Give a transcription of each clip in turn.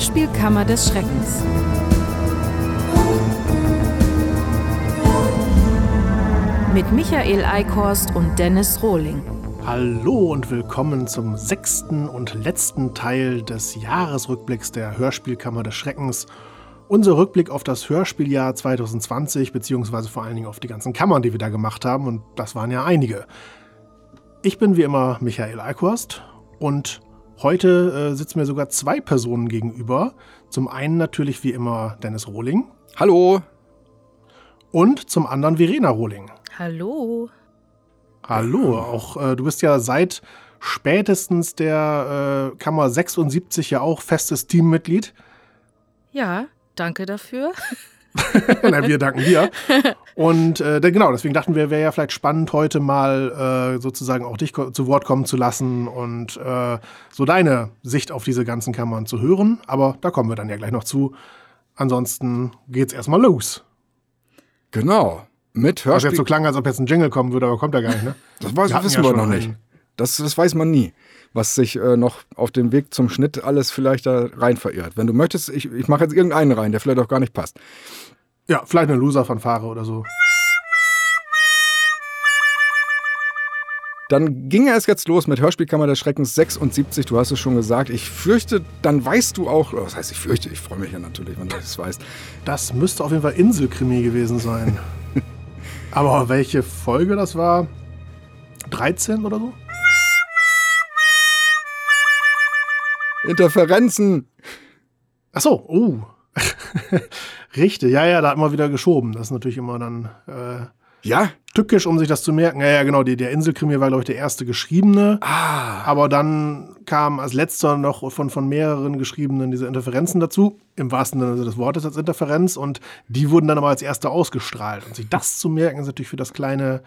Hörspielkammer des Schreckens. Mit Michael Eickhorst und Dennis Rohling. Hallo und willkommen zum sechsten und letzten Teil des Jahresrückblicks der Hörspielkammer des Schreckens. Unser Rückblick auf das Hörspieljahr 2020, beziehungsweise vor allen Dingen auf die ganzen Kammern, die wir da gemacht haben, und das waren ja einige. Ich bin wie immer Michael Eickhorst und heute äh, sitzen mir sogar zwei Personen gegenüber. Zum einen natürlich wie immer Dennis Rohling. Hallo. Und zum anderen Verena Rohling. Hallo. Hallo, auch äh, du bist ja seit spätestens der äh, Kammer 76 ja auch festes Teammitglied. Ja, danke dafür. Na, wir danken dir. Und äh, genau, deswegen dachten wir, wäre ja vielleicht spannend, heute mal äh, sozusagen auch dich zu Wort kommen zu lassen und äh, so deine Sicht auf diese ganzen Kammern zu hören. Aber da kommen wir dann ja gleich noch zu. Ansonsten geht's erstmal los. Genau. Mit Hörspiel. Was jetzt so klang, als ob jetzt ein Jingle kommen würde, aber kommt ja gar nicht, ne? Das weiß, wissen ja wir noch nicht. Das, das weiß man nie was sich äh, noch auf dem Weg zum Schnitt alles vielleicht da rein verirrt. Wenn du möchtest, ich, ich mache jetzt irgendeinen rein, der vielleicht auch gar nicht passt. Ja, vielleicht eine Loser-Fanfare oder so. Dann ging es jetzt los mit Hörspielkammer des Schreckens 76. Du hast es schon gesagt. Ich fürchte, dann weißt du auch, was heißt ich fürchte, ich freue mich ja natürlich, wenn du das weißt. Das müsste auf jeden Fall Inselkrimi gewesen sein. Aber welche Folge das war? 13 oder so? Interferenzen. Ach so, oh. Richtig, ja, ja, da hat man wieder geschoben. Das ist natürlich immer dann äh, ja? tückisch, um sich das zu merken. Ja, ja, genau, die, der Inselkrimi war, glaube ich, der erste geschriebene. Ah. Aber dann kam als letzter noch von, von mehreren geschriebenen diese Interferenzen dazu, im wahrsten Sinne des Wortes als Interferenz. Und die wurden dann aber als erste ausgestrahlt. Und sich das zu merken, ist natürlich für das kleine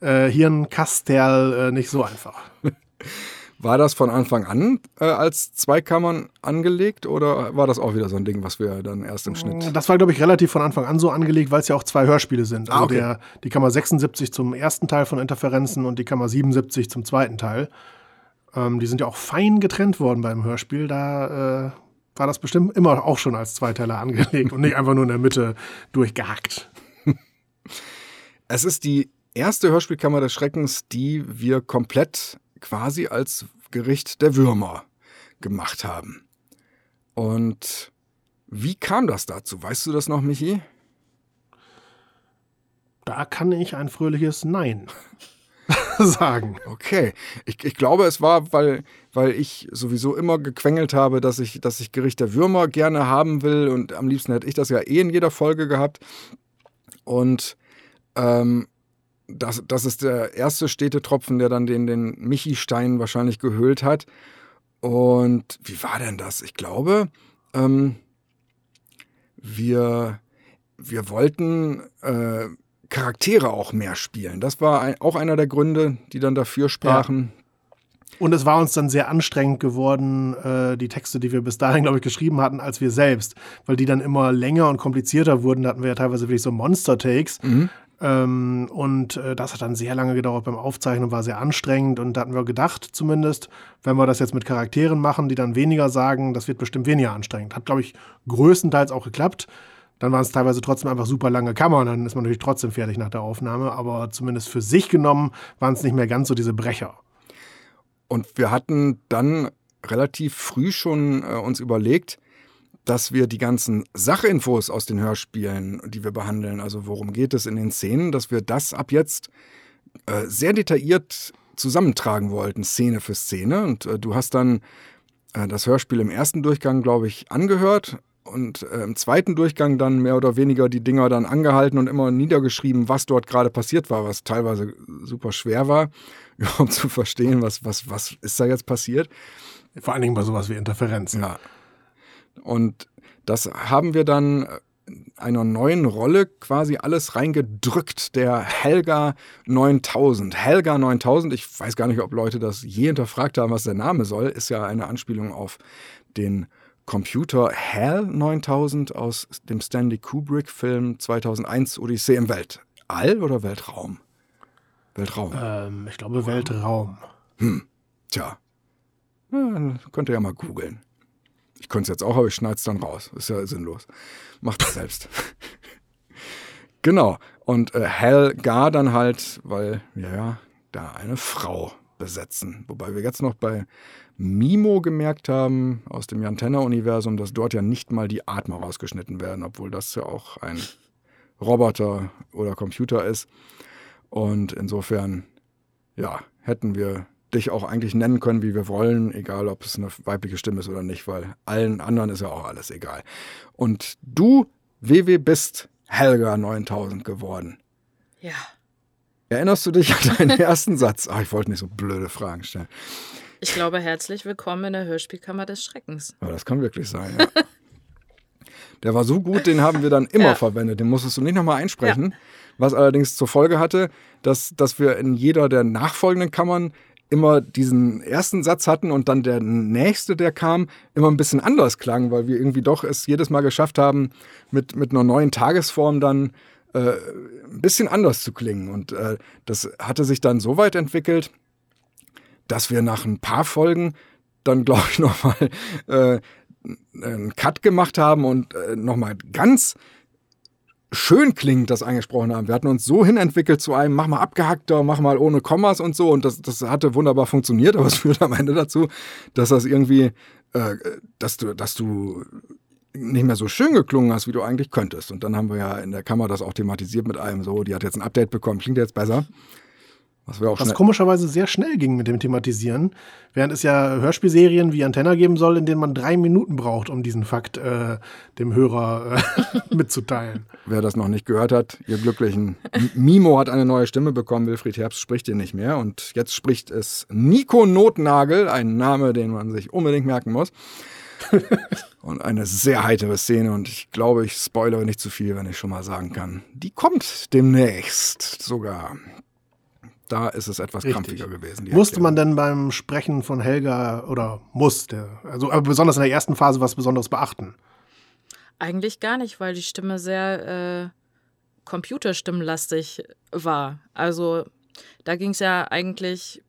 äh, Hirnkasterl äh, nicht so einfach. War das von Anfang an äh, als Zweikammern angelegt oder war das auch wieder so ein Ding, was wir dann erst im Schnitt? Das war, glaube ich, relativ von Anfang an so angelegt, weil es ja auch zwei Hörspiele sind. Also ah, okay. der, die Kammer 76 zum ersten Teil von Interferenzen und die Kammer 77 zum zweiten Teil. Ähm, die sind ja auch fein getrennt worden beim Hörspiel. Da äh, war das bestimmt immer auch schon als Zweiteiler angelegt und nicht einfach nur in der Mitte durchgehackt. Es ist die erste Hörspielkammer des Schreckens, die wir komplett quasi als Gericht der Würmer gemacht haben. Und wie kam das dazu? Weißt du das noch, Michi? Da kann ich ein fröhliches Nein sagen. Okay. Ich, ich, glaube, es war, weil, weil ich sowieso immer gequengelt habe, dass ich, dass ich Gericht der Würmer gerne haben will. Und am liebsten hätte ich das ja eh in jeder Folge gehabt. Und ähm, das, das ist der erste Städtetropfen, der dann den, den Michi-Stein wahrscheinlich gehüllt hat. Und wie war denn das? Ich glaube, ähm, wir, wir wollten äh, Charaktere auch mehr spielen. Das war ein, auch einer der Gründe, die dann dafür sprachen. Ja. Und es war uns dann sehr anstrengend geworden, äh, die Texte, die wir bis dahin, glaube ich, geschrieben hatten, als wir selbst, weil die dann immer länger und komplizierter wurden. Da hatten wir ja teilweise wirklich so Monster-Takes. Mhm. Ähm, und äh, das hat dann sehr lange gedauert beim Aufzeichnen, war sehr anstrengend. Und da hatten wir gedacht, zumindest, wenn wir das jetzt mit Charakteren machen, die dann weniger sagen, das wird bestimmt weniger anstrengend. Hat, glaube ich, größtenteils auch geklappt. Dann waren es teilweise trotzdem einfach super lange Kammern, dann ist man natürlich trotzdem fertig nach der Aufnahme. Aber zumindest für sich genommen waren es nicht mehr ganz so diese Brecher. Und wir hatten dann relativ früh schon äh, uns überlegt, dass wir die ganzen Sachinfos aus den Hörspielen, die wir behandeln, also worum geht es in den Szenen, dass wir das ab jetzt äh, sehr detailliert zusammentragen wollten, Szene für Szene. Und äh, du hast dann äh, das Hörspiel im ersten Durchgang, glaube ich, angehört und äh, im zweiten Durchgang dann mehr oder weniger die Dinger dann angehalten und immer niedergeschrieben, was dort gerade passiert war, was teilweise super schwer war, überhaupt zu verstehen, was, was, was ist da jetzt passiert. Vor allen Dingen bei sowas wie Interferenzen. Ja. Und das haben wir dann einer neuen Rolle quasi alles reingedrückt, der Helga 9000. Helga 9000, ich weiß gar nicht, ob Leute das je hinterfragt haben, was der Name soll, ist ja eine Anspielung auf den Computer HAL 9000 aus dem Stanley Kubrick-Film 2001 Odyssee im Weltall oder Weltraum? Weltraum. Ähm, ich glaube Weltraum. Hm, tja. Ja, könnt ihr ja mal googeln. Ich könnte es jetzt auch, aber ich schneide es dann raus. Ist ja sinnlos. Macht es selbst. genau. Und äh, Helga dann halt, weil, ja, da eine Frau besetzen. Wobei wir jetzt noch bei Mimo gemerkt haben, aus dem Jantenna-Universum, dass dort ja nicht mal die Atmer rausgeschnitten werden, obwohl das ja auch ein Roboter oder Computer ist. Und insofern, ja, hätten wir dich auch eigentlich nennen können, wie wir wollen, egal ob es eine weibliche Stimme ist oder nicht, weil allen anderen ist ja auch alles egal. Und du, WW, bist Helga 9000 geworden. Ja. Erinnerst du dich an deinen ersten Satz? Ach, ich wollte nicht so blöde Fragen stellen. Ich glaube, herzlich willkommen in der Hörspielkammer des Schreckens. Aber das kann wirklich sein, ja. Der war so gut, den haben wir dann immer ja. verwendet. Den musstest du nicht nochmal einsprechen. Ja. Was allerdings zur Folge hatte, dass, dass wir in jeder der nachfolgenden Kammern immer diesen ersten Satz hatten und dann der nächste, der kam, immer ein bisschen anders klang, weil wir irgendwie doch es jedes Mal geschafft haben, mit, mit einer neuen Tagesform dann äh, ein bisschen anders zu klingen. Und äh, das hatte sich dann so weit entwickelt, dass wir nach ein paar Folgen dann, glaube ich, nochmal äh, einen Cut gemacht haben und äh, nochmal ganz schön klingt das angesprochen haben. Wir hatten uns so hinentwickelt zu einem, mach mal abgehackter, mach mal ohne Kommas und so. Und das, das hatte wunderbar funktioniert, aber es führt am Ende dazu, dass das irgendwie, äh, dass du, dass du nicht mehr so schön geklungen hast, wie du eigentlich könntest. Und dann haben wir ja in der Kammer das auch thematisiert mit einem so, die hat jetzt ein Update bekommen, klingt jetzt besser. Was, was komischerweise sehr schnell ging mit dem Thematisieren, während es ja Hörspielserien wie Antenna geben soll, in denen man drei Minuten braucht, um diesen Fakt äh, dem Hörer äh, mitzuteilen. Wer das noch nicht gehört hat, ihr Glücklichen, Mimo hat eine neue Stimme bekommen, Wilfried Herbst spricht ihn nicht mehr und jetzt spricht es Nico Notnagel, ein Name, den man sich unbedingt merken muss. und eine sehr heitere Szene und ich glaube, ich spoilere nicht zu viel, wenn ich schon mal sagen kann, die kommt demnächst sogar da ist es etwas Richtig. krampfiger gewesen. Musste man denn beim Sprechen von Helga oder musste, also aber besonders in der ersten Phase was Besonderes beachten? Eigentlich gar nicht, weil die Stimme sehr äh, computerstimmlastig war. Also da ging es ja eigentlich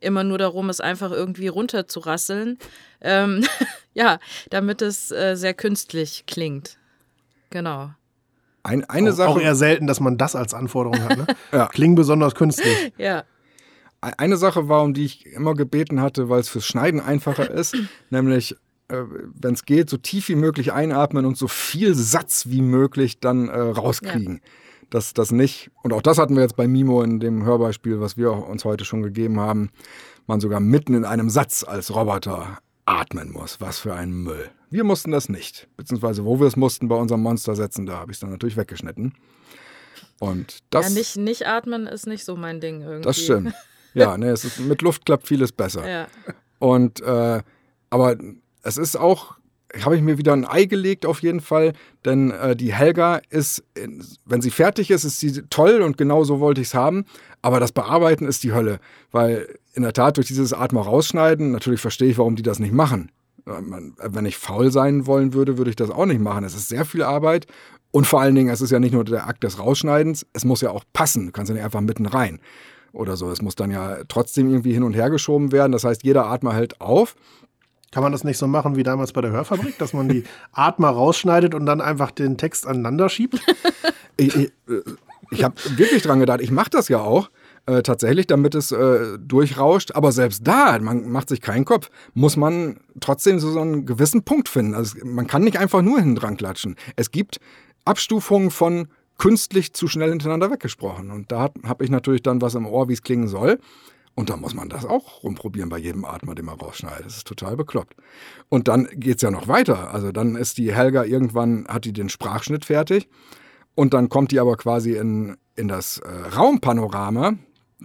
immer nur darum, es einfach irgendwie runterzurasseln. Ähm, ja, damit es äh, sehr künstlich klingt. Genau. Ein, eine auch, Sache. Auch eher selten, dass man das als Anforderung hat. Ne? ja. Klingen besonders künstlich. Ja. Eine Sache war, um die ich immer gebeten hatte, weil es fürs Schneiden einfacher ist, nämlich, äh, wenn es geht, so tief wie möglich einatmen und so viel Satz wie möglich dann äh, rauskriegen. Ja. Dass das nicht, und auch das hatten wir jetzt bei Mimo in dem Hörbeispiel, was wir uns heute schon gegeben haben, man sogar mitten in einem Satz als Roboter atmen muss. Was für ein Müll. Wir mussten das nicht. Beziehungsweise, wo wir es mussten bei unserem Monster setzen, da habe ich es dann natürlich weggeschnitten. Und das. Ja, nicht, nicht atmen ist nicht so mein Ding irgendwie. Das stimmt. Ja, ne, es ist, mit Luft klappt vieles besser. Ja. Und, äh, aber es ist auch, habe ich mir wieder ein Ei gelegt auf jeden Fall, denn äh, die Helga ist, wenn sie fertig ist, ist sie toll und genau so wollte ich es haben. Aber das Bearbeiten ist die Hölle, weil in der Tat durch dieses Atmen rausschneiden, natürlich verstehe ich, warum die das nicht machen. Wenn ich faul sein wollen würde, würde ich das auch nicht machen. Es ist sehr viel Arbeit und vor allen Dingen, es ist ja nicht nur der Akt des Rausschneidens, es muss ja auch passen. Du kannst ja nicht einfach mitten rein oder so. Es muss dann ja trotzdem irgendwie hin und her geschoben werden. Das heißt, jeder Atmer hält auf. Kann man das nicht so machen wie damals bei der Hörfabrik, dass man die Atmer rausschneidet und dann einfach den Text aneinander schiebt? ich, ich, äh, ich habe wirklich dran gedacht. Ich mache das ja auch äh, tatsächlich, damit es äh, durchrauscht. Aber selbst da, man macht sich keinen Kopf, muss man trotzdem so, so einen gewissen Punkt finden. Also man kann nicht einfach nur hinten dran klatschen. Es gibt Abstufungen von künstlich zu schnell hintereinander weggesprochen. Und da habe ich natürlich dann was im Ohr, wie es klingen soll. Und da muss man das auch rumprobieren bei jedem Atmer, den man rausschneidet. Das ist total bekloppt. Und dann geht es ja noch weiter. Also dann ist die Helga irgendwann, hat die den Sprachschnitt fertig. Und dann kommt die aber quasi in, in das äh, Raumpanorama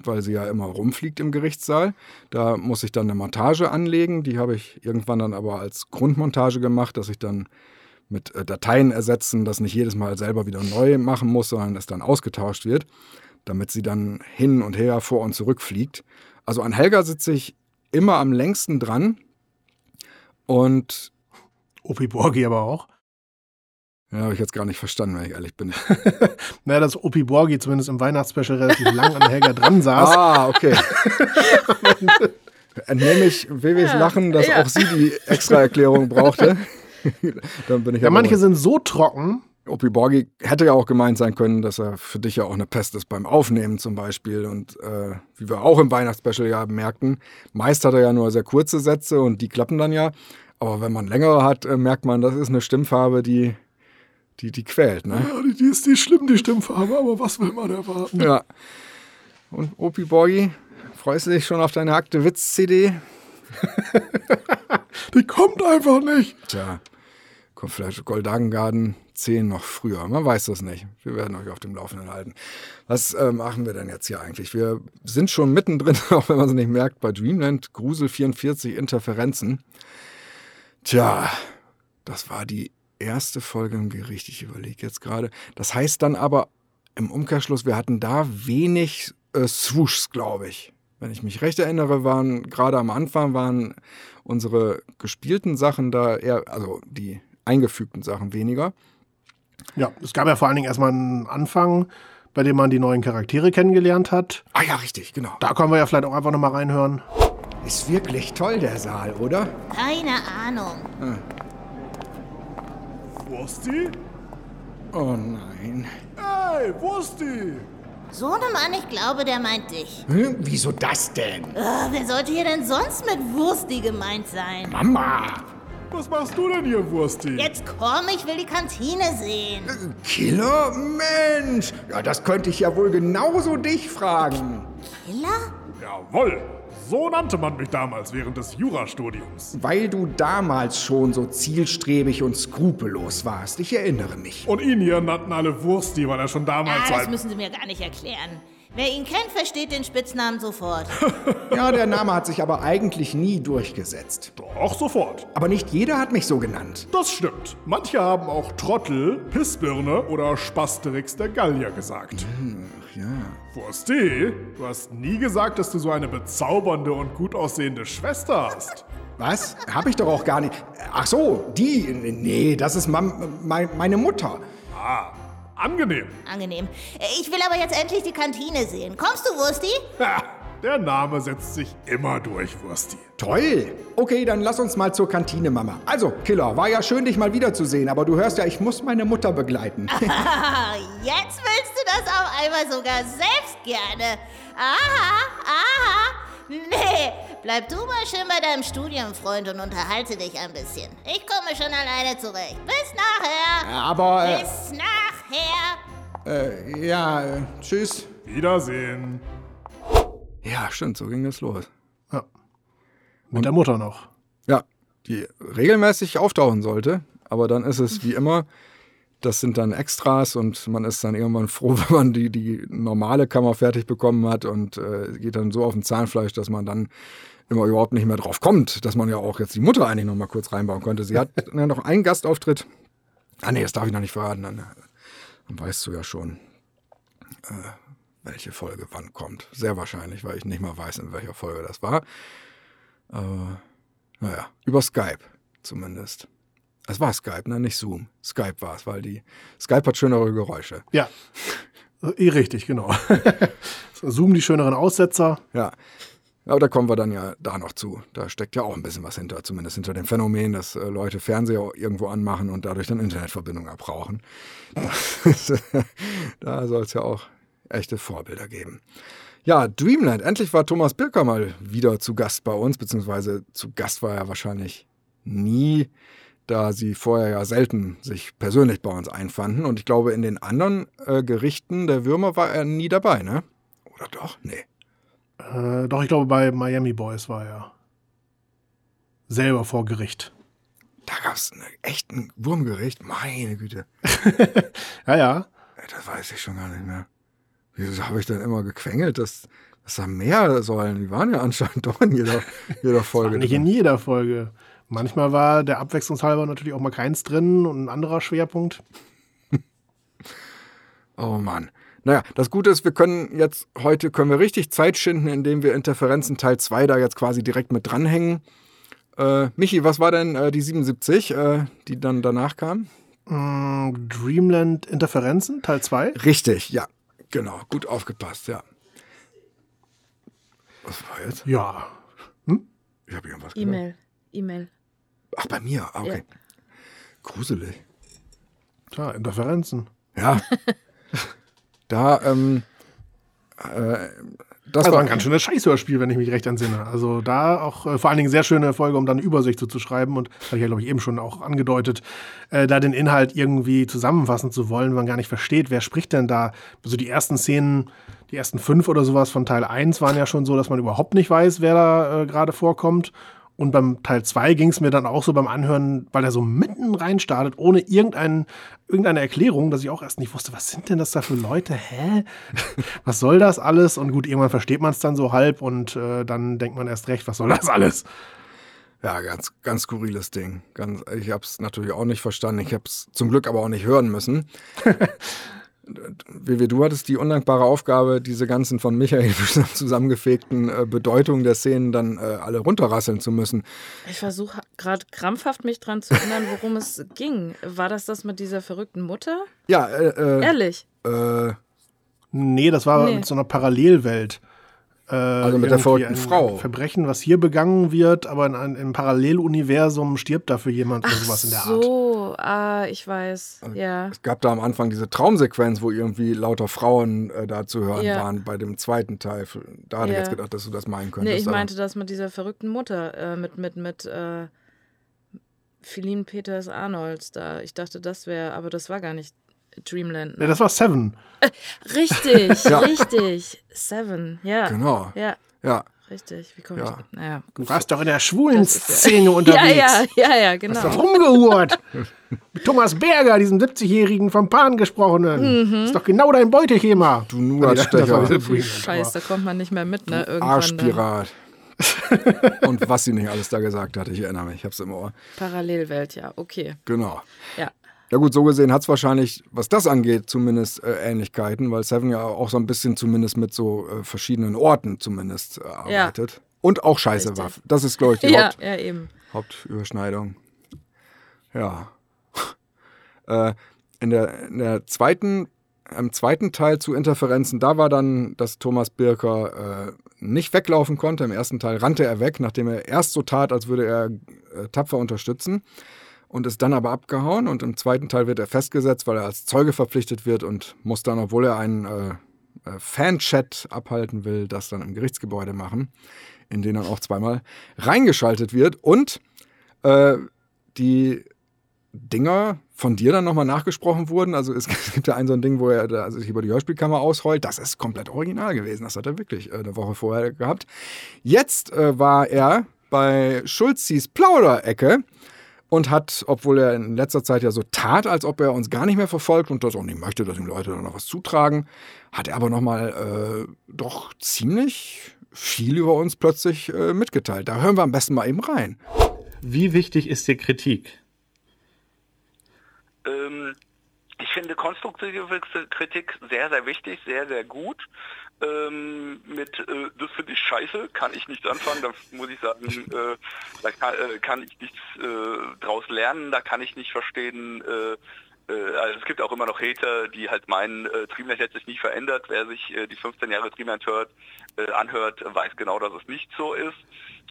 weil sie ja immer rumfliegt im Gerichtssaal. Da muss ich dann eine Montage anlegen. Die habe ich irgendwann dann aber als Grundmontage gemacht, dass ich dann mit äh, Dateien ersetzen, das nicht jedes Mal selber wieder neu machen muss, sondern es dann ausgetauscht wird, damit sie dann hin und her vor und zurück fliegt. Also an Helga sitze ich immer am längsten dran und Opi Borgi aber auch. Ja, habe ich jetzt gar nicht verstanden, wenn ich ehrlich bin. naja, dass Opi Borgi zumindest im Weihnachtsspecial relativ lang an Helga dran saß. Ah, okay. entnehme ich WWs Ja, Lachen, dass ja. auch sie die extra Erklärung brauchte. Dann bin ich Ja, aber manche sind so trocken. Opi Borgi hätte ja auch gemeint sein können, dass er für dich ja auch eine Pest ist beim Aufnehmen zum Beispiel. Und äh, wie wir auch im Weihnachtsspecial ja merkten, meist hat er ja nur sehr kurze Sätze und die klappen dann ja. Aber wenn man längere hat, äh, merkt man, das ist eine Stimmfarbe, die, die, die quält. Ne? Ja, die, die ist die schlimm, die Stimmfarbe, aber was will man erwarten? Ja. Und Opi Borgi, freust du dich schon auf deine Akte Witz-CD? Die kommt einfach nicht. Tja, kommt vielleicht Goldangarden 10 noch früher. Man weiß das nicht. Wir werden euch auf dem Laufenden halten. Was äh, machen wir denn jetzt hier eigentlich? Wir sind schon mittendrin, auch wenn man es nicht merkt, bei Dreamland Grusel 44 Interferenzen. Tja, das war die erste Folge im Gericht. Ich überlege jetzt gerade. Das heißt dann aber im Umkehrschluss, wir hatten da wenig äh, Swooshs, glaube ich. Wenn ich mich recht erinnere, waren gerade am Anfang waren unsere gespielten Sachen da eher, also die eingefügten Sachen weniger. Ja, es gab ja vor allen Dingen erstmal einen Anfang, bei dem man die neuen Charaktere kennengelernt hat. Ah ja, richtig, genau. Da können wir ja vielleicht auch einfach nochmal reinhören. Ist wirklich toll, der Saal, oder? Keine Ahnung. Wursti? Oh nein. Hey, Wursti! So ne Mann, ich glaube, der meint dich. Hm, wieso das denn? Äh, wer sollte hier denn sonst mit Wursti gemeint sein? Mama! Was machst du denn hier, Wursti? Jetzt komm, ich will die Kantine sehen. Killer? Mensch! Ja, das könnte ich ja wohl genauso dich fragen. Killer? Jawohl, so nannte man mich damals während des Jurastudiums. Weil du damals schon so zielstrebig und skrupellos warst. Ich erinnere mich. Und ihn hier nannten alle Wursti, weil er schon damals Ah, das müssen Sie mir gar nicht erklären. Wer ihn kennt, versteht den Spitznamen sofort. Ja, der Name hat sich aber eigentlich nie durchgesetzt. Doch, sofort. Aber nicht jeder hat mich so genannt. Das stimmt. Manche haben auch Trottel, Pissbirne oder Spasterix der Gallier gesagt. Ja. Wursti, du hast nie gesagt, dass du so eine bezaubernde und gut aussehende Schwester hast. Was? Hab ich doch auch gar nicht. Ach so, die. Nee, das ist meine Mutter. Angenehm. Angenehm. Ich will aber jetzt endlich die Kantine sehen. Kommst du, Wursti? Der Name setzt sich immer durch, Wursti. Toll. Okay, dann lass uns mal zur Kantine, Mama. Also, Killer, war ja schön, dich mal wiederzusehen, aber du hörst ja, ich muss meine Mutter begleiten. Ah, jetzt willst du das auf einmal sogar selbst gerne. Aha, aha. Nee, bleib du mal schön bei deinem Studienfreund und unterhalte dich ein bisschen. Ich komme schon alleine zurecht. Bis nachher. Aber, äh, Bis nachher. äh, ja, äh, tschüss. Wiedersehen. Ja, stimmt, so ging das los. Mit der Mutter noch. Ja, die regelmäßig auftauchen sollte, aber dann ist es wie immer, das sind dann Extras und man ist dann irgendwann froh, wenn man die, die normale Kammer fertig bekommen hat und äh, geht dann so auf dem Zahnfleisch, dass man dann immer überhaupt nicht mehr drauf kommt, dass man ja auch jetzt die Mutter eigentlich noch mal kurz reinbauen könnte. Sie hat ja noch einen Gastauftritt. Ah nee, das darf ich noch nicht verraten, dann, dann weißt du ja schon, äh, welche Folge wann kommt. Sehr wahrscheinlich, weil ich nicht mal weiß, in welcher Folge das war. Aber naja, über Skype zumindest. Es war Skype, ne? nicht Zoom. Skype war es, weil die Skype hat schönere Geräusche. Ja. Eh richtig, genau. Zoom die schöneren Aussetzer. Ja. Aber da kommen wir dann ja da noch zu. Da steckt ja auch ein bisschen was hinter, zumindest hinter dem Phänomen, dass äh, Leute Fernseher irgendwo anmachen und dadurch dann Internetverbindung abbrauchen. da soll es ja auch echte Vorbilder geben. Ja, Dreamland. Endlich war Thomas Birker mal wieder zu Gast bei uns, beziehungsweise zu Gast war er wahrscheinlich nie, da sie vorher ja selten sich persönlich bei uns einfanden. Und ich glaube, in den anderen äh, Gerichten der Würmer war er nie dabei, ne? Oder doch? Nee. Äh, doch, ich glaube, bei Miami Boys war er selber vor Gericht. Da gab es echt ein Wurmgericht. Meine Güte. Ja, ja. Das weiß ich schon gar nicht mehr. Wieso habe ich dann immer gequengelt, dass, dass da mehr sollen? Die waren ja anscheinend doch in jeder, jeder Folge. Nicht in jeder Folge. Manchmal war der abwechslungshalber natürlich auch mal keins drin und ein anderer Schwerpunkt. Oh Mann. Naja, das Gute ist, wir können jetzt heute können wir richtig Zeit schinden, indem wir Interferenzen Teil 2 da jetzt quasi direkt mit dranhängen. Äh, Michi, was war denn äh, die 77, äh, die dann danach kam? Mm, Dreamland Interferenzen, Teil 2. Richtig, ja. Genau, gut aufgepasst, ja. Was war jetzt? Ja. Ich habe irgendwas gehört. E-Mail. E-Mail. Ach, bei mir? Ah, okay. Ja. Gruselig. Tja, Interferenzen. Ja. da, ähm, äh, das Das war ein ganz schönes Scheißhörspiel, wenn ich mich recht entsinne. Also da auch äh, vor allen Dingen sehr schöne Folge, um dann eine Übersicht so zu schreiben. Und das hatte ich ja, glaube ich, eben schon auch angedeutet, äh, da den Inhalt irgendwie zusammenfassen zu wollen, wenn man gar nicht versteht, wer spricht denn da. Also die ersten Szenen, die ersten fünf oder sowas von Teil 1 waren ja schon so, dass man überhaupt nicht weiß, wer da äh, gerade vorkommt. Und beim Teil 2 ging es mir dann auch so beim Anhören, weil er so mitten rein startet, ohne irgendein, irgendeine Erklärung, dass ich auch erst nicht wusste, was sind denn das da für Leute? Hä? was soll das alles? Und gut, irgendwann versteht man es dann so halb und äh, dann denkt man erst recht, was soll das alles? Ja, ganz, ganz skurriles Ding. Ganz, ich habe es natürlich auch nicht verstanden. Ich habe es zum Glück aber auch nicht hören müssen. Wie du hattest die undankbare Aufgabe, diese ganzen von Michael zusammengefegten äh, Bedeutungen der Szenen dann äh, alle runterrasseln zu müssen. Ich versuche gerade krampfhaft mich dran zu erinnern, worum es ging. War das das mit dieser verrückten Mutter? Ja, äh, äh, Ehrlich? äh, Nee, das war Nee. mit so einer Parallelwelt. Äh, Also mit der verrückten ein Frau. Verbrechen, was hier begangen wird, aber in einem im Paralleluniversum stirbt dafür jemand oder sowas in der Art. so, ah, ich weiß. Ja. es gab da am Anfang diese Traumsequenz, wo irgendwie lauter Frauen äh, da zu hören Ja. waren bei dem zweiten Teil. Da hatte ich Ja. jetzt gedacht, dass du das meinen könntest. Nee, ich meinte das mit dieser verrückten Mutter, äh, mit, mit, mit äh, Feline Peters Arnolds da. Ich dachte, das wäre, aber das war gar nicht Dreamland. Ne? das war Seven. Richtig, richtig. Seven, ja. Genau. Ja, Ja, richtig. Wie komme Ja. ich? Naja, Du gut. warst doch in der schwulen ja- Szene Ja, unterwegs. ja, ja, ja, Hast genau. doch rumgehurt. Mit Thomas Berger, diesem 70-jährigen vom Pan gesprochenen. Mhm. Ist doch genau dein Beuteschema. du Nuatstecher. Scheiß, da kommt man nicht mehr mit, ne? Irgendwann. Arschpirat. Und was sie nicht alles da gesagt hat, ich erinnere mich, ich hab's im Ohr. Parallelwelt, ja, okay. Genau. Ja. Ja gut, so gesehen hat es wahrscheinlich, was das angeht, zumindest äh, Ähnlichkeiten, weil Seven ja auch so ein bisschen zumindest mit so äh, verschiedenen Orten zumindest äh, arbeitet. Und auch Scheiße Richtig. war. Das ist, glaube ich, die Ja, Haupt, ja. Hauptüberschneidung. Ja. äh, in, der, in der zweiten, im zweiten Teil zu Interferenzen, da war dann, dass Thomas Birker äh, nicht weglaufen konnte. Im ersten Teil rannte er weg, nachdem er erst so tat, als würde er äh, tapfer unterstützen und ist dann aber abgehauen. Und im zweiten Teil wird er festgesetzt, weil er als Zeuge verpflichtet wird und muss dann, obwohl er einen äh, äh, Fanchat abhalten will, das dann im Gerichtsgebäude machen, in den dann auch zweimal reingeschaltet wird. Und äh, die Dinger von dir dann nochmal nachgesprochen wurden. Also es gibt ja ein so ein Ding, wo er da sich über die Hörspielkammer ausheult. Das ist komplett original gewesen. Das hat er wirklich äh, eine Woche vorher gehabt. Jetzt äh, war er bei Schulzis Plauderecke und hat, obwohl er in letzter Zeit ja so tat, als ob er uns gar nicht mehr verfolgt und das auch nicht möchte, dass ihm Leute da noch was zutragen, hat er aber nochmal äh, doch ziemlich viel über uns plötzlich äh, mitgeteilt. Da hören wir am besten mal eben rein. Wie wichtig ist dir Kritik? Ähm, ich finde konstruktive Kritik sehr, sehr wichtig, sehr, sehr gut. Ähm, mit äh, das finde ich scheiße, kann ich nichts anfangen, da muss ich sagen, äh, da kann, äh, kann ich nichts äh, draus lernen, da kann ich nicht verstehen, äh, äh, also es gibt auch immer noch Hater, die halt meinen, äh, Dreamland hätte sich nie verändert. Wer sich äh, die 15 Jahre Dreamland hört, äh, anhört, weiß genau, dass es nicht so ist.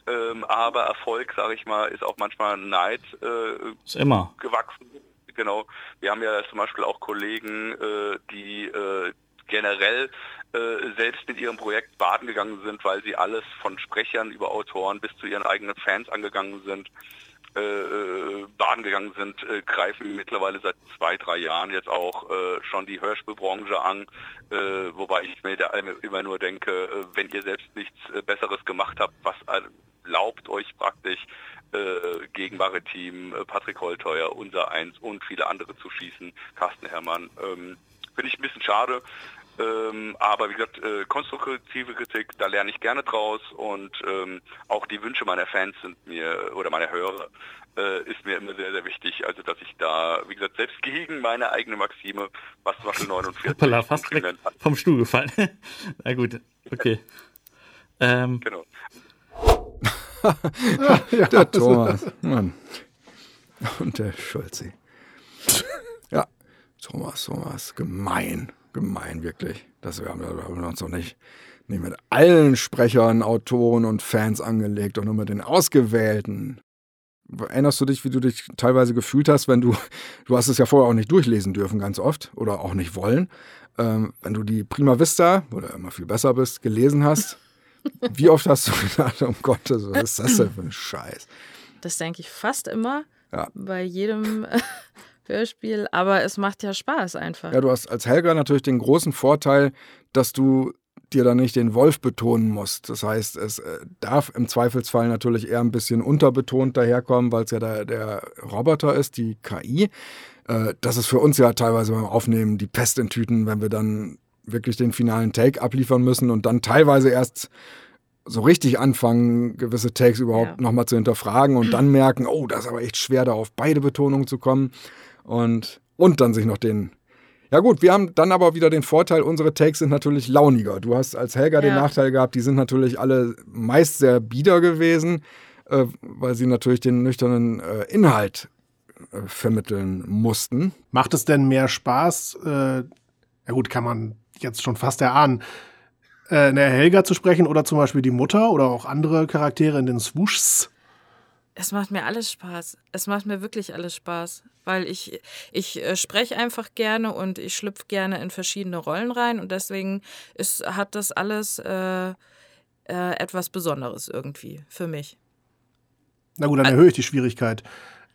Ähm, aber Erfolg, sage ich mal, ist auch manchmal Neid äh, Ist immer. gewachsen. Genau. Wir haben ja zum Beispiel auch Kollegen, die generell selbst mit ihrem Projekt baden gegangen sind, weil sie alles von Sprechern über Autoren bis zu ihren eigenen Fans angegangen sind, äh, äh, baden gegangen sind, äh, greifen mittlerweile seit zwei, drei Jahren jetzt auch äh, schon die Hörspielbranche an, äh, wobei ich mir da immer nur denke, äh, wenn ihr selbst nichts äh, Besseres gemacht habt, was erlaubt euch praktisch äh, gegen Maritim, äh, Patrick Holteuer, unser Eins und viele andere zu schießen, Carsten Herrmann. Ähm, Finde ich ein bisschen schade. Ähm, aber wie gesagt, äh, konstruktive Kritik, da lerne ich gerne draus und ähm, auch die Wünsche meiner Fans sind mir oder meiner Hörer äh, ist mir immer sehr, sehr wichtig. Also dass ich da, wie gesagt, selbst gegen meine eigene Maxime, was zum Beispiel 49 Hoppala, fast weg vom Stuhl gefallen. Na gut, okay. Ähm, genau. Der Thomas. Mann. Und der Schulzi. Ja, Thomas, Thomas, gemein, gemein, wirklich. Das wir haben, wir haben uns noch nicht, nicht mit allen Sprechern, Autoren und Fans angelegt und nur mit den ausgewählten. Erinnerst du dich, wie du dich teilweise gefühlt hast, wenn du, du hast es ja vorher auch nicht durchlesen dürfen, ganz oft, oder auch nicht wollen, ähm, wenn du die Prima Vista, wo du immer viel besser bist, gelesen hast? wie oft hast du gedacht, um Gottes, was ist das denn für ein Scheiß? Das denke ich fast immer Ja. bei jedem Hörspiel, aber es macht ja Spaß einfach. Ja, du hast als Helga natürlich den großen Vorteil, dass du dir da nicht den Wolf betonen musst. Das heißt, es äh, darf im Zweifelsfall natürlich eher ein bisschen unterbetont daherkommen, weil es ja der, der Roboter ist, die KI. Äh, das ist für uns ja teilweise beim Aufnehmen die Pest in Tüten, wenn wir dann wirklich den finalen Take abliefern müssen und dann teilweise erst so richtig anfangen, gewisse Takes überhaupt Ja. nochmal zu hinterfragen und dann merken, oh, das ist aber echt schwer, da auf beide Betonungen zu kommen und, und dann sich noch den. Ja gut, wir haben dann aber wieder den Vorteil, unsere Takes sind natürlich launiger. Du hast als Helga den Ja. Nachteil gehabt, die sind natürlich alle meist sehr bieder gewesen, äh, weil sie natürlich den nüchternen äh, Inhalt äh, vermitteln mussten. Macht es denn mehr Spaß? Äh, ja gut, kann man jetzt schon fast erahnen. Äh, eine Helga zu sprechen oder zum Beispiel die Mutter oder auch andere Charaktere in den Swooshs. Es macht mir alles Spaß. Es macht mir wirklich alles Spaß, weil ich, ich äh, spreche einfach gerne und ich schlüpfe gerne in verschiedene Rollen rein und deswegen ist, hat das alles äh, äh, etwas Besonderes irgendwie für mich. Na gut, dann erhöhe ich die Schwierigkeit.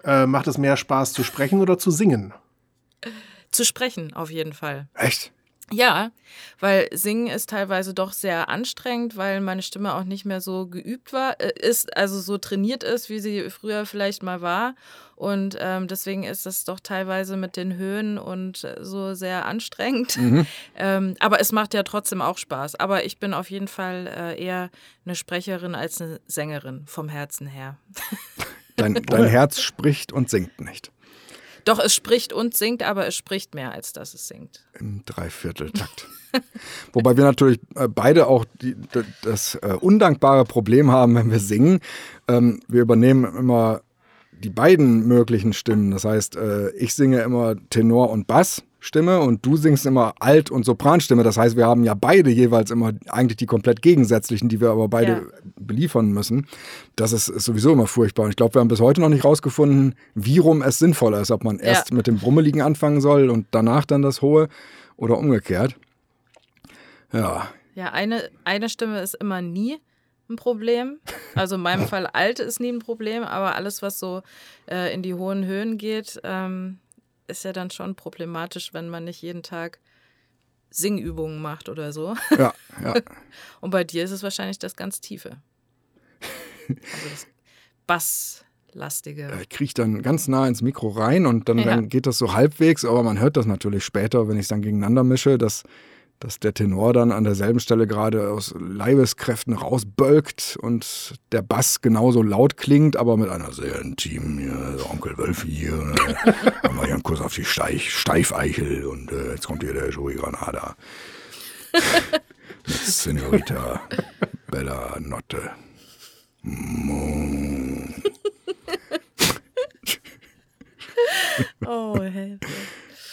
Äh, macht es mehr Spaß zu sprechen oder zu singen? Zu sprechen auf jeden Fall. Echt? Ja, weil Singen ist teilweise doch sehr anstrengend, weil meine Stimme auch nicht mehr so geübt war, äh, ist, also so trainiert ist, wie sie früher vielleicht mal war. Und ähm, deswegen ist das doch teilweise mit den Höhen und äh, so sehr anstrengend. Ähm, aber es macht ja trotzdem auch Spaß. Aber ich bin auf jeden Fall äh, eher eine Sprecherin als eine Sängerin vom Herzen her. Dein, dein Herz spricht und singt nicht. Doch, es spricht und singt, aber es spricht mehr, als dass es singt. Im Dreivierteltakt. Wobei wir natürlich äh, beide auch die, das äh, undankbare Problem haben, wenn wir singen. Ähm, wir übernehmen immer die beiden möglichen Stimmen. Das heißt, äh, ich singe immer Tenor- und Bassstimme und du singst immer Alt- und Sopranstimme. Das heißt, wir haben ja beide jeweils immer eigentlich die komplett gegensätzlichen, die wir aber beide Ja. beliefern müssen. Das ist, ist sowieso immer furchtbar. Und ich glaube, wir haben bis heute noch nicht rausgefunden, wie rum es sinnvoller ist, ob man erst Ja. mit dem Brummeligen anfangen soll und danach dann das Hohe oder umgekehrt. Ja, Ja, eine, eine Stimme ist immer nie ein Problem. Also in meinem Fall alte ist nie ein Problem, aber alles, was so äh, in die hohen Höhen geht, ähm, ist ja dann schon problematisch, wenn man nicht jeden Tag Singübungen macht oder so. ja, ja. Und bei dir ist es wahrscheinlich das ganz Tiefe. Also das Basslastige. Ich kriege dann ganz nah ins Mikro rein und dann, Ja. dann geht das so halbwegs, aber man hört das natürlich später, wenn ich es dann gegeneinander mische, dass, dass der Tenor dann an derselben Stelle gerade aus Leibeskräften rausbölkt und der Bass genauso laut klingt, aber mit einer sehr intimen, ja, Onkel Wölfi hier, ne? haben wir hier einen Kuss auf die Steich, Steifeichel und äh, jetzt kommt hier der Joey Granada. Mit Senorita Bella Notte. Oh, Hilfe.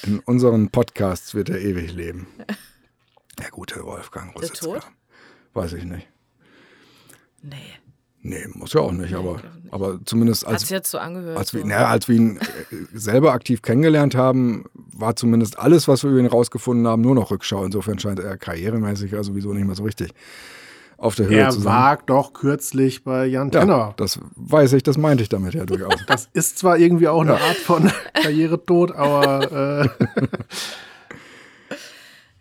In unseren Podcasts wird er ewig leben. Der gute Wolfgang Der Rositzka. tot? Weiß ich nicht. Nee. Nee, muss ja auch nicht, aber, ich glaub nicht. aber zumindest Hat als, so angehört. als, wir, naja, als wir ihn äh, selber aktiv kennengelernt haben, war zumindest alles, was wir über ihn rausgefunden haben, nur noch Rückschau. Insofern scheint er karrieremäßig ja sowieso nicht mehr so richtig auf der Höhe Er zu sein. war doch kürzlich bei Jan ja, Tenner. das weiß ich, das meinte ich damit ja durchaus. Das ist zwar irgendwie auch eine Art von Karrieretod, aber äh,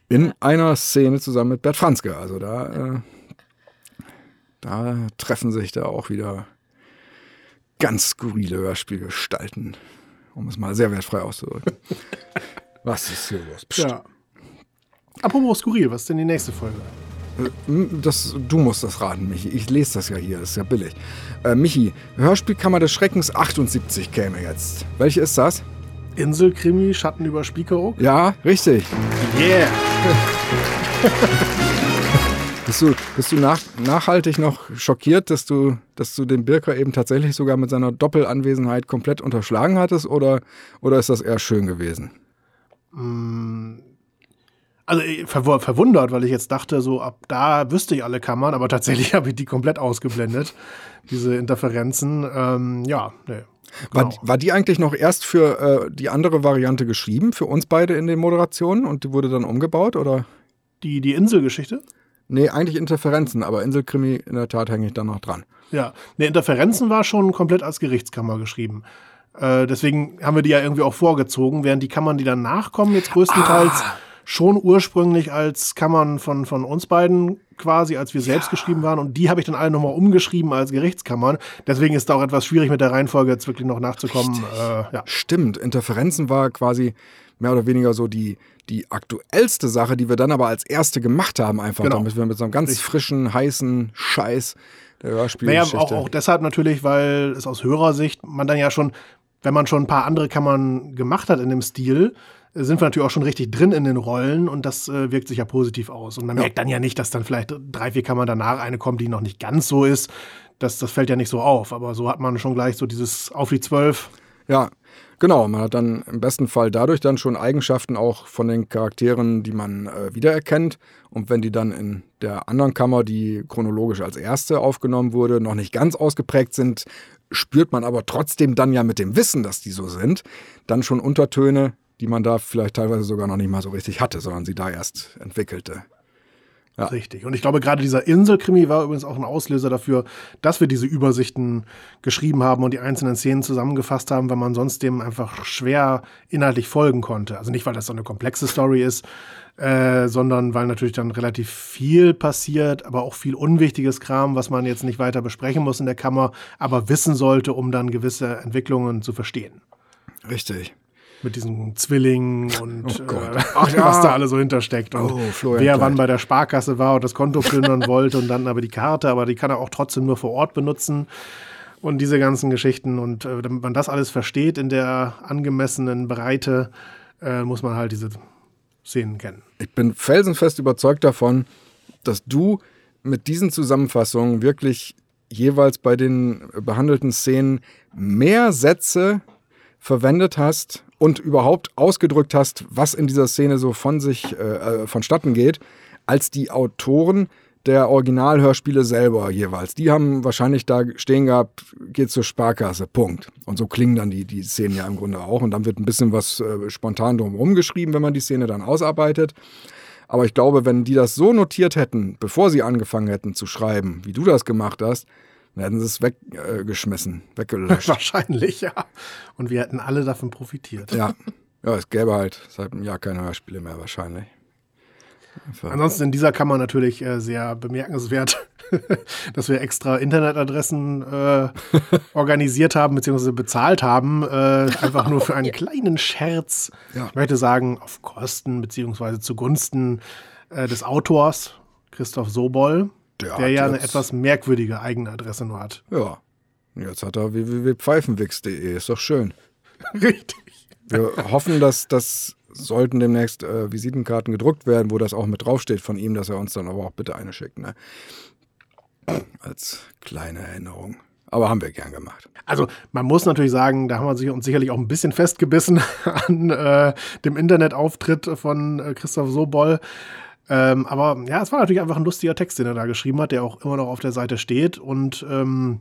in einer Szene zusammen mit Bert Franzke. Also da, äh, da treffen sich da auch wieder ganz skurrile Hörspielgestalten, um es mal sehr wertfrei auszudrücken. Was ist hier los? Psst. ja. Apropos skurril, was ist denn die nächste Folge? Hm, Das, du musst das raten, Michi. Ich lese das ja hier, das ist ja billig. Äh, Michi, Hörspielkammer des Schreckens 78 käme jetzt. Welche ist das? Inselkrimi, Schatten über Spiekeroog? Ja, richtig. Yeah! Bist du, bist du nach, nachhaltig noch schockiert, dass du, dass du den Birker eben tatsächlich sogar mit seiner Doppelanwesenheit komplett unterschlagen hattest oder, oder ist das eher schön gewesen? Also äh, verw verwundert, weil ich jetzt dachte, so ab da wüsste ich alle Kammern, aber tatsächlich habe ich die komplett ausgeblendet, diese Interferenzen. Ähm, ja, nee. War, Genau. war die eigentlich noch erst für äh, die andere Variante geschrieben, für uns beide in den Moderationen und die wurde dann umgebaut oder? Die, die Inselgeschichte? Nee, eigentlich Interferenzen, aber Inselkrimi in der Tat hänge ich da noch dran. Ja, ne, Interferenzen war schon komplett als Gerichtskammer geschrieben. Äh, deswegen haben wir die ja irgendwie auch vorgezogen, während die Kammern, die danach kommen, jetzt größtenteils schon ursprünglich als Kammern von, von uns beiden quasi, als wir selbst geschrieben waren. Und die habe ich dann alle nochmal umgeschrieben als Gerichtskammern. Deswegen ist da auch etwas schwierig mit der Reihenfolge jetzt wirklich noch nachzukommen. Äh, ja. Stimmt, Interferenzen war quasi mehr oder weniger so die, die aktuellste Sache, die wir dann aber als erste gemacht haben, einfach Genau. damit wir mit so einem ganz Richtig. frischen, heißen Scheiß der Naja, Hörspielgeschichte. auch, auch deshalb natürlich, weil es aus Hörersicht man dann ja schon, wenn man schon ein paar andere Kammern gemacht hat in dem Stil, sind wir natürlich auch schon richtig drin in den Rollen und das äh, wirkt sich ja positiv aus. Und man merkt dann ja nicht, dass dann vielleicht drei, vier Kammern danach eine kommt, die noch nicht ganz so ist. Das, das fällt ja nicht so auf, aber so hat man schon gleich so dieses auf die zwölf. Ja, genau. Man hat dann im besten Fall dadurch dann schon Eigenschaften auch von den Charakteren, die man äh, wiedererkennt. Und wenn die dann in der anderen Kammer, die chronologisch als erste aufgenommen wurde, noch nicht ganz ausgeprägt sind, spürt man aber trotzdem dann ja mit dem Wissen, dass die so sind, dann schon Untertöne, die man da vielleicht teilweise sogar noch nicht mal so richtig hatte, sondern sie da erst entwickelte. Ja. Richtig. Und ich glaube, gerade dieser Inselkrimi war übrigens auch ein Auslöser dafür, dass wir diese Übersichten geschrieben haben und die einzelnen Szenen zusammengefasst haben, weil man sonst dem einfach schwer inhaltlich folgen konnte. Also nicht, weil das so eine komplexe Story ist, äh, sondern weil natürlich dann relativ viel passiert, aber auch viel unwichtiges Kram, was man jetzt nicht weiter besprechen muss in der Kammer, aber wissen sollte, um dann gewisse Entwicklungen zu verstehen. Richtig. Mit diesen Zwillingen und Oh äh, Ach ja. was da alles so hintersteckt. Und Oh, wer Kleid. wann bei der Sparkasse war und das Konto plündern wollte und dann aber die Karte, aber die kann er auch trotzdem nur vor Ort benutzen. Und diese ganzen Geschichten. Und äh, damit man das alles versteht in der angemessenen Breite, äh, muss man halt diese Szenen kennen. Ich bin felsenfest überzeugt davon, dass du mit diesen Zusammenfassungen wirklich jeweils bei den behandelten Szenen mehr Sätze verwendet hast und überhaupt ausgedrückt hast, was in dieser Szene so von sich äh, äh, vonstatten geht, als die Autoren der Originalhörspiele selber jeweils. Die haben wahrscheinlich da stehen gehabt, geht zur Sparkasse, Punkt. Und so klingen dann die, die Szenen ja im Grunde auch. Und dann wird ein bisschen was äh, spontan drumherum geschrieben, wenn man die Szene dann ausarbeitet. Aber ich glaube, wenn die das so notiert hätten, bevor sie angefangen hätten zu schreiben, wie du das gemacht hast, hätten sie es weggeschmissen, äh, weggelöscht. Wahrscheinlich, ja. Und wir hätten alle davon profitiert. ja. ja, es gäbe halt seit einem Jahr keine Hörspiele mehr wahrscheinlich. Ansonsten in dieser Kammer natürlich äh, sehr bemerkenswert, dass wir extra Internetadressen äh, organisiert haben bzw. bezahlt haben, äh, einfach nur für einen kleinen Scherz. Ja. Ich möchte sagen, auf Kosten bzw. zugunsten äh, des Autors Christoph Sobol, Der der, ja eine etwas merkwürdige eigene Adresse nur hat. Ja. Jetzt hat er www.pfeifenwix.de, ist doch schön. Richtig. Wir hoffen, dass das sollten demnächst äh, Visitenkarten gedruckt werden, wo das auch mit draufsteht von ihm, dass er uns dann aber auch bitte eine schickt. Ne? Als kleine Erinnerung. Aber haben wir gern gemacht. Also man muss natürlich sagen, da haben wir uns sicherlich auch ein bisschen festgebissen an äh, dem Internetauftritt von äh, Christoph Sobol. Ähm, aber ja, es war natürlich einfach ein lustiger Text, den er da geschrieben hat, der auch immer noch auf der Seite steht. Und ähm,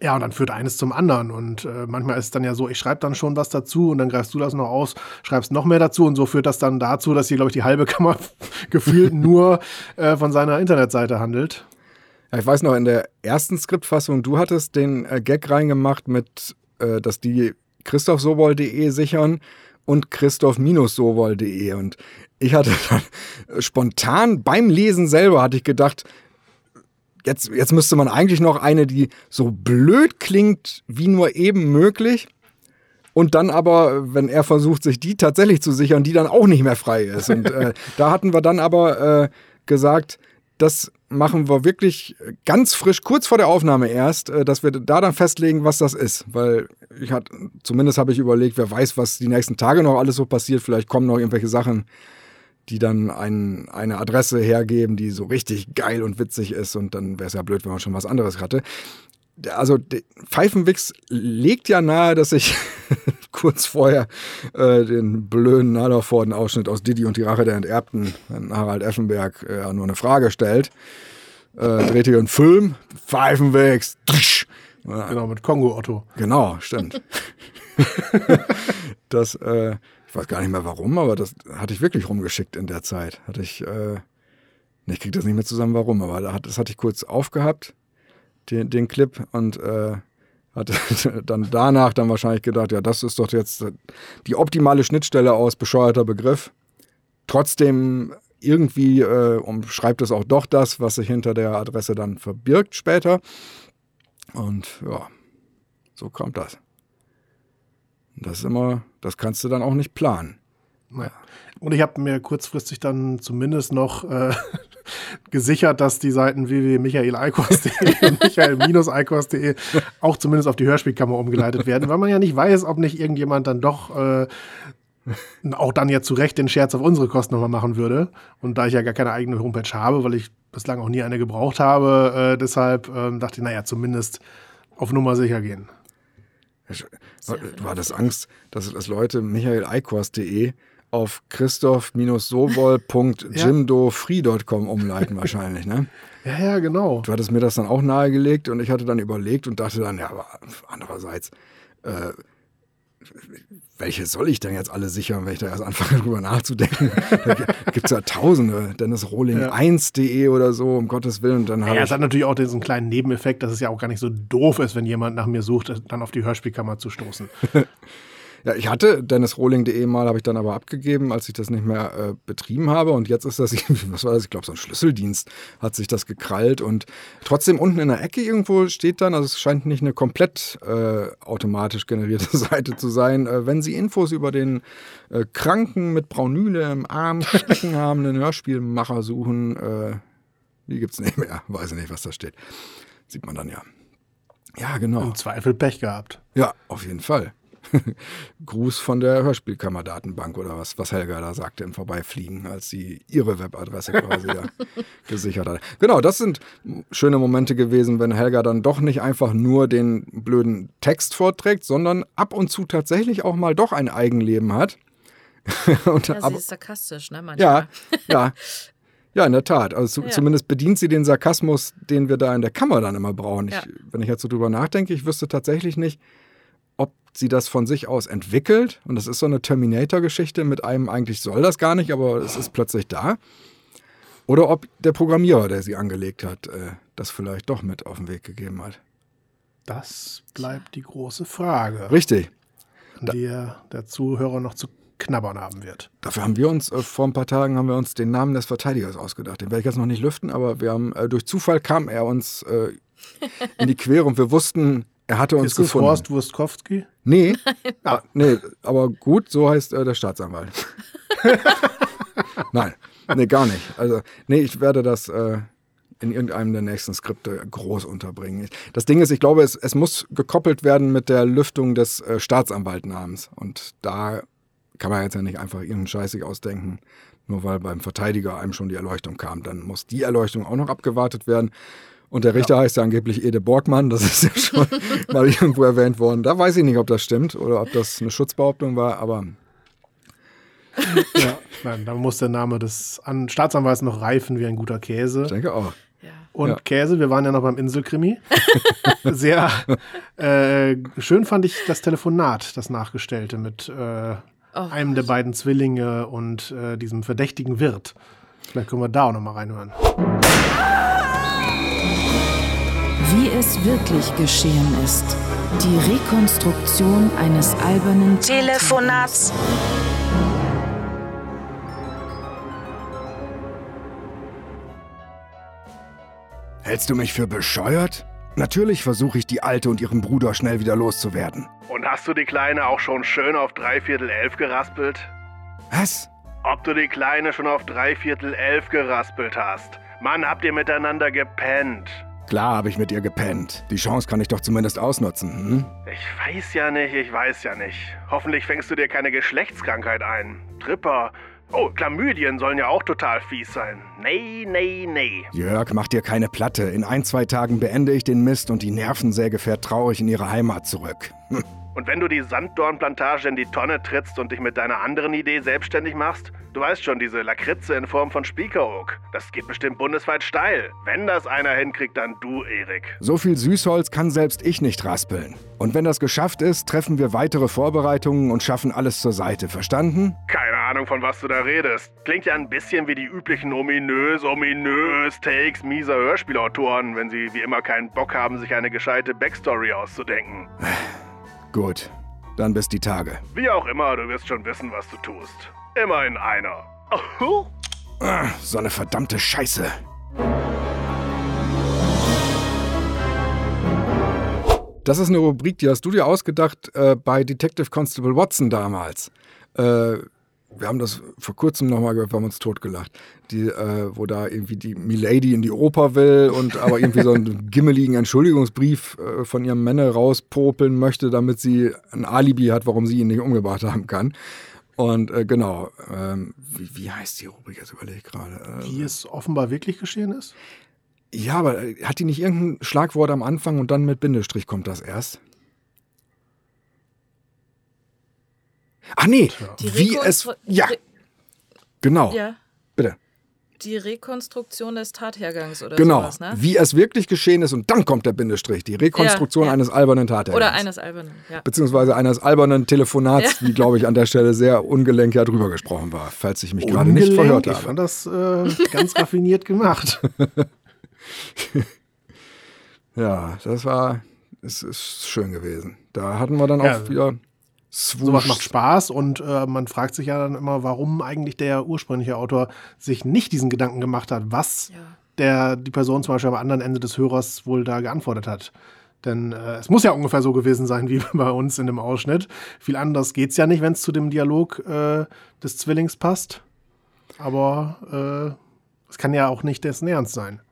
ja, und dann führt eines zum anderen. Und äh, manchmal ist es dann ja so, ich schreibe dann schon was dazu und dann greifst du das noch aus, schreibst noch mehr dazu. Und so führt das dann dazu, dass hier, glaube ich, die halbe Kammer gefühlt nur äh, von seiner Internetseite handelt. Ja, ich weiß noch, in der ersten Skriptfassung, du hattest den äh, Gag reingemacht mit, äh, dass die christophsobol.de sichern und christoph-sobol.de. Und ich hatte dann spontan beim Lesen selber, hatte ich gedacht, jetzt, jetzt müsste man eigentlich noch eine, die so blöd klingt wie nur eben möglich. Und dann aber, wenn er versucht, sich die tatsächlich zu sichern, die dann auch nicht mehr frei ist. Und äh, da hatten wir dann aber äh, gesagt, das machen wir wirklich ganz frisch, kurz vor der Aufnahme erst, äh, dass wir da dann festlegen, was das ist. Weil ich hatte, zumindest habe ich überlegt, wer weiß, was die nächsten Tage noch alles so passiert. Vielleicht kommen noch irgendwelche Sachen, die dann ein, eine Adresse hergeben, die so richtig geil und witzig ist. Und dann wäre es ja blöd, wenn man schon was anderes hatte. Also Pfeifenwix legt ja nahe, dass ich kurz vorher äh, den blöden Hallervorden-Ausschnitt aus Didi und die Rache der Enterbten, wenn Harald Effenberg äh, nur eine Frage stellt. Äh, dreht hier einen Film, Pfeifenwegs. Genau, mit Kongo Otto. Genau, stimmt. das, äh, ich weiß gar nicht mehr warum, aber das hatte ich wirklich rumgeschickt in der Zeit. Hatte ich, äh, ich kriege das nicht mehr zusammen, warum, aber das hatte ich kurz aufgehabt, den, den Clip, und äh, hatte dann danach dann wahrscheinlich gedacht, ja, das ist doch jetzt die optimale Schnittstelle aus bescheuerter Begriff. Trotzdem irgendwie äh, umschreibt es auch doch das, was sich hinter der Adresse dann verbirgt später. Und ja, so kommt das. Das ist immer, das kannst du dann auch nicht planen. Ja. Und ich habe mir kurzfristig dann zumindest noch äh, gesichert, dass die Seiten www.michaeleikos.de und michael-eikos.de auch zumindest auf die Hörspielkammer umgeleitet werden, weil man ja nicht weiß, ob nicht irgendjemand dann doch äh, auch dann ja zu Recht den Scherz auf unsere Kosten nochmal machen würde. Und da ich ja gar keine eigene Homepage habe, weil ich bislang auch nie eine gebraucht habe, äh, deshalb äh, dachte ich, naja, zumindest auf Nummer sicher gehen. Du hattest Angst, dass, dass Leute michaeleikos.de auf christoph-sowol.jimdofree.com umleiten wahrscheinlich, ne? Ja, ja, genau. Du hattest mir das dann auch nahegelegt und ich hatte dann überlegt und dachte dann, ja, aber andererseits, äh, welche soll ich denn jetzt alle sichern, wenn ich da erst anfange, drüber nachzudenken? da gibt es ja tausende. Dennis Rohling ja. 1.de oder so, um Gottes Willen. dann ja, es hat natürlich auch diesen kleinen Nebeneffekt, dass es ja auch gar nicht so doof ist, wenn jemand nach mir sucht, dann auf die Hörspielkammer zu stoßen. Ja, ich hatte dennisrohling.de mal, habe ich dann aber abgegeben, als ich das nicht mehr äh, betrieben habe. Und jetzt ist das, was war das? Ich glaube, so ein Schlüsseldienst hat sich das gekrallt. Und trotzdem unten in der Ecke irgendwo steht dann, also es scheint nicht eine komplett äh, automatisch generierte Seite zu sein, äh, wenn Sie Infos über den äh, Kranken mit Braunüle im Arm stecken haben, einen Hörspielmacher suchen, äh, die gibt es nicht mehr. Weiß ich nicht, was da steht. Sieht man dann ja. Ja, genau. Im Zweifel Pech gehabt. Ja, auf jeden Fall. Gruß von der Hörspielkammer-Datenbank oder was, was Helga da sagte im Vorbeifliegen, als sie ihre Webadresse quasi ja gesichert hat. Genau, das sind schöne Momente gewesen, wenn Helga dann doch nicht einfach nur den blöden Text vorträgt, sondern ab und zu tatsächlich auch mal doch ein Eigenleben hat. und, ja, sie ist sarkastisch, ne? Manchmal. Ja, ja. Ja, in der Tat. Also ja. zumindest bedient sie den Sarkasmus, den wir da in der Kammer dann immer brauchen. Ich, ja. Wenn ich jetzt so drüber nachdenke, ich wüsste tatsächlich nicht, sie das von sich aus entwickelt. Und das ist so eine Terminator-Geschichte mit einem, eigentlich soll das gar nicht, aber es ist plötzlich da. Oder ob der Programmierer, der sie angelegt hat, äh, das vielleicht doch mit auf den Weg gegeben hat. Das bleibt die große Frage. Richtig. An die der Zuhörer noch zu knabbern haben wird. Dafür haben wir uns, äh, vor ein paar Tagen haben wir uns den Namen des Verteidigers ausgedacht. Den werde ich jetzt noch nicht lüften, aber wir haben, äh, durch Zufall kam er uns äh, in die Quere und wir wussten, er hatte uns ist gefunden. Horst Wurstkowski? Nee, ah, nee, aber gut, so heißt äh, der Staatsanwalt. Nein, nee, gar nicht. Also, nee, ich werde das äh, in irgendeinem der nächsten Skripte groß unterbringen. Das Ding ist, ich glaube, es, es muss gekoppelt werden mit der Lüftung des äh, Staatsanwaltnamens. Und da kann man jetzt ja nicht einfach irgendeinen Scheiß sich ausdenken, nur weil beim Verteidiger einem schon die Erleuchtung kam. Dann muss die Erleuchtung auch noch abgewartet werden. Und der Richter ja. heißt ja angeblich Ede Borgmann, das ist ja schon mal irgendwo erwähnt worden. Da weiß ich nicht, ob das stimmt oder ob das eine Schutzbehauptung war, aber. ja, nein, da muss der Name des An Staatsanwalts noch reifen wie ein guter Käse. Ich denke auch. Und ja. Käse, wir waren ja noch beim Inselkrimi. Sehr äh, schön fand ich das Telefonat, das nachgestellte mit äh, oh, einem der beiden Zwillinge und äh, diesem verdächtigen Wirt. Vielleicht können wir da auch noch mal reinhören. Wie es wirklich geschehen ist. Die Rekonstruktion eines albernen Telefonats. Hältst du mich für bescheuert? Natürlich versuche ich, die Alte und ihren Bruder schnell wieder loszuwerden. Und hast du die Kleine auch schon schön auf dreiviertel elf geraspelt? Was? Ob du die Kleine schon auf dreiviertel elf geraspelt hast? Mann, habt ihr miteinander gepennt? Klar habe ich mit ihr gepennt. Die Chance kann ich doch zumindest ausnutzen, hm? Ich weiß ja nicht, ich weiß ja nicht. Hoffentlich fängst du dir keine Geschlechtskrankheit ein. Tripper. Oh, Chlamydien sollen ja auch total fies sein. Nee, nee, nee. Jörg, mach dir keine Platte. In ein, zwei Tagen beende ich den Mist und die Nervensäge fährt traurig in ihre Heimat zurück. Hm. Und wenn du die Sanddornplantage in die Tonne trittst und dich mit deiner anderen Idee selbstständig machst, du weißt schon, diese Lakritze in Form von Spiekeroog, das geht bestimmt bundesweit steil. Wenn das einer hinkriegt, dann du, Erik. So viel Süßholz kann selbst ich nicht raspeln. Und wenn das geschafft ist, treffen wir weitere Vorbereitungen und schaffen alles zur Seite. Verstanden? Keine Ahnung, von was du da redest. Klingt ja ein bisschen wie die üblichen ominös, ominös Takes mieser Hörspielautoren, wenn sie wie immer keinen Bock haben, sich eine gescheite Backstory auszudenken. Gut, dann bis die Tage. Wie auch immer, du wirst schon wissen, was du tust. Immerhin einer. Ah, so eine verdammte Scheiße. Das ist eine Rubrik, die hast du dir ausgedacht äh, bei Detective Constable Watson damals. Äh, wir haben das vor kurzem nochmal gehört, wir haben uns totgelacht. Die, äh, wo da irgendwie die Milady in die Oper will und aber irgendwie so einen gimmeligen Entschuldigungsbrief äh, von ihrem Männer rauspopeln möchte, damit sie ein Alibi hat, warum sie ihn nicht umgebracht haben kann. Und äh, genau, ähm, wie, wie heißt die Rubrik? Jetzt überlege ich gerade. Äh, Wie es offenbar wirklich geschehen ist? ja, aber äh, hat die nicht irgendein Schlagwort am Anfang und dann mit Bindestrich kommt das erst? Ach nee, Die wie es. Ja, Re- genau. Ja, Bitte. die Rekonstruktion des Tathergangs oder Genau. sowas, ne? Wie es wirklich geschehen ist und dann kommt der Bindestrich. Die Rekonstruktion Ja, ja. eines albernen Tathergangs. Oder eines albernen, ja. Beziehungsweise eines albernen Telefonats, Ja. wie, glaube ich, an der Stelle sehr ungelenk ja drüber gesprochen war, falls ich mich gerade nicht verhört Ich habe. fand das äh, ganz raffiniert gemacht. Ja, das war, es ist schön gewesen. Da hatten wir dann Ja. auch wieder Sowas macht Spaß und äh, man fragt sich ja dann immer, warum eigentlich der ursprüngliche Autor sich nicht diesen Gedanken gemacht hat, was der die Person zum Beispiel am anderen Ende des Hörers wohl da geantwortet hat. Denn äh, es muss ja ungefähr so gewesen sein wie bei uns in dem Ausschnitt. Viel anders geht's ja nicht, wenn es zu dem Dialog äh, des Zwillings passt. Aber äh, es kann ja auch nicht dessen Ernst sein.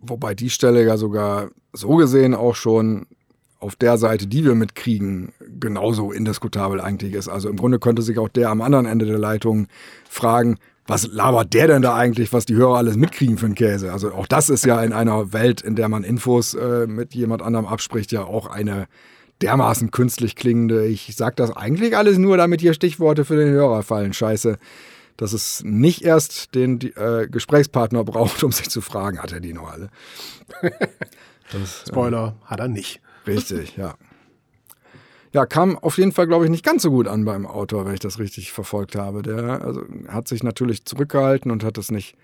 Wobei die Stelle ja sogar so gesehen auch schon auf der Seite, die wir mitkriegen, genauso indiskutabel eigentlich ist. Also im Grunde könnte sich auch der am anderen Ende der Leitung fragen, was labert der denn da eigentlich, was die Hörer alles mitkriegen für einen Käse? Also auch das ist ja in einer Welt, in der man Infos äh, mit jemand anderem abspricht, ja auch eine dermaßen künstlich klingende, ich sag das eigentlich alles nur, damit hier Stichworte für den Hörer fallen. Scheiße. Dass es nicht erst den äh, Gesprächspartner braucht, um sich zu fragen, hat er die noch alle. Das, äh, Spoiler, hat er nicht. Richtig, ja. Ja, kam auf jeden Fall, glaube ich, nicht ganz so gut an beim Autor, wenn ich das richtig verfolgt habe. Der also, hat sich natürlich zurückgehalten und hat es nicht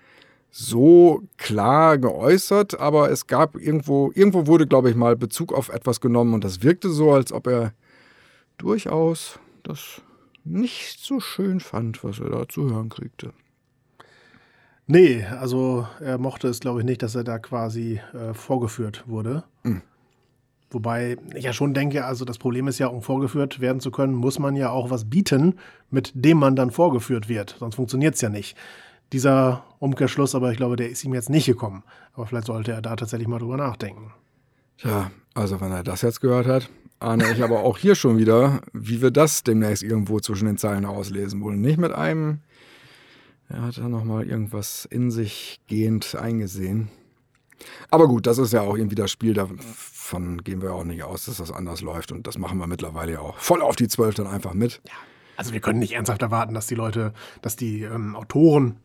so klar geäußert, aber es gab irgendwo, irgendwo wurde, glaube ich, mal Bezug auf etwas genommen und das wirkte so, als ob er durchaus das nicht so schön fand, was er da zu hören kriegte. Nee, also er mochte es, glaube ich, nicht, dass er da quasi äh, vorgeführt wurde. Wobei ich ja schon denke, also das Problem ist ja, um vorgeführt werden zu können, muss man ja auch was bieten, mit dem man dann vorgeführt wird. Sonst funktioniert es ja nicht. Dieser Umkehrschluss, aber ich glaube, der ist ihm jetzt nicht gekommen. Aber vielleicht sollte er da tatsächlich mal drüber nachdenken. Tja, also wenn er das jetzt gehört hat, ahne ich aber auch hier schon wieder, wie wir das demnächst irgendwo zwischen den Zeilen auslesen. Wohl nicht mit einem, er hat da nochmal irgendwas in sich gehend eingesehen. Aber gut, das ist ja auch irgendwie das Spiel, davon gehen wir auch nicht aus, dass das anders läuft. Und das machen wir mittlerweile ja auch voll auf die Zwölf dann einfach mit. Also wir können nicht ernsthaft erwarten, dass die Leute, dass die ähm, Autoren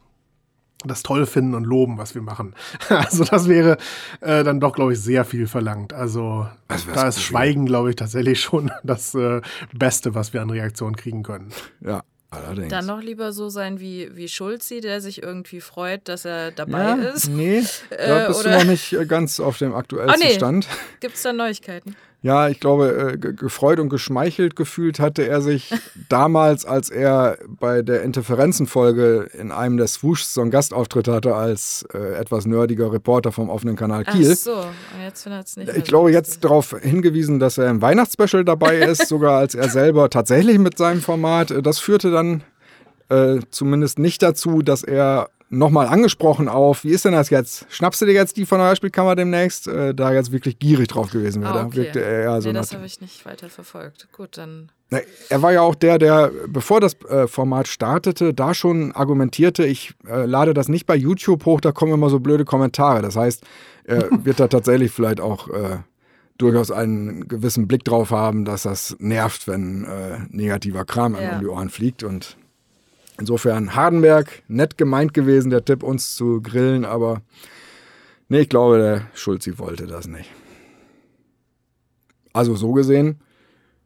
das toll finden und loben, was wir machen. Also das wäre äh, dann doch, glaube ich, sehr viel verlangt. Also da ist. Schweigen, glaube ich, tatsächlich schon das äh, Beste, was wir an Reaktionen kriegen können. Ja, allerdings. Dann noch lieber so sein wie, wie Schulzi, der sich irgendwie freut, dass er dabei ja, ist. Nee, da Äh, bist du oder- noch nicht äh, ganz auf dem aktuellsten Ah, nee. Stand. Gibt es da Neuigkeiten? Ja, ich glaube, äh, ge- gefreut und geschmeichelt gefühlt hatte er sich damals, als er bei der Interferenzenfolge in einem der Swooshs so einen Gastauftritt hatte als äh, etwas nerdiger Reporter vom offenen Kanal Kiel. Ach so, jetzt findet es nicht Ich glaube, jetzt darauf hingewiesen, dass er im Weihnachtsspecial dabei ist, sogar als er selber tatsächlich mit seinem Format. Äh, Das führte dann äh, zumindest nicht dazu, dass er nochmal angesprochen auf, wie ist denn das jetzt? Schnappst du dir jetzt die von der Hörspielkammer demnächst? Äh, da jetzt wirklich gierig drauf gewesen wäre. Ah, okay. wirkte er eher so nee, das habe ich nicht weiter verfolgt. Gut, dann. Na, Er war ja auch der, der, bevor das äh, Format startete, da schon argumentierte, ich äh, lade das nicht bei YouTube hoch, da kommen immer so blöde Kommentare. Das heißt, er wird da tatsächlich vielleicht auch äh, durchaus einen gewissen Blick drauf haben, dass das nervt, wenn äh, negativer Kram Ja. um die Ohren fliegt. Und insofern Hardenberg, nett gemeint gewesen, der Tipp, uns zu grillen, aber nee, ich glaube, der Schulzi wollte das nicht. Also so gesehen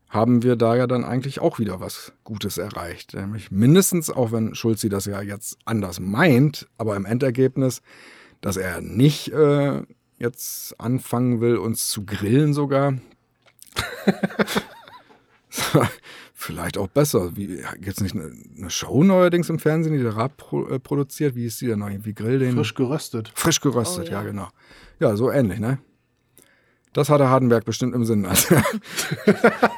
haben wir da ja dann eigentlich auch wieder was Gutes erreicht. Nämlich mindestens, auch wenn Schulzi das ja jetzt anders meint, aber im Endergebnis, dass er nicht äh, jetzt anfangen will, uns zu grillen sogar. Vielleicht auch besser. Gibt es nicht eine, eine Show neuerdings im Fernsehen, die der Raab pro, äh, produziert? Wie ist die denn noch? Irgendwie Grill den? Frisch geröstet. Frisch geröstet, Oh, ja. ja. genau. Ja, so ähnlich, ne? Das hatte Hardenberg bestimmt im Sinn. Also,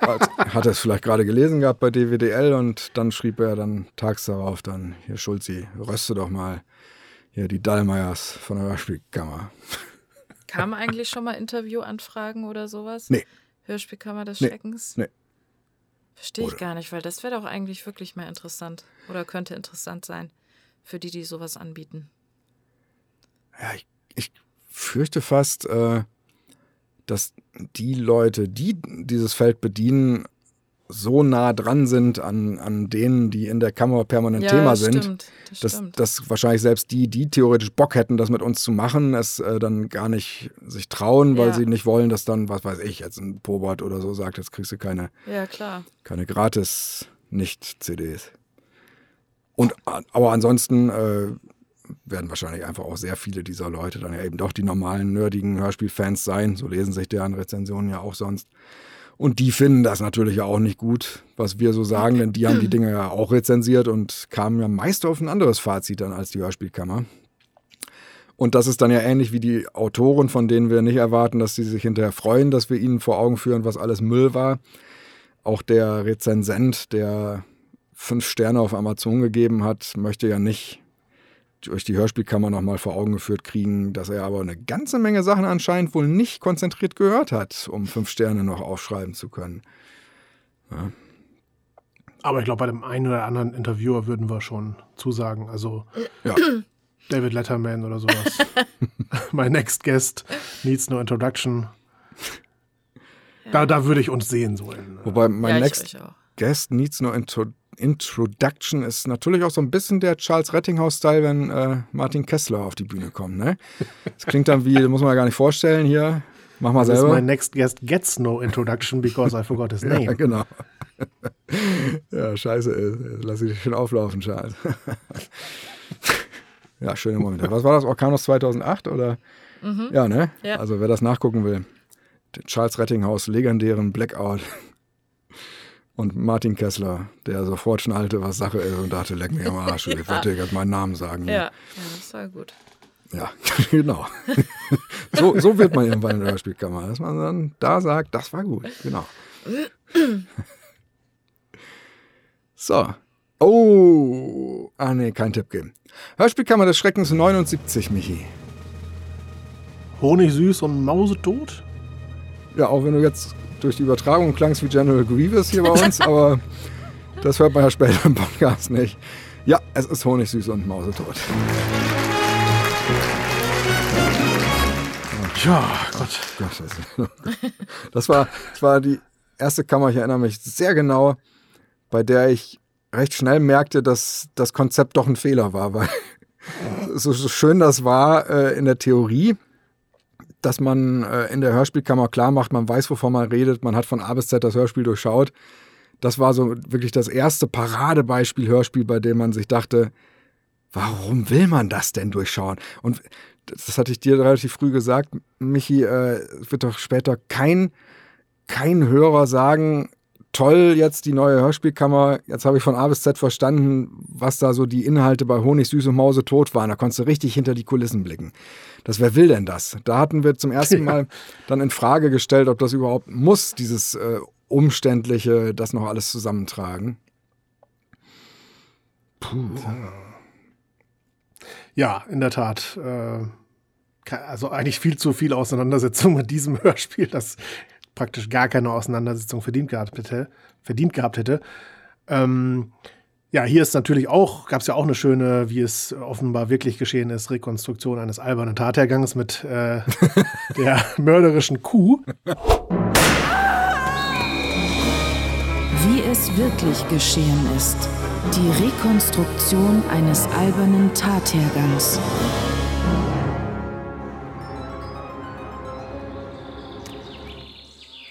als- hat er es vielleicht gerade gelesen gehabt bei DWDL und dann schrieb er dann tags darauf dann, hier Schulzi, röste doch mal hier die Dallmayers von der Hörspielkammer. Kamen eigentlich schon mal Interviewanfragen oder sowas? Nee. Hörspielkammer des Nee. Schreckens? Nee. Verstehe ich gar nicht, weil das wäre doch eigentlich wirklich mal interessant. Oder könnte interessant sein für die, die sowas anbieten. Ja, ich, ich fürchte fast, äh, dass die Leute, die dieses Feld bedienen, so nah dran sind an, an denen, die in der Kammer permanent ja, Thema das sind, Stimmt, das dass, stimmt. dass wahrscheinlich selbst die, die theoretisch Bock hätten, das mit uns zu machen, es äh, dann gar nicht sich trauen, weil Ja. sie nicht wollen, dass dann, was weiß ich, jetzt ein Pobot oder so sagt, jetzt kriegst du keine, ja, klar. keine gratis Nicht-CDs. Und aber ansonsten äh, werden wahrscheinlich einfach auch sehr viele dieser Leute dann ja eben doch die normalen, nerdigen Hörspielfans sein. So lesen sich deren Rezensionen ja auch sonst. Und die finden das natürlich auch nicht gut, was wir so sagen, denn die haben die Dinge ja auch rezensiert und kamen ja meist auf ein anderes Fazit dann als die Hörspielkammer. Und das ist dann ja ähnlich wie die Autoren, von denen wir nicht erwarten, dass sie sich hinterher freuen, dass wir ihnen vor Augen führen, was alles Müll war. Auch der Rezensent, der fünf Sterne auf Amazon gegeben hat, möchte ja nicht durch die Hörspielkammer nochmal vor Augen geführt kriegen, dass er aber eine ganze Menge Sachen anscheinend wohl nicht konzentriert gehört hat, um fünf Sterne noch aufschreiben zu können. Aber ich glaube, bei dem einen oder anderen Interviewer würden wir schon zusagen. Also Ja. David Letterman oder sowas. My next guest needs no introduction. Da, da würde ich uns sehen so in, Wobei mein ja, Next euch. Guest Needs No Intro Introduction ist natürlich auch so ein bisschen der Charles Rettinghaus-Style, wenn äh, Martin Kessler auf die Bühne kommt. Ne? Das klingt dann wie, muss man gar nicht vorstellen hier. Mach mal Das ist selber. my next guest gets no introduction because I forgot his Ja, name. genau. ja, scheiße, lass ich dich schön auflaufen, Charles. ja, schöne Momente. Was war das, Orkanus 2008 oder? Ja, ne? Ja. Also wer das nachgucken will, den Charles Rettinghaus legendären Blackout und Martin Kessler, der sofort schnallte, was Sache ist und dachte, leck mich am Arsch, ich dir gerade meinen Namen sagen. Ja. ja, das war gut. Ja, genau. so, so wird man irgendwann in der Hörspielkammer, dass man dann da sagt, das war gut, genau. So. Oh. Ah, nee, kein Tipp geben. Hörspielkammer des Schreckens 79, Michi. Honig süß und mausetot? Ja, auch wenn du jetzt durch die Übertragung klangst wie General Grievous hier bei uns, aber das hört man ja später im Podcast nicht. Ja, es ist honigsüß und mausetot. Ja, Gott. Gott, das, das, war, das war die erste Kammer, ich erinnere mich sehr genau, bei der ich recht schnell merkte, dass das Konzept doch ein Fehler war, weil so, so schön das war äh, in der Theorie, dass man äh, in der Hörspielkammer klar macht, man weiß, wovon man redet, man hat von A bis Z das Hörspiel durchschaut. Das war so wirklich das erste Paradebeispiel Hörspiel, bei dem man sich dachte, warum will man das denn durchschauen? Und das hatte ich dir relativ früh gesagt, Michi, äh, wird doch später kein, kein Hörer sagen, toll, jetzt die neue Hörspielkammer, jetzt habe ich von A bis Z verstanden, was da so die Inhalte bei Honig, Süß und Mause tot waren. Da konntest du richtig hinter die Kulissen blicken. Das, wer will denn das? Da hatten wir zum ersten Mal dann in Frage gestellt, ob das überhaupt muss, dieses äh, umständliche, das noch alles zusammentragen. Puh. Ja, in der Tat. Äh, also eigentlich viel zu viel Auseinandersetzung mit diesem Hörspiel, das praktisch gar keine Auseinandersetzung verdient gehabt hätte. Verdient gehabt hätte. Ähm, ja, hier ist natürlich auch, gab es ja auch eine schöne, wie es offenbar wirklich geschehen ist, Rekonstruktion eines albernen Tathergangs mit äh, der mörderischen Kuh. Wie es wirklich geschehen ist. Die Rekonstruktion eines albernen Tathergangs.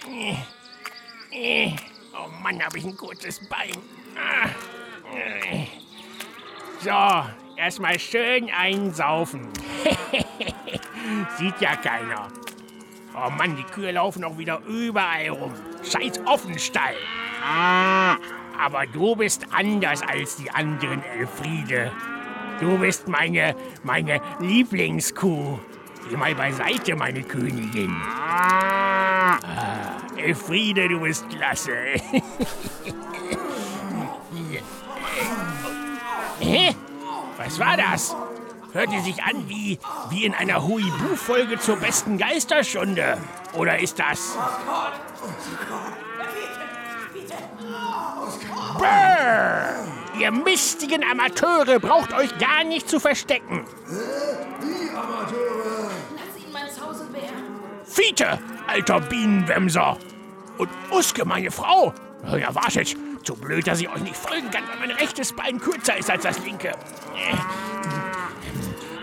Oh, oh, oh. oh Mann, habe ich ein gutes Bein. Ah. So, erstmal schön einsaufen. Sieht ja keiner. Oh Mann, die Kühe laufen auch wieder überall rum. Scheiß Offenstall. Aber du bist anders als die anderen, Elfriede. Du bist meine, meine Lieblingskuh. Geh mal beiseite, meine Königin. Ah, Elfriede, du bist klasse. Hä? Was war das? Hörte sich an wie, wie in einer Huibu-Folge zur besten Geisterstunde. Oder ist das... Brrr! Ihr mistigen Amateure braucht euch gar nicht zu verstecken. Fiete, alter Bienenwemser. Und Uske, meine Frau. Ja, wartet. Zu blöd, dass ich euch nicht folgen kann, weil mein rechtes Bein kürzer ist als das linke.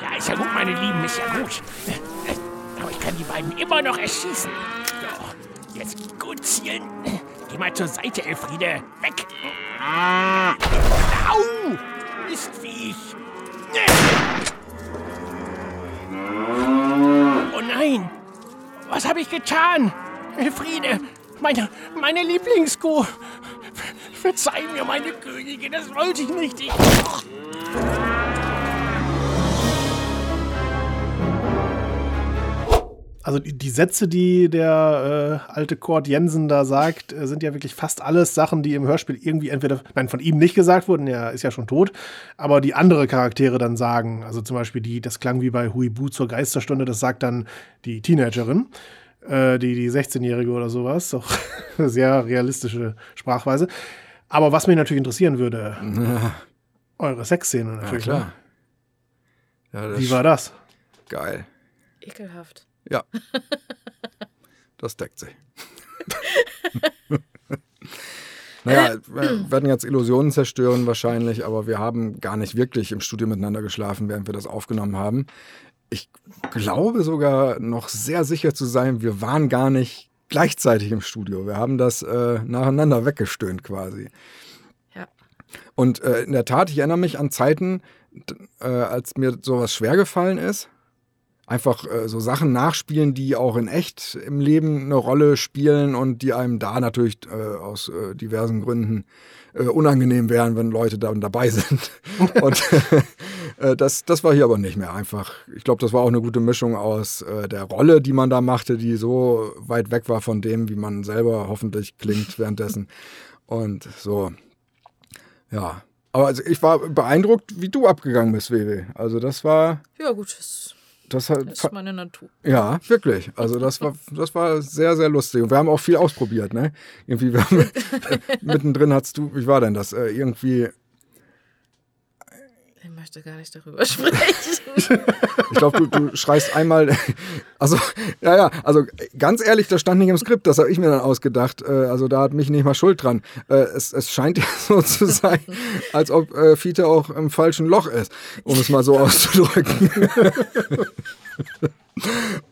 Ja, ist ja gut, meine Lieben, ist ja gut. Aber ich kann die beiden immer noch erschießen. So, jetzt gut zielen. Geh mal zur Seite, Elfriede. Weg. Au! Mistviech. Oh nein! Was habe ich getan? Elfriede, meine, meine Lieblingskuh. Verzeih mir, meine Königin, das wollte ich nicht. Ich... Also die, die Sätze, die der äh, alte Kurt Jensen da sagt, äh, sind ja wirklich fast alles Sachen, die im Hörspiel irgendwie entweder, nein, von ihm nicht gesagt wurden, er ist ja schon tot, aber die andere Charaktere dann sagen. Also zum Beispiel die, das klang wie bei Huibu zur Geisterstunde, das sagt dann die Teenagerin, äh, die, die 16-Jährige oder sowas. Doch sehr realistische Sprachweise. Aber was mich natürlich interessieren würde, eure Sexszene Ja, natürlich. klar. ne? Ja, das Wie war das? Geil. Ekelhaft. Ja. Das deckt sich. naja, wir werden jetzt Illusionen zerstören wahrscheinlich, aber wir haben gar nicht wirklich im Studio miteinander geschlafen, während wir das aufgenommen haben. Ich glaube sogar noch sehr sicher zu sein, wir waren gar nicht gleichzeitig im Studio. Wir haben das äh, nacheinander weggestöhnt quasi. Ja. Und äh, in der Tat, ich erinnere mich an Zeiten, äh, als mir sowas schwer gefallen ist. Einfach äh, so Sachen nachspielen, die auch in echt im Leben eine Rolle spielen und die einem da natürlich äh, aus äh, diversen Gründen äh, unangenehm wären, wenn Leute dann dabei sind. und äh, das, das war hier aber nicht mehr einfach. Ich glaube, das war auch eine gute Mischung aus äh, der Rolle, die man da machte, die so weit weg war von dem, wie man selber hoffentlich klingt währenddessen. Und so, ja. Aber also ich war beeindruckt, wie du abgegangen bist, WW. Also das war, Ja, gut, das das hat, ist meine Natur. ja, wirklich. Also das war, das war sehr, sehr lustig. Und wir haben auch viel ausprobiert, ne? Irgendwie, wir haben, mittendrin hast du, wie war denn das? Äh, irgendwie, möchte gar nicht darüber sprechen. ich glaube, du, du schreist einmal, also, ja, ja, also ganz ehrlich, das stand nicht im Skript, das habe ich mir dann ausgedacht. Äh, also da hat mich nicht mal Schuld dran. Äh, es, es scheint ja so zu sein, als ob äh, Fiete auch im falschen Loch ist, um es mal so auszudrücken.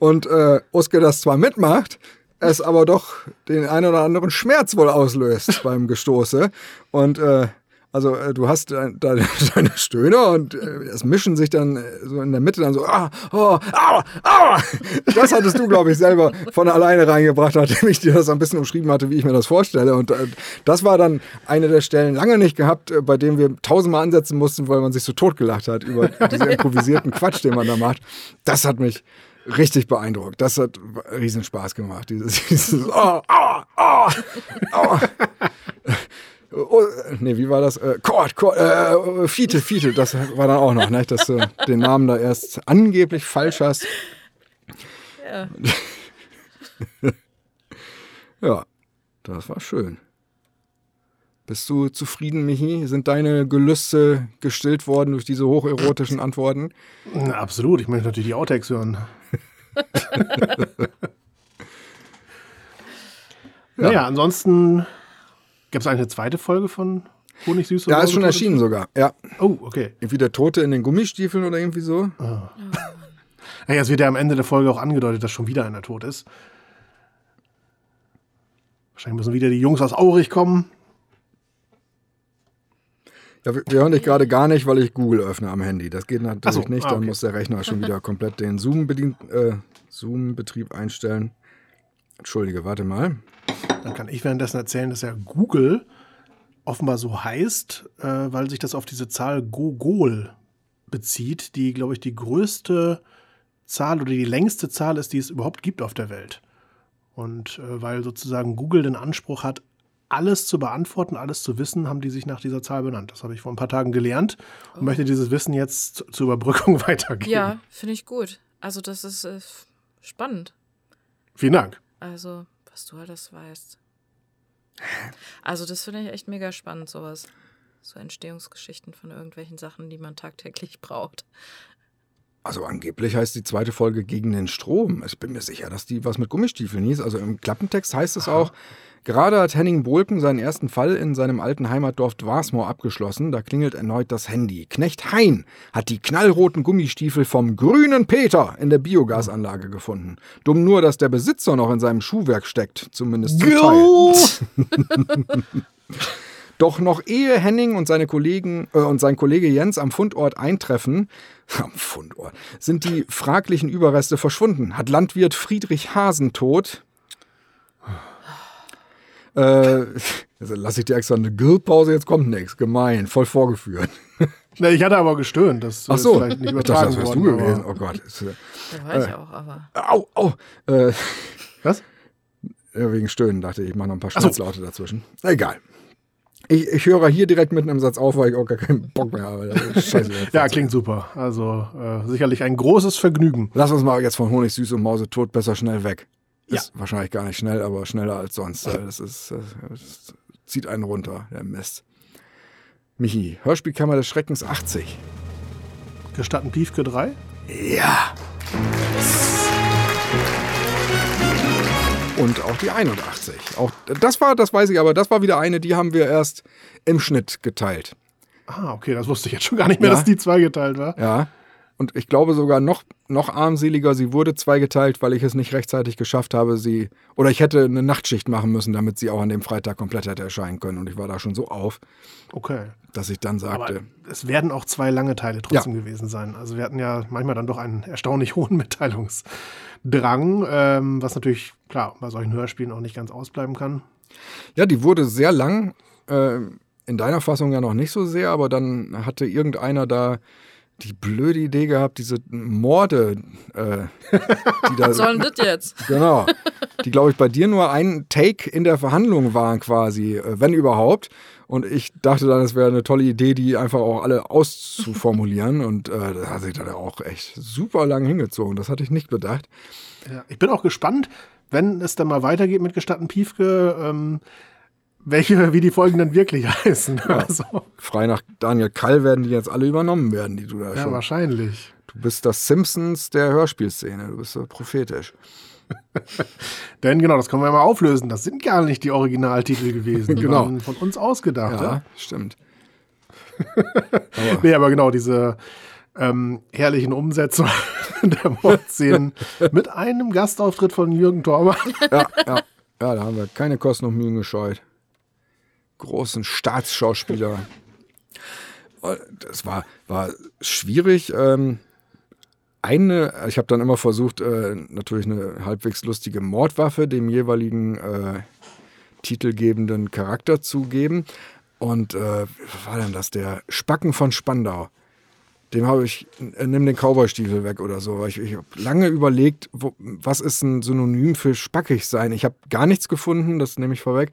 Und äh, Oske das zwar mitmacht, es aber doch den einen oder anderen Schmerz wohl auslöst beim Gestoße. Und äh, also äh, du hast äh, da deine Stöhner und äh, es mischen sich dann äh, so in der Mitte dann so, ah, oh, aua, aua. Das hattest du, glaube ich, selber von alleine reingebracht, nachdem ich dir das ein bisschen umschrieben hatte, wie ich mir das vorstelle. Und äh, das war dann eine der Stellen lange nicht gehabt, äh, bei dem wir tausendmal ansetzen mussten, weil man sich so totgelacht hat über diesen improvisierten Quatsch, den man da macht. Das hat mich richtig beeindruckt. Das hat riesen Spaß gemacht. Dieses, dieses oh, aua, aua, aua. Oh, nee, wie war das? Äh, Kord, Kord, äh, Fiete, Fiete, das war dann auch noch, ne? dass du den Namen da erst angeblich falsch hast. Ja. Ja, das war schön. Bist du zufrieden, Michi? Sind deine Gelüste gestillt worden durch diese hocherotischen Antworten? Na, absolut, ich möchte natürlich die Outtakes hören. Naja, ansonsten Gibt es eine zweite Folge von Honigsüß? Da ist schon erschienen sogar, ja. Oh, okay. Irgendwie der Tote in den Gummistiefeln oder irgendwie so. Ja, es wird ja am Ende der Folge auch angedeutet, dass schon wieder einer tot ist. Wahrscheinlich müssen wieder die Jungs aus Aurich kommen. Ja, wir, wir hören dich gerade gar nicht, weil ich Google öffne am Handy. Das geht natürlich so, nicht, ah, dann okay. muss der Rechner schon wieder komplett den äh, Zoom-Betrieb einstellen. Entschuldige, warte mal. Dann kann ich währenddessen erzählen, dass ja Google offenbar so heißt, äh, weil sich das auf diese Zahl Gogol bezieht, die, glaube ich, die größte Zahl oder die längste Zahl ist, die es überhaupt gibt auf der Welt. Und äh, weil sozusagen Google den Anspruch hat, alles zu beantworten, alles zu wissen, haben die sich nach dieser Zahl benannt. Das habe ich vor ein paar Tagen gelernt und möchte dieses Wissen jetzt zu- zur Überbrückung weitergeben. Ja, finde ich gut. Also das ist äh, spannend. Vielen Dank. Also, was du alles weißt. Also, das finde ich echt mega spannend, sowas. So Entstehungsgeschichten von irgendwelchen Sachen, die man tagtäglich braucht. Also angeblich heißt die zweite Folge gegen den Strom. Ich bin mir sicher, dass die was mit Gummistiefeln hieß. Also im Klappentext heißt es auch, gerade hat Henning Bohlken seinen ersten Fall in seinem alten Heimatdorf Dwarsmoor abgeschlossen. Da klingelt erneut das Handy. Knecht Hein hat die knallroten Gummistiefel vom grünen Peter in der Biogasanlage gefunden. Dumm nur, dass der Besitzer noch in seinem Schuhwerk steckt, zumindest zum Teil. Doch noch ehe Henning und seine Kollegen äh, und sein Kollege Jens am Fundort eintreffen, am Fundort, sind die fraglichen Überreste verschwunden. Hat Landwirt Friedrich Hasen tot. Äh, also lasse ich dir extra eine Grillpause, jetzt kommt nichts. Gemein, voll vorgeführt. Ne, ich hatte aber gestöhnt. Das Ach ist so, vielleicht nicht übertragen das wärst worden. du gewesen. Oh Gott. Äh, Da war ich auch, aber. Au, au. Äh, Was? Ja, wegen Stöhnen dachte ich, ich mache noch ein paar so. Schmerzlaute dazwischen. Egal. Ich, ich höre hier direkt mitten im Satz auf, weil ich auch gar keinen Bock mehr habe. Scheiße. Ja, klingt super. Also äh, sicherlich ein großes Vergnügen. Lass uns mal jetzt von Honig süß und Mause tot besser schnell weg. Ja. Ist wahrscheinlich gar nicht schnell, aber schneller als sonst. Das, ist, das, das zieht einen runter, der Mist. Michi, Hörspielkammer des Schreckens 80. Gestatten Piefke 3? Ja. Und auch die 81. Auch das war, das weiß ich, aber das war wieder eine, die haben wir erst im Schnitt geteilt. Ah, okay, das wusste ich jetzt schon gar nicht mehr, Ja. dass die zweigeteilt war. Ja. Und ich glaube sogar noch, noch armseliger, sie wurde zweigeteilt, weil ich es nicht rechtzeitig geschafft habe, sie. Oder ich hätte eine Nachtschicht machen müssen, damit sie auch an dem Freitag komplett hätte erscheinen können. Und ich war da schon so auf, Okay. dass ich dann Aber sagte. es werden auch zwei lange Teile trotzdem gewesen sein. Also wir hatten ja manchmal dann doch einen erstaunlich hohen Mitteilungsdrang, ähm, was natürlich, klar, bei solchen Hörspielen auch nicht ganz ausbleiben kann. Ja, die wurde sehr lang. Äh, in deiner Fassung ja noch nicht so sehr, aber dann hatte irgendeiner da die blöde Idee gehabt, diese Morde, äh, die da. Was soll denn das jetzt? Genau. Die, glaube ich, bei dir nur ein Take in der Verhandlung waren quasi, äh, wenn überhaupt. Und ich dachte dann, es wäre eine tolle Idee, die einfach auch alle auszuformulieren. Und äh, das hat sich dann auch echt super lang hingezogen. Das hatte ich nicht bedacht. Ja, ich bin auch gespannt, wenn es dann mal weitergeht mit Gestatten Piefke, ähm, welche, wie die Folgen dann wirklich heißen. Also, Frei nach Daniel Kall werden die jetzt alle übernommen werden, die du da ja, schon. wahrscheinlich. Du bist das Simpsons der Hörspielszene. Du bist so prophetisch. Denn genau, das können wir mal auflösen. Das sind gar nicht die Originaltitel gewesen. Die Genau. waren von uns ausgedacht. Ja, Ja? stimmt. Nee, aber genau, diese ähm, herrlichen Umsetzungen der Mordszenen mit einem Gastauftritt von Jürgen Thormann. Ja, ja. ja, da haben wir keine Kosten und Mühen gescheut. Großen Staatsschauspieler. Das war, war schwierig. Ähm, eine, ich habe dann immer versucht, äh, natürlich eine halbwegs lustige Mordwaffe dem jeweiligen äh, titelgebenden Charakter zu geben. Und äh, was war denn das? Der Spacken von Spandau. Dem habe ich, äh, nimm den Cowboystiefel weg oder so. Ich, ich habe lange überlegt, wo, was ist ein Synonym für spackig sein. Ich habe gar nichts gefunden, das nehme ich vorweg.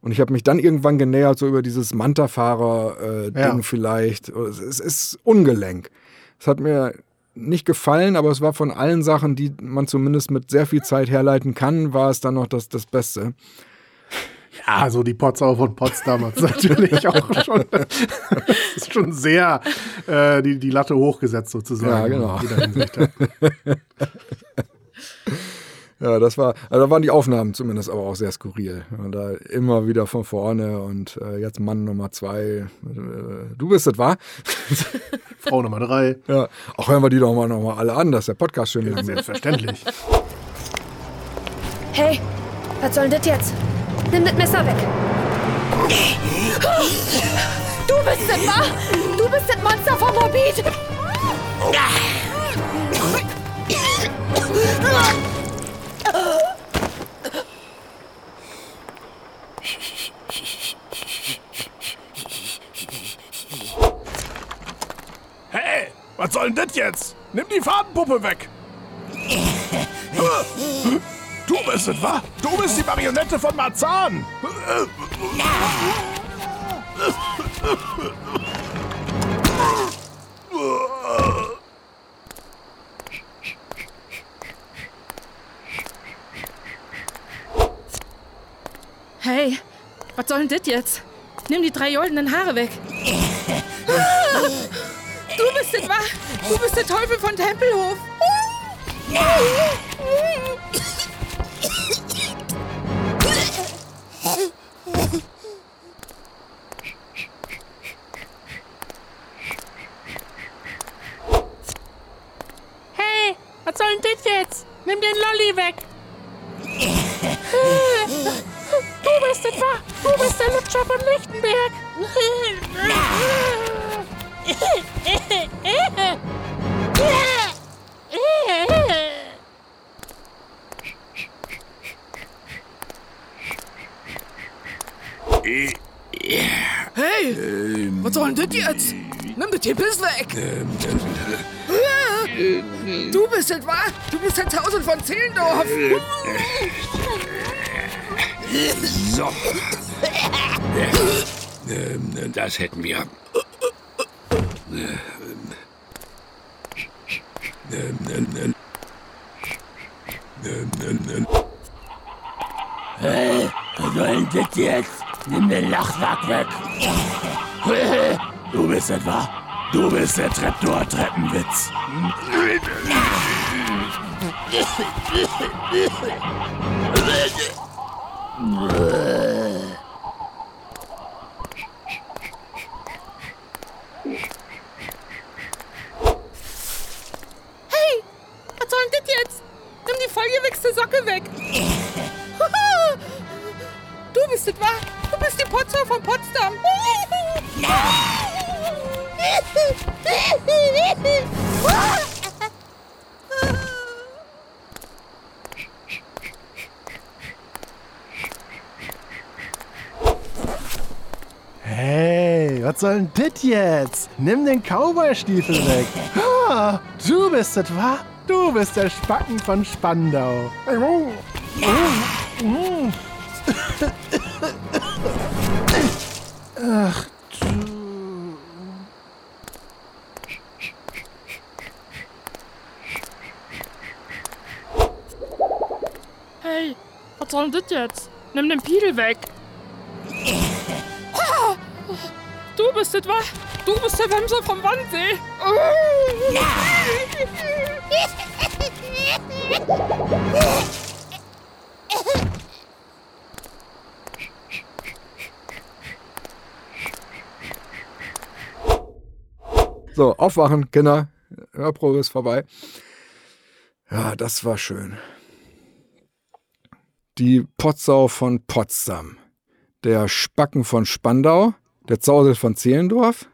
Und ich habe mich dann irgendwann genähert, so über dieses Manta-Fahrer-Ding Ja. vielleicht. Es, ist ungelenk. Es hat mir nicht gefallen, aber es war von allen Sachen, die man zumindest mit sehr viel Zeit herleiten kann, war es dann noch das, das Beste. Ja, so die Potsau von Potsdam hat natürlich auch schon. Ist schon sehr äh, die, die Latte hochgesetzt sozusagen. Ja, genau. Ja, das war, also da waren die Aufnahmen zumindest aber auch sehr skurril. Und da immer wieder von vorne und äh, jetzt Mann Nummer zwei. Äh, du bist es, wahr? Frau Nummer drei. Ja, auch hören wir die doch mal noch mal alle an, dass der Podcast schön lang wird. Selbstverständlich. Hey, was soll denn das jetzt? Nimm das Messer weg. Du bist es, wa? Du bist das Monster vom Morbid. Hey, was soll denn das jetzt? Nimm die Fadenpuppe weg. Du bist es, wa? Du bist die Marionette von Marzahn. Hey, was soll denn das jetzt? Nimm die drei goldenen Haare weg. Du bist es, wa? Du bist der Teufel von Tempelhof. Hey, was soll denn das jetzt? Nimm den Lolli weg. Du bist es, wa? Du bist der Lutscher von Lichtenberg. Hey, was soll denn das jetzt? Nimm den Tippis weg. Du bist es, wa? Du bist der Tausend von Zehlendorf. So. Ähm, das hätten wir. Hey, was soll denn das jetzt? Nimm den Lachsack weg. Du bist etwa. Du bist der Treptower-Treppenwitz. Hey, was soll denn das jetzt? Nimm die vollgewichste Socke weg. Du bist es, wa? Du bist die Potzer von Potsdam. Hey, was soll denn das jetzt? Nimm den Cowboy-Stiefel weg. Ah, du bist es, wa? Du bist der Spacken von Spandau. Ach du. Hey, was soll denn das jetzt? Nimm den Piedel weg. Du bist es, wa? Du bist der Wemser vom Wannsee. So, aufwachen, Kinder. Hörprobe ist vorbei. Ja, das war schön. Die Potsau von Potsdam. Der Spacken von Spandau. Der Zausel von Zehlendorf.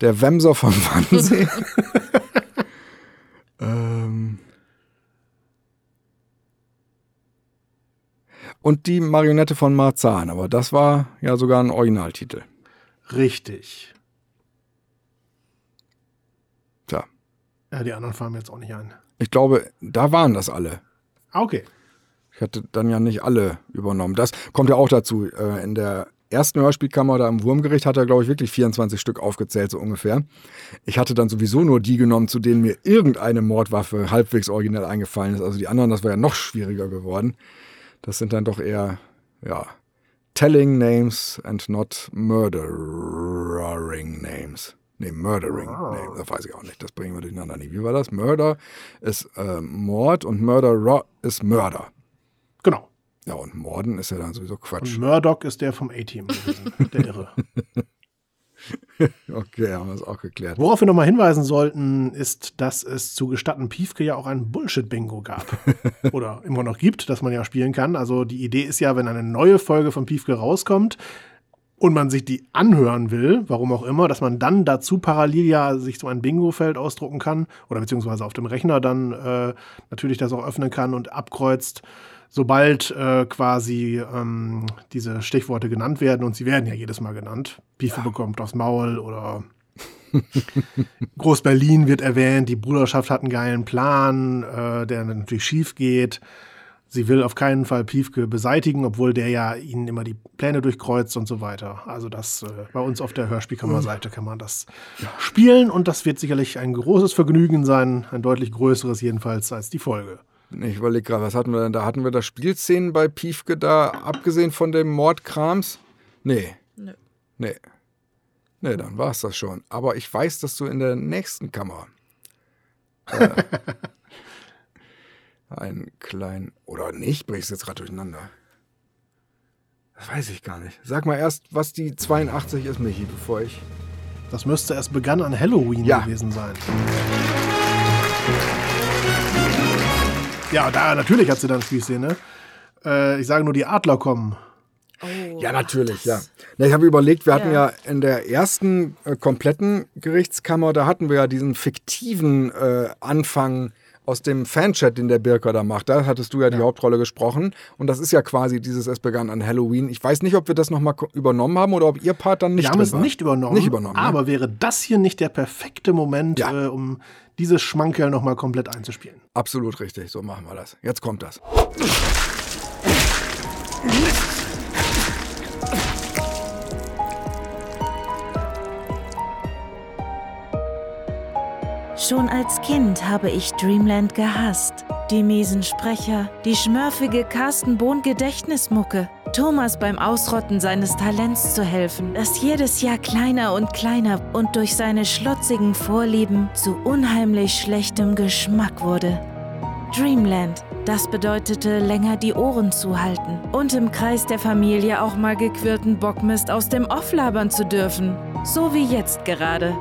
Der Wemser von Wannsee. ähm. Und die Marionette von Marzahn. Aber das war ja sogar ein Originaltitel. Richtig. Tja. Ja, die anderen fallen mir jetzt auch nicht ein. Ich glaube, da waren das alle. Ah, okay. Ich hatte dann ja nicht alle übernommen. Das kommt ja auch dazu. Äh, In der ersten Hörspielkammer da im Wurmgericht hat er, glaube ich, wirklich 24 Stück aufgezählt, so ungefähr. Ich hatte dann sowieso nur die genommen, zu denen mir irgendeine Mordwaffe halbwegs originell eingefallen ist. Also die anderen, das war ja noch schwieriger geworden. Das sind dann doch eher, ja, telling names and not murdering names. Nee, Murdering. Nee, das weiß ich auch nicht. Das bringen wir durcheinander. Nee, wie war das? Murder ist äh, Mord und Murderer ist Mörder. Genau. Ja, und Morden ist ja dann sowieso Quatsch. Und Murdoch ist der vom A-Team der Irre. okay, haben wir es auch geklärt. Worauf wir nochmal hinweisen sollten, ist, dass es zu Gestatten Piefke ja auch ein Bullshit-Bingo gab. Oder immer noch gibt, das man ja spielen kann. Also die Idee ist ja, wenn eine neue Folge von Piefke rauskommt, und man sich die anhören will, warum auch immer, dass man dann dazu parallel ja sich so ein Bingo-Feld ausdrucken kann oder beziehungsweise auf dem Rechner dann äh, natürlich das auch öffnen kann und abkreuzt, sobald äh, quasi ähm, diese Stichworte genannt werden und sie werden ja jedes Mal genannt. Piefe ja. bekommt aufs Maul oder Groß-Berlin wird erwähnt, die Bruderschaft hat einen geilen Plan, äh, der natürlich schief geht. Sie will auf keinen Fall Piefke beseitigen, obwohl der ja ihnen immer die Pläne durchkreuzt und so weiter. Also das äh, bei uns auf der Hörspielkammerseite kann man das ja. spielen und das wird sicherlich ein großes Vergnügen sein, ein deutlich größeres jedenfalls als die Folge. Ich überlege gerade, was hatten wir denn da? Hatten wir da Spielszenen bei Piefke da, abgesehen von dem Mordkrams? Nee. Nö. Nee. Nee, dann war es das schon. Aber ich weiß, dass du in der nächsten Kammer äh, einen kleinen. Oder nicht? Bring ich es jetzt gerade durcheinander? Das weiß ich gar nicht. Sag mal erst, was die 82 ist, Michi, bevor ich. Das müsste erst begann an Halloween ja. gewesen sein. Ja, da natürlich hat sie dann Spielszene. Äh, ich sage nur, die Adler kommen. Oh, ja, natürlich, ja. ja. Ich habe überlegt, wir ja. hatten ja in der ersten äh, kompletten Gerichtskammer, da hatten wir ja diesen fiktiven äh, Anfang aus dem Fanchat, den der Birker da macht. Da hattest du ja die ja. Hauptrolle gesprochen. Und das ist ja quasi dieses Es begann an Halloween. Ich weiß nicht, ob wir das nochmal übernommen haben oder ob ihr Part dann nicht Wir haben es war. nicht übernommen. Nicht übernommen. Aber ne? wäre das hier nicht der perfekte Moment, ja. äh, um dieses Schmankerl nochmal komplett einzuspielen? Absolut richtig. So machen wir das. Jetzt kommt das. Schon als Kind habe ich Dreamland gehasst. Die miesen Sprecher, die schmörfige Carsten Bohn Gedächtnismucke, Thomas beim Ausrotten seines Talents zu helfen, das jedes Jahr kleiner und kleiner und durch seine schlotzigen Vorlieben zu unheimlich schlechtem Geschmack wurde. Dreamland, das bedeutete länger die Ohren zuhalten und im Kreis der Familie auch mal gequirlten Bockmist aus dem Off labern zu dürfen, so wie jetzt gerade.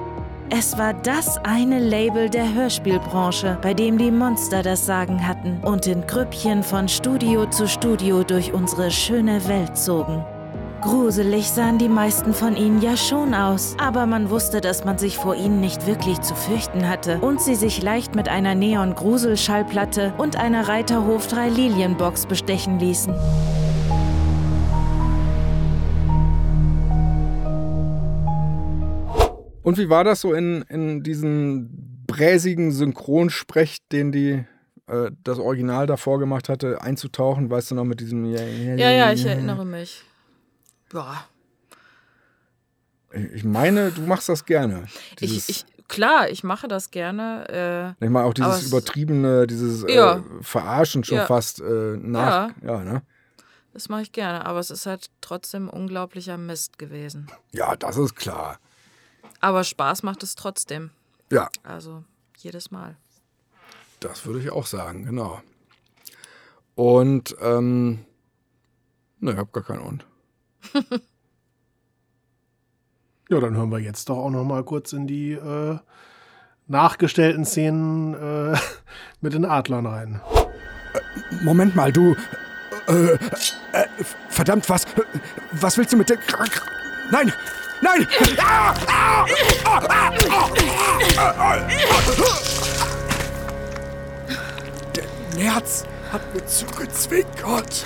Es war das eine Label der Hörspielbranche, bei dem die Monster das Sagen hatten und in Grüppchen von Studio zu Studio durch unsere schöne Welt zogen. Gruselig sahen die meisten von ihnen ja schon aus, aber man wusste, dass man sich vor ihnen nicht wirklich zu fürchten hatte und sie sich leicht mit einer Neon-Gruselschallplatte und einer Reiterhof 3 Lilienbox bestechen ließen. Und wie war das so in, in diesen bräsigen Synchronsprech, den die äh, das Original davor gemacht hatte, einzutauchen? Weißt du noch mit diesem. Ja, ja, ja ich erinnere mich. Ja. Ich meine, du machst das gerne. Ich, ich, klar, ich mache das gerne. Äh, ich meine auch dieses übertriebene, dieses äh, ja. Verarschen schon ja. fast äh, nach. Ja. ja, ne? Das mache ich gerne, aber es ist halt trotzdem unglaublicher Mist gewesen. Ja, das ist klar. Aber Spaß macht es trotzdem. Ja. Also jedes Mal. Das würde ich auch sagen, genau. Und, ähm, ne, ich habe gar keinen Und. ja, dann hören wir jetzt doch auch noch mal kurz in die äh, nachgestellten Szenen äh, mit den Adlern rein. Moment mal, du. Äh, äh, verdammt, was. Was willst du mit der. Nein! Nein! Der Nerz hat mir zugezwinkert.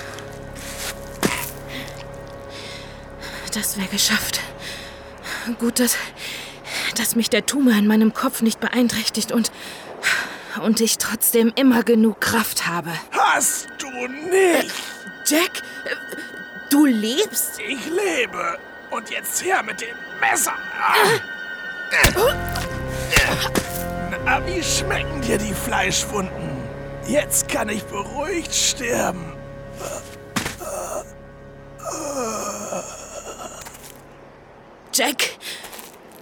Das wäre geschafft. Gut, dass, dass mich der Tumor in meinem Kopf nicht beeinträchtigt und, und ich trotzdem immer genug Kraft habe. Hast du nicht? Jack, du lebst? Ich lebe. Und jetzt her mit dem Messer. Na, wie schmecken dir die Fleischwunden? Jetzt kann ich beruhigt sterben. Jack,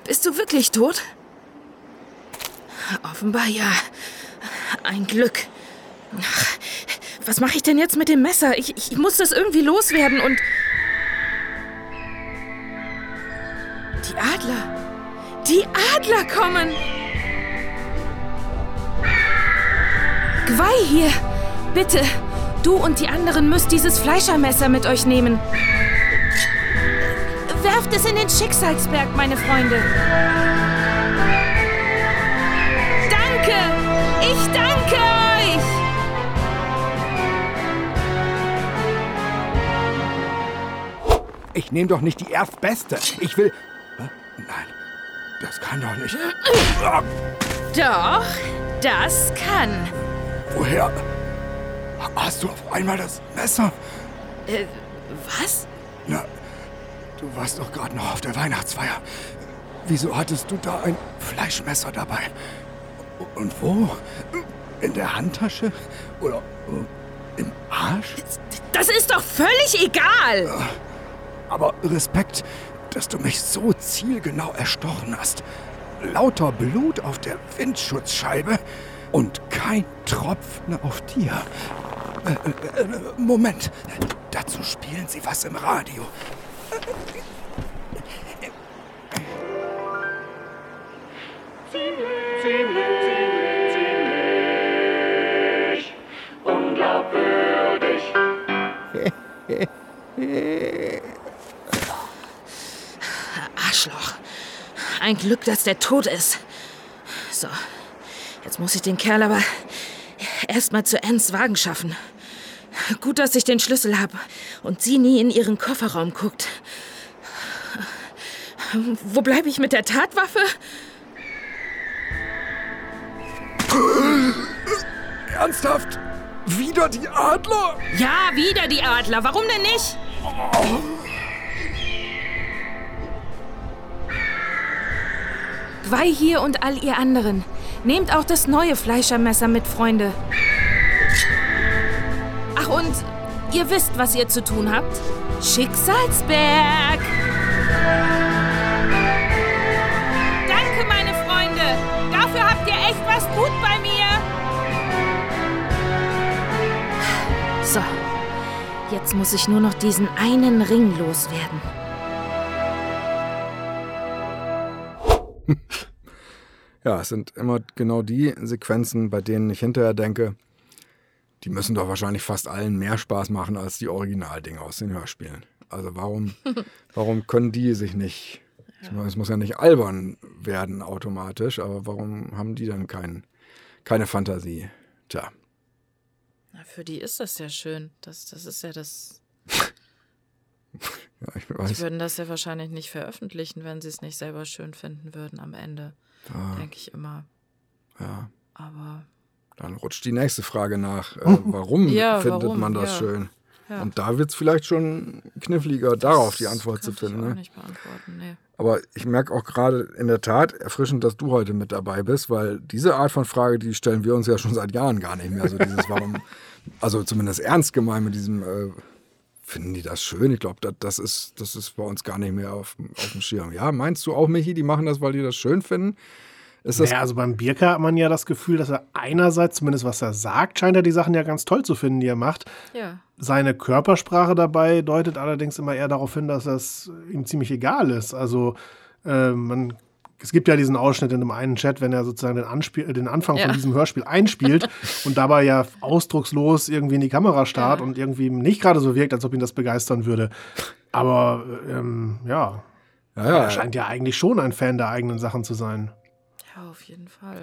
Bist du wirklich tot? Offenbar ja. Ein Glück. Ach, Was mache ich denn jetzt mit dem Messer? Ich, ich muss das irgendwie loswerden und. Die Adler. Die Adler kommen! Gwei hier! Bitte! Du und die anderen müsst dieses Fleischermesser mit euch nehmen. Werft es in den Schicksalsberg, meine Freunde. Danke! Ich danke euch! Ich nehme doch nicht die erstbeste. Ich will. Das kann doch nicht. Doch, das kann. Woher hast du auf einmal das Messer? Äh, was? Na, du warst doch gerade noch auf der Weihnachtsfeier. Wieso hattest du da ein Fleischmesser dabei? Und wo? In der Handtasche? Oder äh, im Arsch? Das ist doch völlig egal! Aber Respekt, dass du mich so zielgenau erstochen hast. Lauter Blut auf der Windschutzscheibe und kein Tropfen auf dir. Äh, äh, Moment, dazu spielen sie was im Radio. Unglaubwürdig. Arschloch. Ein Glück, dass der tot ist. So, jetzt muss ich den Kerl aber erstmal zu Anns Wagen schaffen. Gut, dass ich den Schlüssel habe und sie nie in ihren Kofferraum guckt. Wo bleibe ich mit der Tatwaffe? Ernsthaft? Wieder die Adler? Ja, wieder die Adler. Warum denn nicht? Gwei hier und all ihr anderen. Nehmt auch das neue Fleischermesser mit, Freunde. Ach und ihr wisst, was ihr zu tun habt? Schicksalsberg! Danke, meine Freunde! Dafür habt ihr echt was gut bei mir! So, jetzt muss ich nur noch diesen einen Ring loswerden. Ja, es sind immer genau die Sequenzen, bei denen ich hinterher denke, die müssen doch wahrscheinlich fast allen mehr Spaß machen als die Originaldinge aus den Hörspielen. Also warum, warum können die sich nicht, ich meine, es muss ja nicht albern werden automatisch, aber warum haben die dann kein, keine Fantasie? Tja, Na, für die ist das ja schön. Das, das ist ja das. ja, ich Die weiß. würden das ja wahrscheinlich nicht veröffentlichen, wenn sie es nicht selber schön finden würden am Ende. Ah. Denke ich immer. Ja, Aber dann rutscht die nächste Frage nach. Äh, warum Ja, findet warum? man das Ja. schön? Ja. Und da wird es vielleicht schon kniffliger, darauf die Antwort zu finden. ich auch Ne? nicht beantworten. Nee. Aber ich merke auch gerade in der Tat erfrischend, dass du heute mit dabei bist, weil diese Art von Frage, die stellen wir uns ja schon seit Jahren gar nicht mehr. Also dieses Warum, also zumindest ernst gemeint mit diesem, äh, finden die das schön? Ich glaube, das, das, ist, das ist bei uns gar nicht mehr auf, auf dem Schirm. Ja, meinst du auch, Michi, die machen das, weil die das schön finden? Ist das Naja, also beim Birker hat man ja das Gefühl, dass er einerseits, zumindest was er sagt, scheint er die Sachen ja ganz toll zu finden, die er macht. Ja. Seine Körpersprache dabei deutet allerdings immer eher darauf hin, dass das ihm ziemlich egal ist. Also äh, man, es gibt ja diesen Ausschnitt in einem einen Chat, wenn er sozusagen den, Anspiel, den Anfang Ja. von diesem Hörspiel einspielt und dabei ja ausdruckslos irgendwie in die Kamera starrt und irgendwie nicht gerade so wirkt, als ob ihn das begeistern würde. Aber ähm, ja, ja, ja, er scheint ja eigentlich schon ein Fan der eigenen Sachen zu sein. Ja, auf jeden Fall.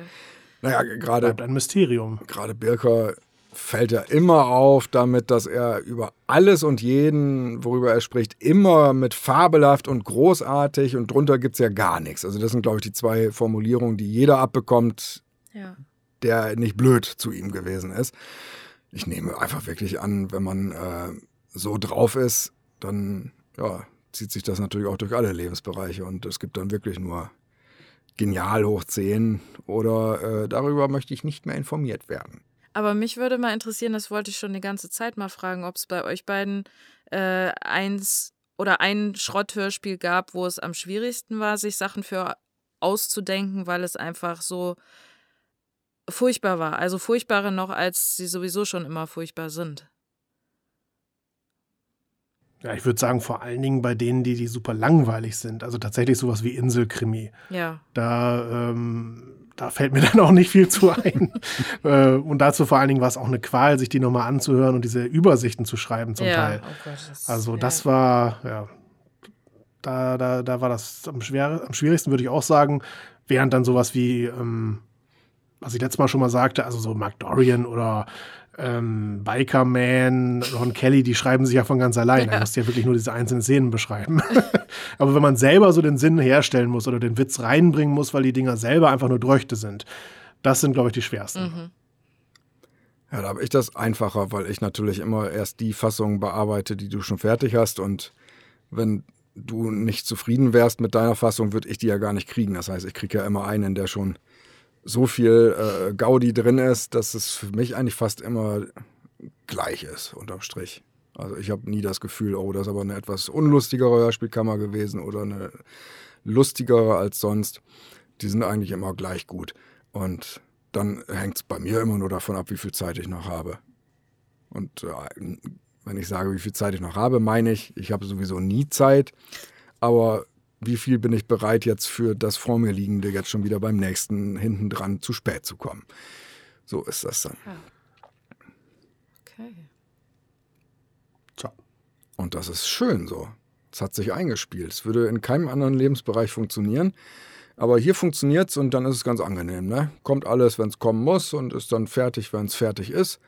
naja, gerade Bleibt ein Mysterium. gerade Birker fällt ja immer auf damit, dass er über alles und jeden, worüber er spricht, immer mit fabelhaft und großartig und drunter gibt es ja gar nichts. Also das sind, glaube ich, die zwei Formulierungen, die jeder abbekommt, Ja. der nicht blöd zu ihm gewesen ist. Ich nehme einfach wirklich an, wenn man äh, so drauf ist, dann ja, zieht sich das natürlich auch durch alle Lebensbereiche und es gibt dann wirklich nur genial hoch 10 oder äh, darüber möchte ich nicht mehr informiert werden. Aber mich würde mal interessieren, das wollte ich schon die ganze Zeit mal fragen, ob es bei euch beiden äh, eins oder ein Schrotthörspiel gab, wo es am schwierigsten war, sich Sachen für auszudenken, weil es einfach so furchtbar war. Also furchtbarer noch, als sie sowieso schon immer furchtbar sind. Ja, ich würde sagen, vor allen Dingen bei denen, die, die super langweilig sind. Also tatsächlich sowas wie Inselkrimi. Ja. Da, ähm, da fällt mir dann auch nicht viel zu ein. äh, und dazu vor allen Dingen war es auch eine Qual, sich die nochmal anzuhören und diese Übersichten zu schreiben zum ja. Teil. Oh Gott, das, Also ja. das war, ja, da, da, da war das am, schwer, am schwierigsten, würde ich auch sagen. Während dann sowas wie, ähm, was ich letztes Mal schon mal sagte, also so Mark Dorian oder ähm, Biker Man, Ron Kelly, die schreiben sich ja von ganz allein. Da musst du ja wirklich nur diese einzelnen Szenen beschreiben. Aber wenn man selber so den Sinn herstellen muss oder den Witz reinbringen muss, weil die Dinger selber einfach nur Dröchte sind, das sind, glaube ich, die schwersten. Mhm. Ja, da habe ich das einfacher, weil ich natürlich immer erst die Fassung bearbeite, die du schon fertig hast. Und wenn du nicht zufrieden wärst mit deiner Fassung, würde ich die ja gar nicht kriegen. Das heißt, ich kriege ja immer einen, der schon so viel äh, Gaudi drin ist, dass es für mich eigentlich fast immer gleich ist, unterm Strich. Also ich habe nie das Gefühl, oh, das ist aber eine etwas unlustigere Hörspielkammer gewesen oder eine lustigere als sonst. Die sind eigentlich immer gleich gut. Und dann hängt es bei mir immer nur davon ab, wie viel Zeit ich noch habe. Und äh, wenn ich sage, wie viel Zeit ich noch habe, meine ich, ich habe sowieso nie Zeit. Aber wie viel bin ich bereit, jetzt für das vor mir liegende jetzt schon wieder beim nächsten hinten dran zu spät zu kommen? So ist das dann. Okay. Tja. Und das ist schön so. Es hat sich eingespielt. Es würde in keinem anderen Lebensbereich funktionieren. Aber hier funktioniert es und dann ist es ganz angenehm. Ne? Kommt alles, wenn es kommen muss und ist dann fertig, wenn es fertig ist.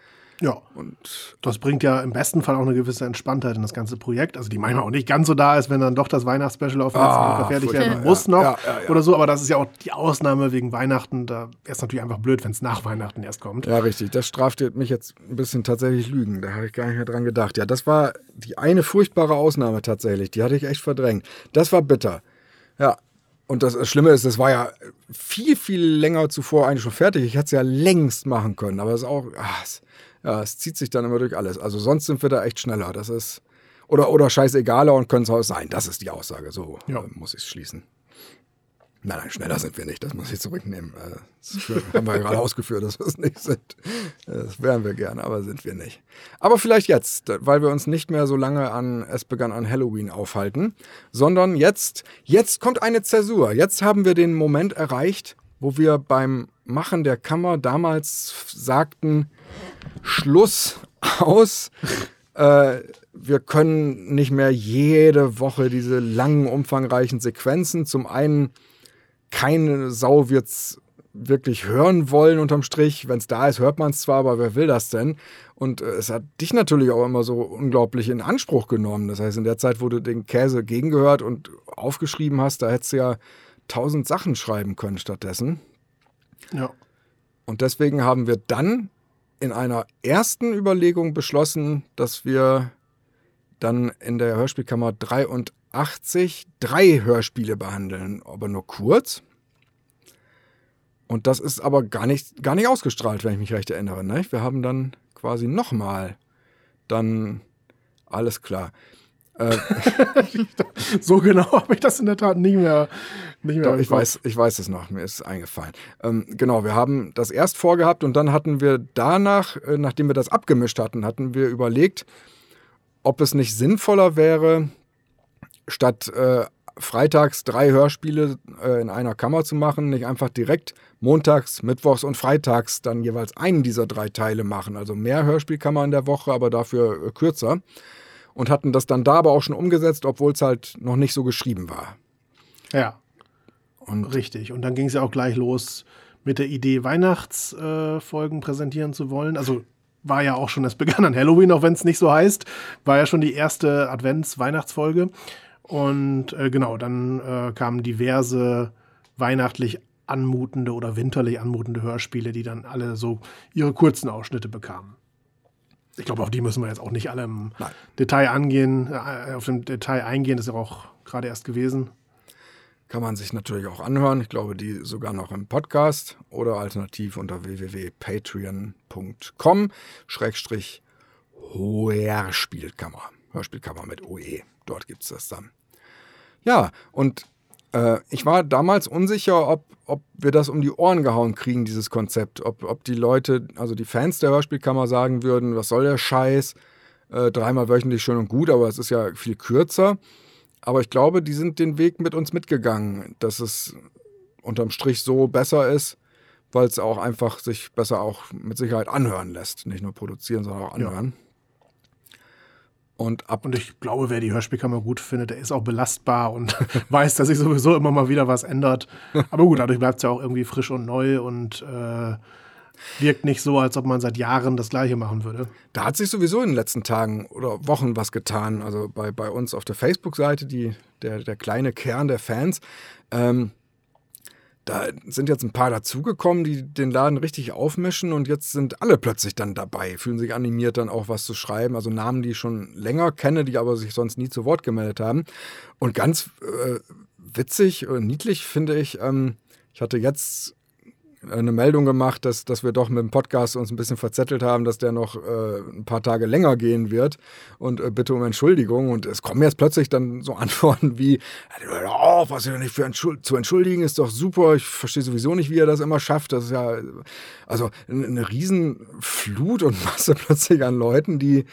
Ja. Und Das bringt ja im besten Fall auch eine gewisse Entspanntheit in das ganze Projekt. Also die manchmal auch nicht ganz so da ist, wenn dann doch das Weihnachtsspecial auf den letzten Ah, Drücker fertig werden muss noch Ja, ja, ja. oder so. Aber das ist ja auch die Ausnahme wegen Weihnachten. Da wäre es natürlich einfach blöd, wenn es nach Weihnachten erst kommt. Ja, richtig. Das straft mich jetzt ein bisschen tatsächlich Lügen. Da habe ich gar nicht mehr dran gedacht. Ja, das war die eine furchtbare Ausnahme tatsächlich. Die hatte ich echt verdrängt. Das war bitter. Ja. Und das Schlimme ist, das war ja viel, viel länger zuvor eigentlich schon fertig. Ich hätte es ja längst machen können. Aber es ist auch, es, ja, es zieht sich dann immer durch alles. Also sonst sind wir da echt schneller. Das ist, oder, oder scheißegaler und können es auch sein. Das ist die Aussage. So Ja. äh, muss ich es schließen. Nein, nein, schneller sind wir nicht. Das muss ich zurücknehmen. Äh, Das haben wir ja gerade ausgeführt, dass wir es nicht sind. Äh, Das wären wir gerne, aber sind wir nicht. Aber vielleicht jetzt, weil wir uns nicht mehr so lange an Es begann an Halloween aufhalten, sondern jetzt, jetzt kommt eine Zäsur. Jetzt haben wir den Moment erreicht, wo wir beim Machen der Kammer damals sagten, Schluss aus. Äh, wir können nicht mehr jede Woche diese langen, umfangreichen Sequenzen. Zum einen, keine Sau wird's wirklich hören wollen unterm Strich. Wenn es da ist, hört man es zwar, aber wer will das denn? Und äh, es hat dich natürlich auch immer so unglaublich in Anspruch genommen. Das heißt, in der Zeit, wo du den Käse gegengehört und aufgeschrieben hast, da hättest du ja tausend Sachen schreiben können stattdessen. Ja. Und deswegen haben wir dann in einer ersten Überlegung beschlossen, dass wir dann in der Hörspielkammer 83 drei Hörspiele behandeln, aber nur kurz. Und das ist aber gar nicht, gar nicht ausgestrahlt, wenn ich mich recht erinnere. Ne? Wir haben dann quasi nochmal dann alles klar. Äh, So genau habe ich das in der Tat nicht mehr. Nicht mehr Doch, ich weiß, ich weiß es noch, mir ist es eingefallen. Ähm, genau, wir haben das erst vorgehabt und dann hatten wir danach, äh, nachdem wir das abgemischt hatten, hatten wir überlegt, ob es nicht sinnvoller wäre, statt äh, freitags drei Hörspiele äh, in einer Kammer zu machen, nicht einfach direkt montags, mittwochs und freitags dann jeweils einen dieser drei Teile machen. Also mehr Hörspielkammer in der Woche, aber dafür äh, kürzer. Und hatten das dann da aber auch schon umgesetzt, obwohl es halt noch nicht so geschrieben war. Ja, Und richtig. Und dann ging es ja auch gleich los mit der Idee, Weihnachtsfolgen äh, präsentieren zu wollen. Also war ja auch schon, es begann an Halloween, auch wenn es nicht so heißt, war ja schon die erste Advents-Weihnachtsfolge. Und äh, genau, dann äh, kamen diverse weihnachtlich anmutende oder winterlich anmutende Hörspiele, die dann alle so ihre kurzen Ausschnitte bekamen. Ich glaube, auf die müssen wir jetzt auch nicht alle im Nein. Detail angehen, äh, auf dem Detail eingehen, das ist ja auch gerade erst gewesen. kann man sich natürlich auch anhören. Ich glaube, die sogar noch im Podcast oder alternativ unter www.patreon.com Schrägstrich Hörspielkammer. Hörspielkammer mit OE. Dort gibt es das dann. Ja, und Äh, ich war damals unsicher, ob, ob wir das um die Ohren gehauen kriegen, dieses Konzept. Ob, ob die Leute, also die Fans der Hörspielkammer sagen würden, was soll der Scheiß? Äh, dreimal wöchentlich schön und gut, aber es ist ja viel kürzer. Aber ich glaube, die sind den Weg mit uns mitgegangen, dass es unterm Strich so besser ist, weil es auch einfach sich besser auch mit Sicherheit anhören lässt. Nicht nur produzieren, sondern auch anhören. Ja. Und, ab und ich glaube, wer die Hörspielkammer gut findet, der ist auch belastbar und weiß, dass sich sowieso immer mal wieder was ändert. Aber gut, dadurch bleibt es ja auch irgendwie frisch und neu und äh, wirkt nicht so, als ob man seit Jahren das Gleiche machen würde. Da hat sich sowieso in den letzten Tagen oder Wochen was getan. Also bei, bei uns auf der Facebook-Seite, der, der kleine Kern der Fans, ähm, da sind jetzt ein paar dazugekommen, die den Laden richtig aufmischen und jetzt sind alle plötzlich dann dabei, fühlen sich animiert, dann auch was zu schreiben. Also Namen, die ich schon länger kenne, die aber sich sonst nie zu Wort gemeldet haben. Und ganz äh, witzig und niedlich finde ich, ähm, ich hatte jetzt eine Meldung gemacht, dass, dass wir doch mit dem Podcast uns ein bisschen verzettelt haben, dass der noch äh, ein paar Tage länger gehen wird und äh, bitte um Entschuldigung. Und es kommen jetzt plötzlich dann so Antworten wie, oh, was ihr nicht für Entschuld zu entschuldigen ist doch super. Ich verstehe sowieso nicht, wie er das immer schafft. Das ist ja also eine Riesenflut und Masse plötzlich an Leuten, die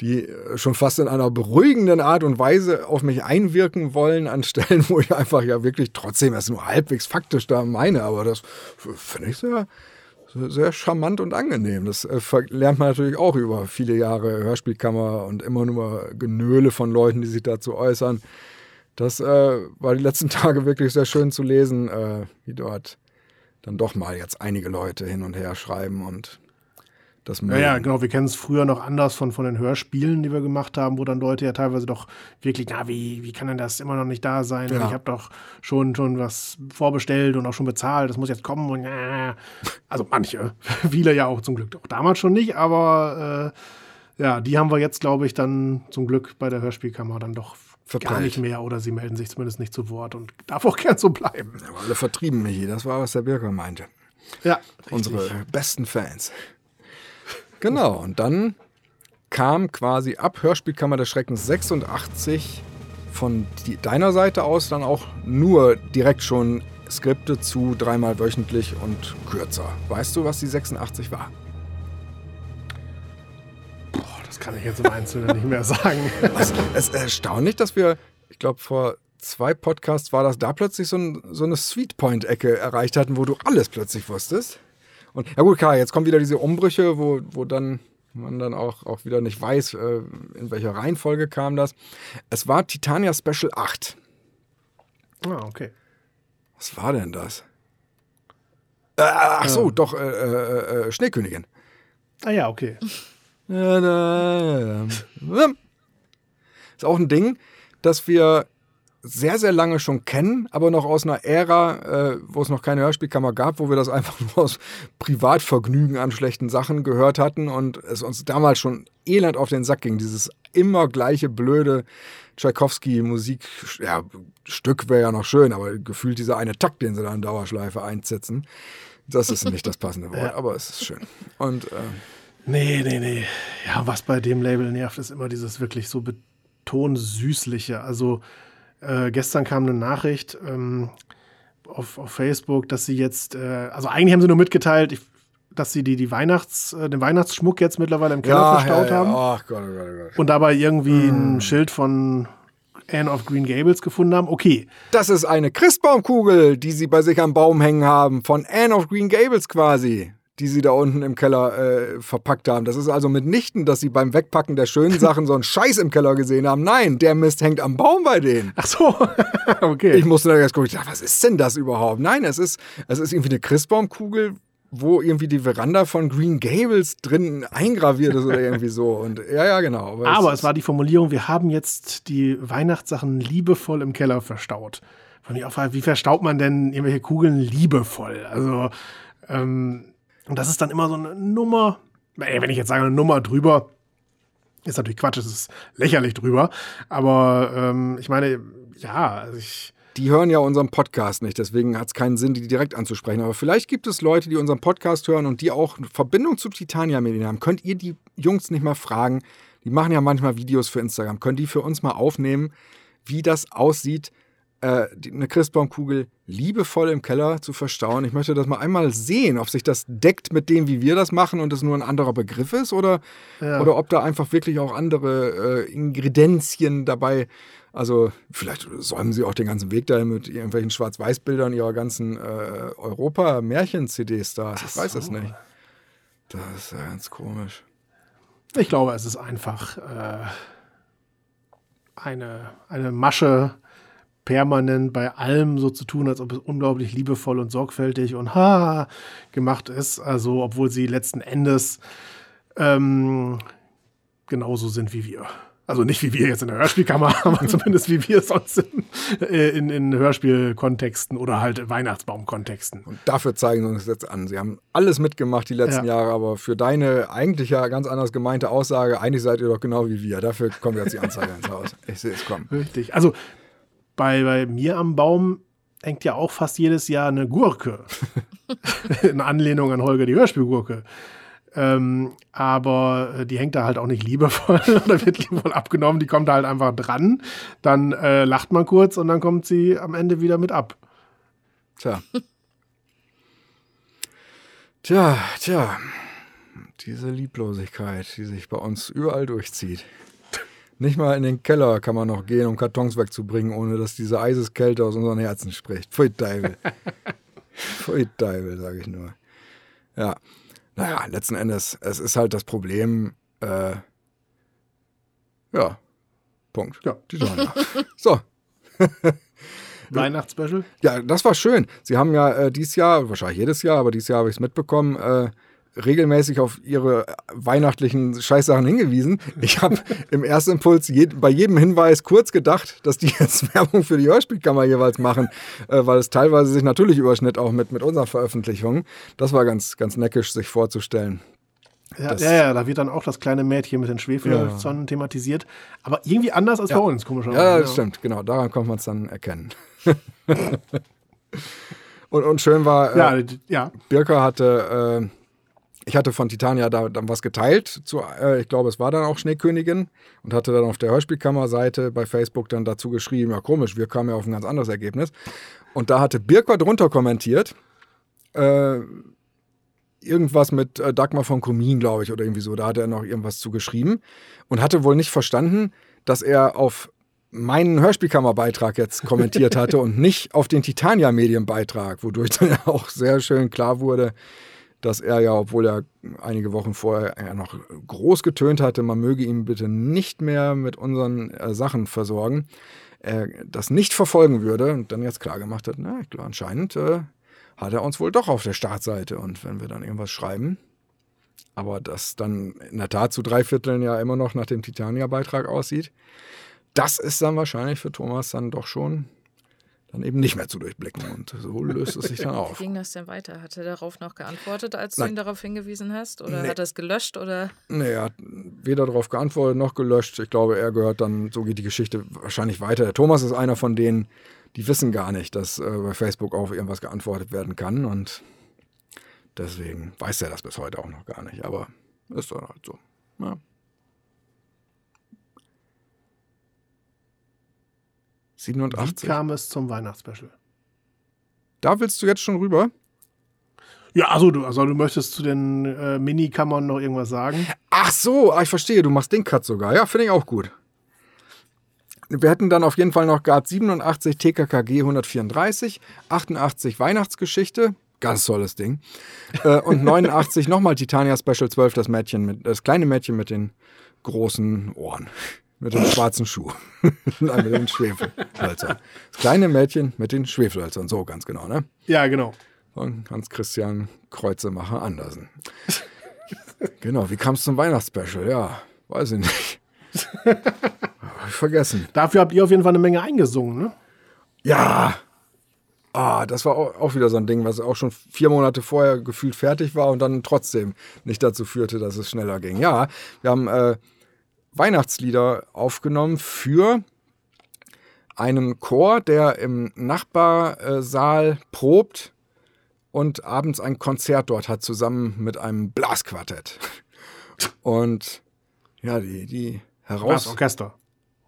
die äh, schon fast in einer beruhigenden Art und Weise auf mich einwirken wollen, an Stellen, wo ich einfach ja wirklich trotzdem erst nur halbwegs faktisch da meine. Aber das finde ich sehr, sehr charmant und angenehm. Das äh, lernt man natürlich auch über viele Jahre Hörspielkammer und immer nur Genöle von Leuten, die sich dazu äußern. Das äh, war die letzten Tage wirklich sehr schön zu lesen, äh, wie dort dann doch mal jetzt einige Leute hin und her schreiben und das ja, ja, genau. Wir kennen es früher noch anders von, von den Hörspielen, die wir gemacht haben, wo dann Leute ja teilweise doch wirklich, na, wie, wie kann denn das immer noch nicht da sein? Ja. Ich habe doch schon, schon was vorbestellt und auch schon bezahlt, das muss jetzt kommen und ja. Also manche, viele ja auch zum Glück. Auch damals schon nicht, aber äh, ja, die haben wir jetzt, glaube ich, dann zum Glück bei der Hörspielkammer dann doch Verteilt. gar nicht mehr oder sie melden sich zumindest nicht zu Wort und darf auch gern so bleiben. Ja, alle vertrieben, Michi, das war, was der Birker meinte. Ja. Unsere besten Fans. Genau, und dann kam quasi ab Hörspielkammer des Schreckens 86 von deiner Seite aus dann auch nur direkt schon Skripte zu dreimal wöchentlich und kürzer. Weißt du, was die 86 war? Boah, das kann ich jetzt im Einzelnen nicht mehr sagen. Also, es ist erstaunlich, dass wir, ich glaube, vor zwei Podcasts war das da plötzlich so, ein, so eine Sweetpoint-Ecke erreicht hatten, wo du alles plötzlich wusstest. Und ja gut, klar, jetzt kommen wieder diese Umbrüche, wo, wo dann man dann auch, auch wieder nicht weiß, äh, in welcher Reihenfolge kam das. Es war Titania Special 8. Ah, okay. Was war denn das? Äh, ach so, ja. doch, äh, äh, äh, Schneekönigin. Ah ja, okay. Ist auch ein Ding, dass wir sehr, sehr lange schon kennen, aber noch aus einer Ära, äh, wo es noch keine Hörspielkammer gab, wo wir das einfach nur aus Privatvergnügen an schlechten Sachen gehört hatten und es uns damals schon elend auf den Sack ging. Dieses immer gleiche blöde Tchaikovsky-Musik, ja, Stück wäre ja noch schön, aber gefühlt dieser eine Takt, den sie da in Dauerschleife einsetzen, das ist nicht das passende Wort, ja. aber es ist schön. Und äh, Nee, nee, nee. Ja, was bei dem Label nervt, ist immer dieses wirklich so betonsüßliche. Also äh, gestern kam eine Nachricht ähm, auf, auf, Facebook, dass sie jetzt, äh, also eigentlich haben sie nur mitgeteilt, ich, dass sie die, die Weihnachts, äh, den Weihnachtsschmuck jetzt mittlerweile im Keller ja, verstaut ja, ja. haben. Oh Gott, oh Gott, oh Gott. Und dabei irgendwie mm. ein Schild von Anne of Green Gables gefunden haben. Okay. Das ist eine Christbaumkugel, die sie bei sich am Baum hängen haben, von Anne of Green Gables quasi die sie da unten im Keller äh, verpackt haben. Das ist also mitnichten, dass sie beim Wegpacken der schönen Sachen so einen Scheiß im Keller gesehen haben. Nein, der Mist hängt am Baum bei denen. Ach so, okay. Ich musste da erst gucken, ich dachte, was ist denn das überhaupt? Nein, es ist, es ist irgendwie eine Christbaumkugel, wo irgendwie die Veranda von Green Gables drin eingraviert ist oder irgendwie so. Und ja, ja, genau. Aber, Aber es, es war die Formulierung, wir haben jetzt die Weihnachtssachen liebevoll im Keller verstaut. Von mir auch, wie verstaut man denn irgendwelche Kugeln liebevoll? Also, ähm, und das ist dann immer so eine Nummer, wenn ich jetzt sage eine Nummer drüber, ist natürlich Quatsch, es ist lächerlich drüber. Aber ähm, ich meine, ja, also ich. Die hören ja unseren Podcast nicht, deswegen hat es keinen Sinn, die direkt anzusprechen. Aber vielleicht gibt es Leute, die unseren Podcast hören und die auch eine Verbindung zu Titania Medien haben. Könnt ihr die Jungs nicht mal fragen? Die machen ja manchmal Videos für Instagram. Könnt die für uns mal aufnehmen, wie das aussieht, äh, die, eine Christbaumkugel liebevoll im Keller zu verstauen. Ich möchte das mal einmal sehen, ob sich das deckt mit dem, wie wir das machen und es nur ein anderer Begriff ist oder, Ja. oder ob da einfach wirklich auch andere äh, Ingredienzien dabei. Also vielleicht säumen sie auch den ganzen Weg dahin mit irgendwelchen Schwarz-Weiß-Bildern ihrer ganzen äh, Europa-Märchen-CDs da. Ich weiß es nicht. Das ist ja ganz komisch. Ich glaube, es ist einfach äh, eine, eine Masche, permanent bei allem so zu tun, als ob es unglaublich liebevoll und sorgfältig und ha gemacht ist. Also, obwohl sie letzten Endes ähm, genauso sind wie wir. Also nicht wie wir jetzt in der Hörspielkammer, aber zumindest wie wir sonst in, äh, in, in Hörspielkontexten oder halt Weihnachtsbaumkontexten. Und dafür zeigen sie uns jetzt an. Sie haben alles mitgemacht die letzten Ja. Jahre, aber für deine eigentlich ja ganz anders gemeinte Aussage, eigentlich seid ihr doch genau wie wir. Dafür kommt jetzt die Anzeige ins Haus. Ich sehe es kommen. Richtig. Also bei, bei mir am Baum hängt ja auch fast jedes Jahr eine Gurke. In Anlehnung an Holger die Hörspielgurke. Ähm, aber äh, die hängt da halt auch nicht liebevoll oder wird liebevoll abgenommen. Die kommt da halt einfach dran. Dann äh, lacht man kurz und dann kommt sie am Ende wieder mit ab. Tja. Tja, tja. Diese Lieblosigkeit, die sich bei uns überall durchzieht. Nicht mal in den Keller kann man noch gehen, um Kartons wegzubringen, ohne dass diese Eiseskälte aus unseren Herzen spricht. Pfui Teufel. Pfui Teufel, sage ich nur. Ja. Naja, letzten Endes, es ist halt das Problem, äh, ja, Punkt. Ja. Die Genre. So, Weihnachtsspecial? ja, das war schön. Sie haben ja äh, dieses Jahr, wahrscheinlich jedes Jahr, aber dieses Jahr habe ich es mitbekommen, äh, regelmäßig auf ihre weihnachtlichen Scheißsachen hingewiesen. Ich habe im ersten Impuls je, bei jedem Hinweis kurz gedacht, dass die jetzt Werbung für die Hörspielkammer jeweils machen, äh, weil es teilweise sich natürlich überschnitt auch mit, mit unseren Veröffentlichungen. Das war ganz, ganz neckisch, sich vorzustellen. Ja, ja, ja, da wird dann auch das kleine Mädchen mit den Schwefelzonnen thematisiert. Aber irgendwie anders als Ja. bei uns, komischerweise. Ja, das stimmt, genau. Daran konnte man es dann erkennen. und, und schön war, äh, Ja, ja. Birka hatte, äh, ich hatte von Titania da dann was geteilt, zu, äh, ich glaube, es war dann auch Schneekönigin und hatte dann auf der Hörspielkammer-Seite bei Facebook dann dazu geschrieben, ja komisch, wir kamen ja auf ein ganz anderes Ergebnis. Und da hatte Birka drunter kommentiert, äh, irgendwas mit äh, Dagmar von Komin, glaube ich, oder irgendwie so. Da hat er noch irgendwas zu geschrieben und hatte wohl nicht verstanden, dass er auf meinen Hörspielkammerbeitrag jetzt kommentiert hatte und nicht auf den Titania-Medienbeitrag, wodurch dann auch sehr schön klar wurde, dass er ja, obwohl er einige Wochen vorher ja noch groß getönt hatte, man möge ihn bitte nicht mehr mit unseren äh, Sachen versorgen, er das nicht verfolgen würde und dann jetzt klar gemacht hat, na, ich glaube, anscheinend äh, hat er uns wohl doch auf der Startseite und wenn wir dann irgendwas schreiben, aber das dann in der Tat zu drei Vierteln ja immer noch nach dem Titania-Beitrag aussieht, das ist dann wahrscheinlich für Thomas dann doch schon dann eben nicht mehr zu durchblicken und so löst es sich dann Wie auf. ging das denn weiter? Hat er darauf noch geantwortet, als du Nein. ihn darauf hingewiesen hast? Oder Nee. hat er es gelöscht? Oder? Nee, er hat weder darauf geantwortet noch gelöscht. Ich glaube, er gehört dann, so geht die Geschichte wahrscheinlich weiter. Der Thomas ist einer von denen, die wissen gar nicht, dass äh, bei Facebook auf irgendwas geantwortet werden kann und deswegen weiß er das bis heute auch noch gar nicht. Aber ist dann halt so. Ja. Wie 87. kam es zum Weihnachtsspecial? Da willst du jetzt schon rüber? Ja, also du, also du möchtest zu den äh, Minikammern noch irgendwas sagen? Ach so, ah, ich verstehe, du machst den Cut sogar. Ja, finde ich auch gut. Wir hätten dann auf jeden Fall noch gehabt 87 TKKG 134, 88 Weihnachtsgeschichte, ganz tolles Ding. Äh, und 89 nochmal Titania Special 12, das Mädchen mit, das kleine Mädchen mit den großen Ohren. Mit dem schwarzen Schuh. Nein, mit den Schwefelhölzern. Das kleine Mädchen mit den Schwefelhölzern, so ganz genau, ne? Ja, genau. Von Hans-Christian Kreuzemacher Andersen. genau, wie kam es zum Weihnachtsspecial? Ja, weiß ich nicht. Hab ich vergessen. Dafür habt ihr auf jeden Fall eine Menge eingesungen, ne? Ja. Ah, das war au- auch wieder so ein Ding, was auch schon vier Monate vorher gefühlt fertig war und dann trotzdem nicht dazu führte, dass es schneller ging. Ja, wir haben äh, Weihnachtslieder aufgenommen für einen Chor, der im Nachbarsaal probt und abends ein Konzert dort hat, zusammen mit einem Blasquartett. Und ja, die, die heraus. Das Orchester,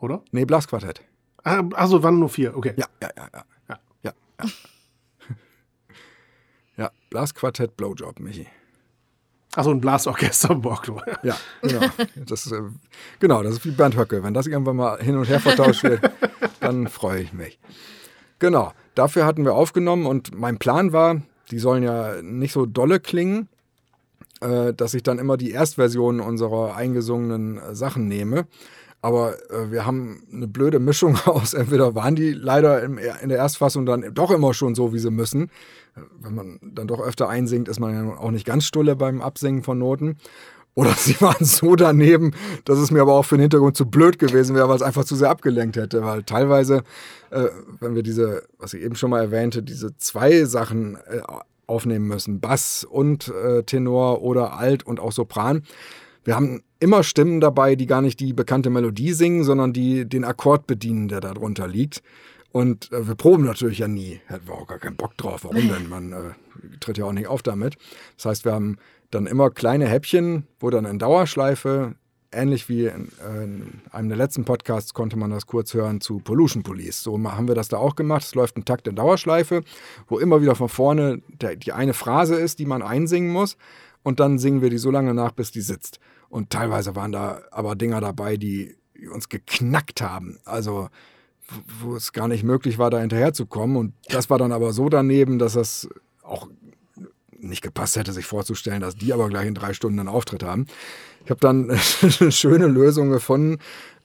oder? Nee, Blasquartett. Ah, Also waren nur vier, okay. Ja, ja, ja, ja. Ja. Ja, ja. ja Blasquartett Blowjob, Michi. Achso, ein Blasorchester Borglo. Ja, genau. Das, äh, genau, das ist wie Bernd Höcke. Wenn das irgendwann mal hin und her vertauscht wird, dann freue ich mich. Genau, dafür hatten wir aufgenommen und mein Plan war, die sollen ja nicht so dolle klingen, äh, dass ich dann immer die Erstversion unserer eingesungenen äh, Sachen nehme. Aber äh, wir haben eine blöde Mischung aus. Entweder waren die leider im, in der Erstfassung dann doch immer schon so, wie sie müssen. Wenn man dann doch öfter einsingt, ist man ja auch nicht ganz stulle beim Absingen von Noten. Oder sie waren so daneben, dass es mir aber auch für den Hintergrund zu blöd gewesen wäre, weil es einfach zu sehr abgelenkt hätte. Weil teilweise, äh, wenn wir diese, was ich eben schon mal erwähnte, diese zwei Sachen äh, aufnehmen müssen, Bass und äh, Tenor oder Alt und auch Sopran, wir haben immer Stimmen dabei, die gar nicht die bekannte Melodie singen, sondern die den Akkord bedienen, der da drunter liegt. Und äh, wir proben natürlich ja nie. Hätten wir auch gar keinen Bock drauf. Warum denn? Man äh, tritt ja auch nicht auf damit. Das heißt, wir haben dann immer kleine Häppchen, wo dann in Dauerschleife, ähnlich wie in, äh, in einem der letzten Podcasts konnte man das kurz hören zu Pollution Police. So haben wir das da auch gemacht. Es läuft ein Takt in Dauerschleife, wo immer wieder von vorne der, die eine Phrase ist, die man einsingen muss. Und dann singen wir die so lange nach, bis die sitzt. Und teilweise waren da aber Dinger dabei, die uns geknackt haben. Also wo- es gar nicht möglich war, da hinterherzukommen. Und das war dann aber so daneben, dass das auch nicht gepasst hätte, sich vorzustellen, dass die aber gleich in drei Stunden einen Auftritt haben. Ich habe dann eine schöne Lösung gefunden,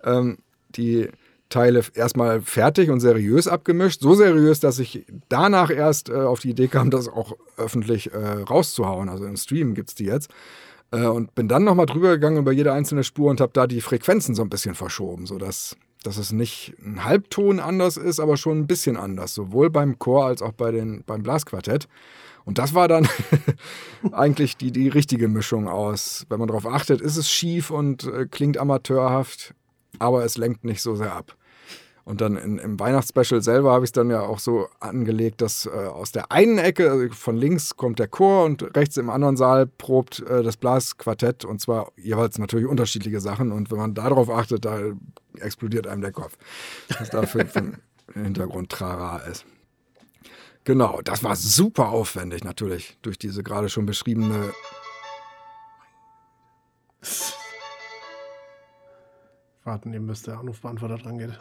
ähm, die Teile erstmal fertig und seriös abgemischt. So seriös, dass ich danach erst äh, auf die Idee kam, das auch öffentlich äh, rauszuhauen. Also im Stream gibt es die jetzt. Äh, und bin dann nochmal drüber gegangen über jede einzelne Spur und habe da die Frequenzen so ein bisschen verschoben, sodass dass es nicht ein Halbton anders ist, aber schon ein bisschen anders, sowohl beim Chor als auch bei den, beim Blasquartett. Und das war dann eigentlich die, die richtige Mischung aus. Wenn man darauf achtet, ist es schief und äh, klingt amateurhaft, aber es lenkt nicht so sehr ab. Und dann in, im Weihnachtsspecial selber habe ich es dann ja auch so angelegt, dass äh, aus der einen Ecke, also von links kommt der Chor und rechts im anderen Saal probt äh, das Blasquartett und zwar jeweils natürlich unterschiedliche Sachen. Und wenn man darauf achtet, da explodiert einem der Kopf, was da für, für ein Hintergrund Trara ist. Genau, das war super aufwendig natürlich durch diese gerade schon beschriebene Warten, eben bis der Anrufbeantworter dran geht.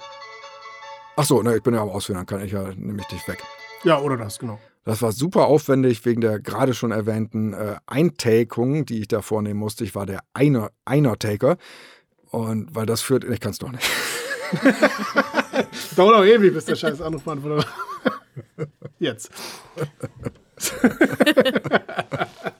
Ach so, ne, ich bin ja am Ausführen, dann kann ich ja nämlich dich weg. Ja, oder das, genau. Das war super aufwendig wegen der gerade schon erwähnten äh, Eintakung, die ich da vornehmen musste. Ich war der Einer, Einer-Taker. Und weil das führt, ich kann es doch nicht. Dauert auch ewig, bis der scheiß Anrufbeantworter. Jetzt.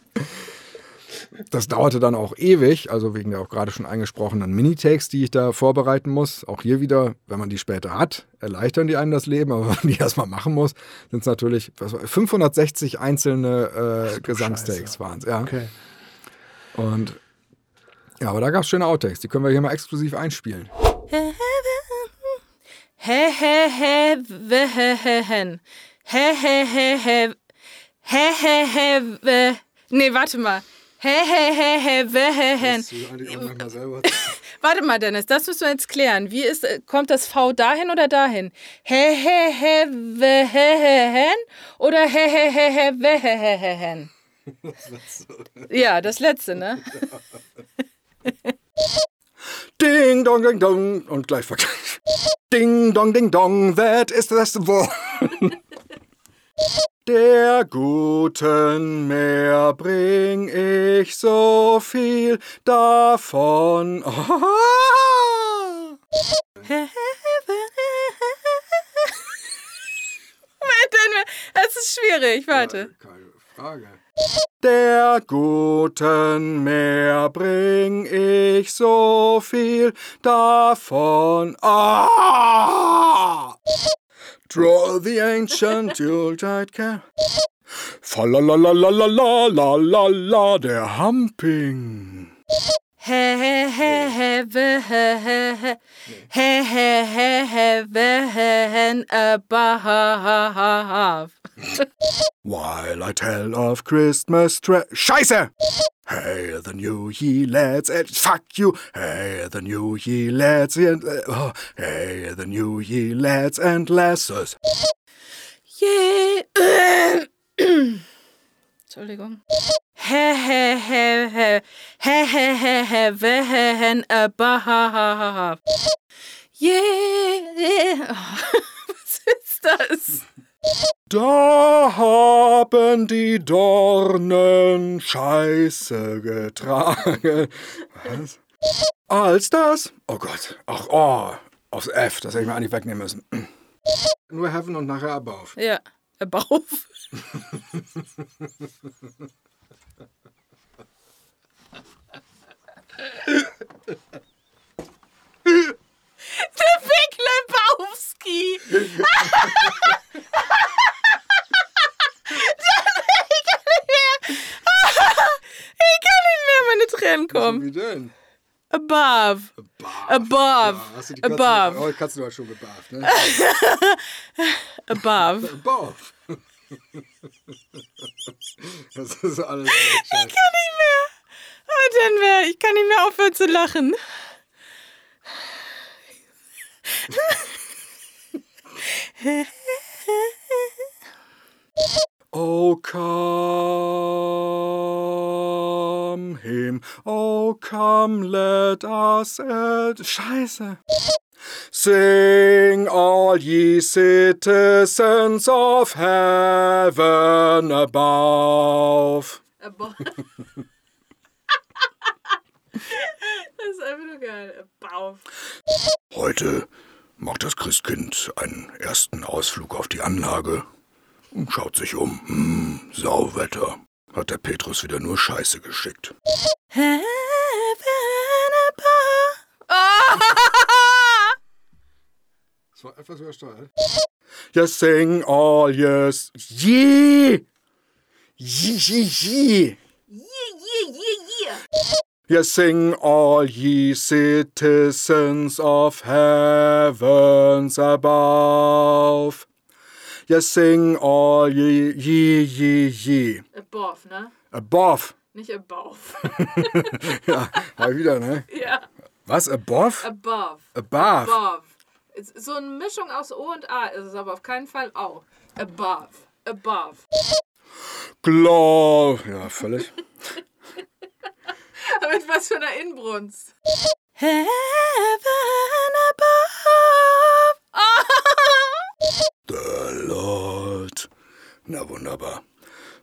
Das dauerte dann auch ewig, also wegen der auch gerade schon angesprochenen Minitakes, die ich da vorbereiten muss. Auch hier wieder, wenn man die später hat, erleichtern die einem das Leben, aber wenn man die erstmal machen muss, sind es natürlich was war, 560 einzelne äh, Gesangstakes waren es. Ja. Okay. Und ja, aber da gab es schöne Outtakes, die können wir hier mal exklusiv einspielen. He he he we he he hen. He he he he. He he he. Nee, warte mal. He he he he we he hen. Warte mal, Dennis, das müssen wir jetzt klären. Wie ist, äh, kommt das V dahin oder dahin? He he he we he he hen oder he he he he he he he hen? Ja, das letzte, ne? Ding dong ding dong und gleich vergleich. Ding dong ding dong, that is the word. Der guten Meer bring ich so viel davon. Moment, das ist schwierig. Warte. Keine Frage. Der guten Meer bring ich so viel davon. Ah! Draw the ancient Yuletide care. Falalalalalalalala, der Humping. He he he he we he he he. He he he he we he hen above. While I tell of Christmas tra Scheiße! Hey, the new ye lads and fuck you! Hey, the new ye lads and oh, hey, the new ye lads and lasses. Yeah. Entschuldigung. He he he he he he he he wehen above. Yeah. Was ist das? Da haben die Dornen Scheiße getragen. Was? Als das? Oh Gott. Ach, oh. Aufs F, das hätte ich mir eigentlich wegnehmen müssen. Nur Heaven und nachher Above. Ja, above. Der Lebowski. Ich kann nicht mehr meine Tränen kommen. Wie denn? Above. Above. Ja, hast du die Katze, Above. Oh, die Katze war schon gebarft, ne? Above. Above. Das ist alles. Ich kann nicht mehr. Oh, dann ich kann nicht mehr aufhören zu lachen. Oh, come him. Oh, come, let us. Ad Scheiße. Sing all ye citizens of heaven above. Above. das ist einfach nur geil. Above. Heute macht das Christkind einen ersten Ausflug auf die Anlage und schaut sich um. Hm, Sauwetter. Hat der Petrus wieder nur Scheiße geschickt. Above. Das war etwas übersteuert. Yes, sing all yes. Ye! Ye, ye, ye! Yeah, yeah, yeah, yeah. Yes, sing all ye citizens of heavens above. Yes, sing all ye, ye, ye, ye. Above, ne? Above. Nicht above. ja, mal wieder, ne? ja. Was? Above? Above. Above. Above. So eine Mischung aus O und A ist es aber auf keinen Fall Au. Above. Above. Glow. Ja, völlig. Aber mit was für einer Inbrunst. Heaven above. The Lord. Na wunderbar.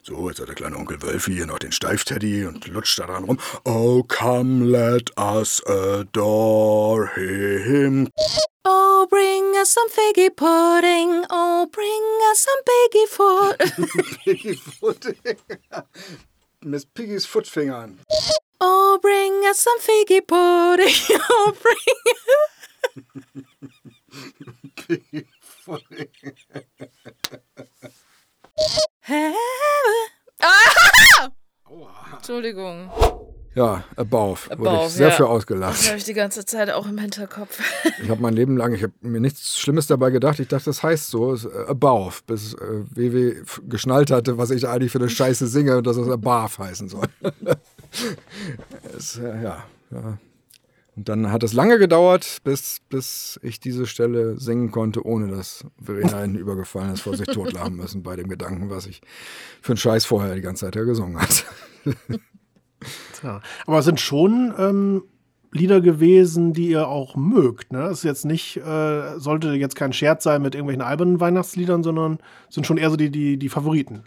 So, jetzt hat der kleine Onkel Wölfi hier noch den Steifteddy und lutscht da dran rum. Oh, come, let us adore him. Oh, bring us some figgy pudding. Oh, bring us some biggie food. Piggy Foot. Miss Piggys Footfingern. Oh, bring us some figgy pudding. Oh, bring. Heaven. Ah! Entschuldigung. Ja, Above. Wurde Above, ich sehr ja. für Das ausgelacht. habe ich die ganze Zeit auch im Hinterkopf. Ich habe mein Leben lang, ich habe mir nichts Schlimmes dabei gedacht. Ich dachte, das heißt so, äh, Above, bis äh, WW geschnallt hatte, was ich eigentlich für eine Scheiße singe und dass es Above heißen soll. Es, äh, ja, ja. Und dann hat es lange gedauert, bis, bis ich diese Stelle singen konnte, ohne dass Verena einen übergefallen ist, vor sich totlachen müssen bei dem Gedanken, was ich für einen Scheiß vorher die ganze Zeit ja gesungen hat. Ja. Aber es sind schon ähm, Lieder gewesen, die ihr auch mögt. Ne? Es ist jetzt nicht, äh, sollte jetzt kein Scherz sein mit irgendwelchen albernen Weihnachtsliedern, sondern sind schon eher so die, die, die Favoriten.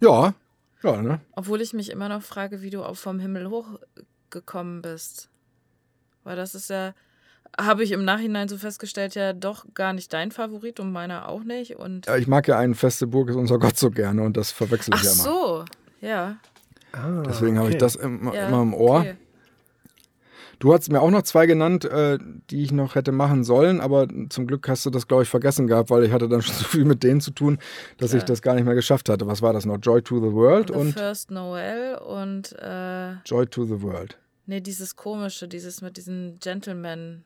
Ja, ja, ne? Obwohl ich mich immer noch frage, wie du auch vom Himmel hochgekommen bist. Weil das ist ja, habe ich im Nachhinein so festgestellt, ja doch gar nicht dein Favorit und meiner auch nicht. Und Ja, Ich mag ja einen feste Burg ist unser Gott so gerne und das verwechsel ich Ach ja immer. so, ja. Deswegen habe ich das immer, ja immer im Ohr. okay. Du hast mir auch noch zwei genannt, äh, die ich noch hätte machen sollen, aber zum Glück hast du das, glaube ich, vergessen gehabt, weil ich hatte dann schon so viel mit denen zu tun, dass ich Klar. das gar nicht mehr geschafft hatte. Was war das noch? Joy to the World The und First Noel und äh, Joy to the World. nee, dieses komische, dieses mit diesen Gentlemen.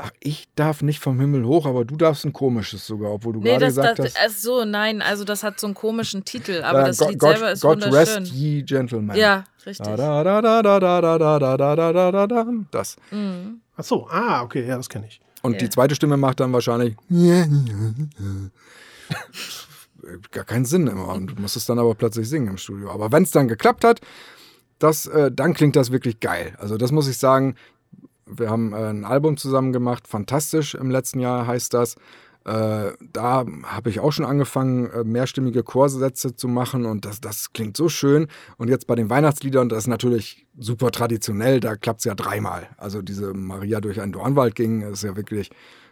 Ach, ich darf nicht vom Himmel hoch, aber du darfst ein komisches sogar, obwohl du Nee, gerade das, gesagt das, hast. ach so, nein, also das hat so einen komischen Titel, aber äh, das God, Lied God, selber ist God wunderschön. rest ye gentlemen. Ja, richtig. Da, da, da, da, da, da, da, da, da, da, da, da, da. Das. Mhm. Ach so, ah, okay, ja, das kenne ich. Und Ja. die zweite Stimme macht dann wahrscheinlich gar keinen Sinn immer. Und du musst es dann aber plötzlich singen im Studio. Aber wenn es dann geklappt hat, das, äh, dann klingt das wirklich geil. Also das muss ich sagen. Wir haben äh, ein Album zusammen gemacht, fantastisch im letzten Jahr heißt das. Äh, da habe ich auch schon angefangen, äh, mehrstimmige Chorsätze zu machen und das, das klingt so schön. Und jetzt bei den Weihnachtsliedern, das ist natürlich super traditionell, da klappt es ja dreimal. Also diese Maria durch einen Dornwald ging, ist ja wirklich,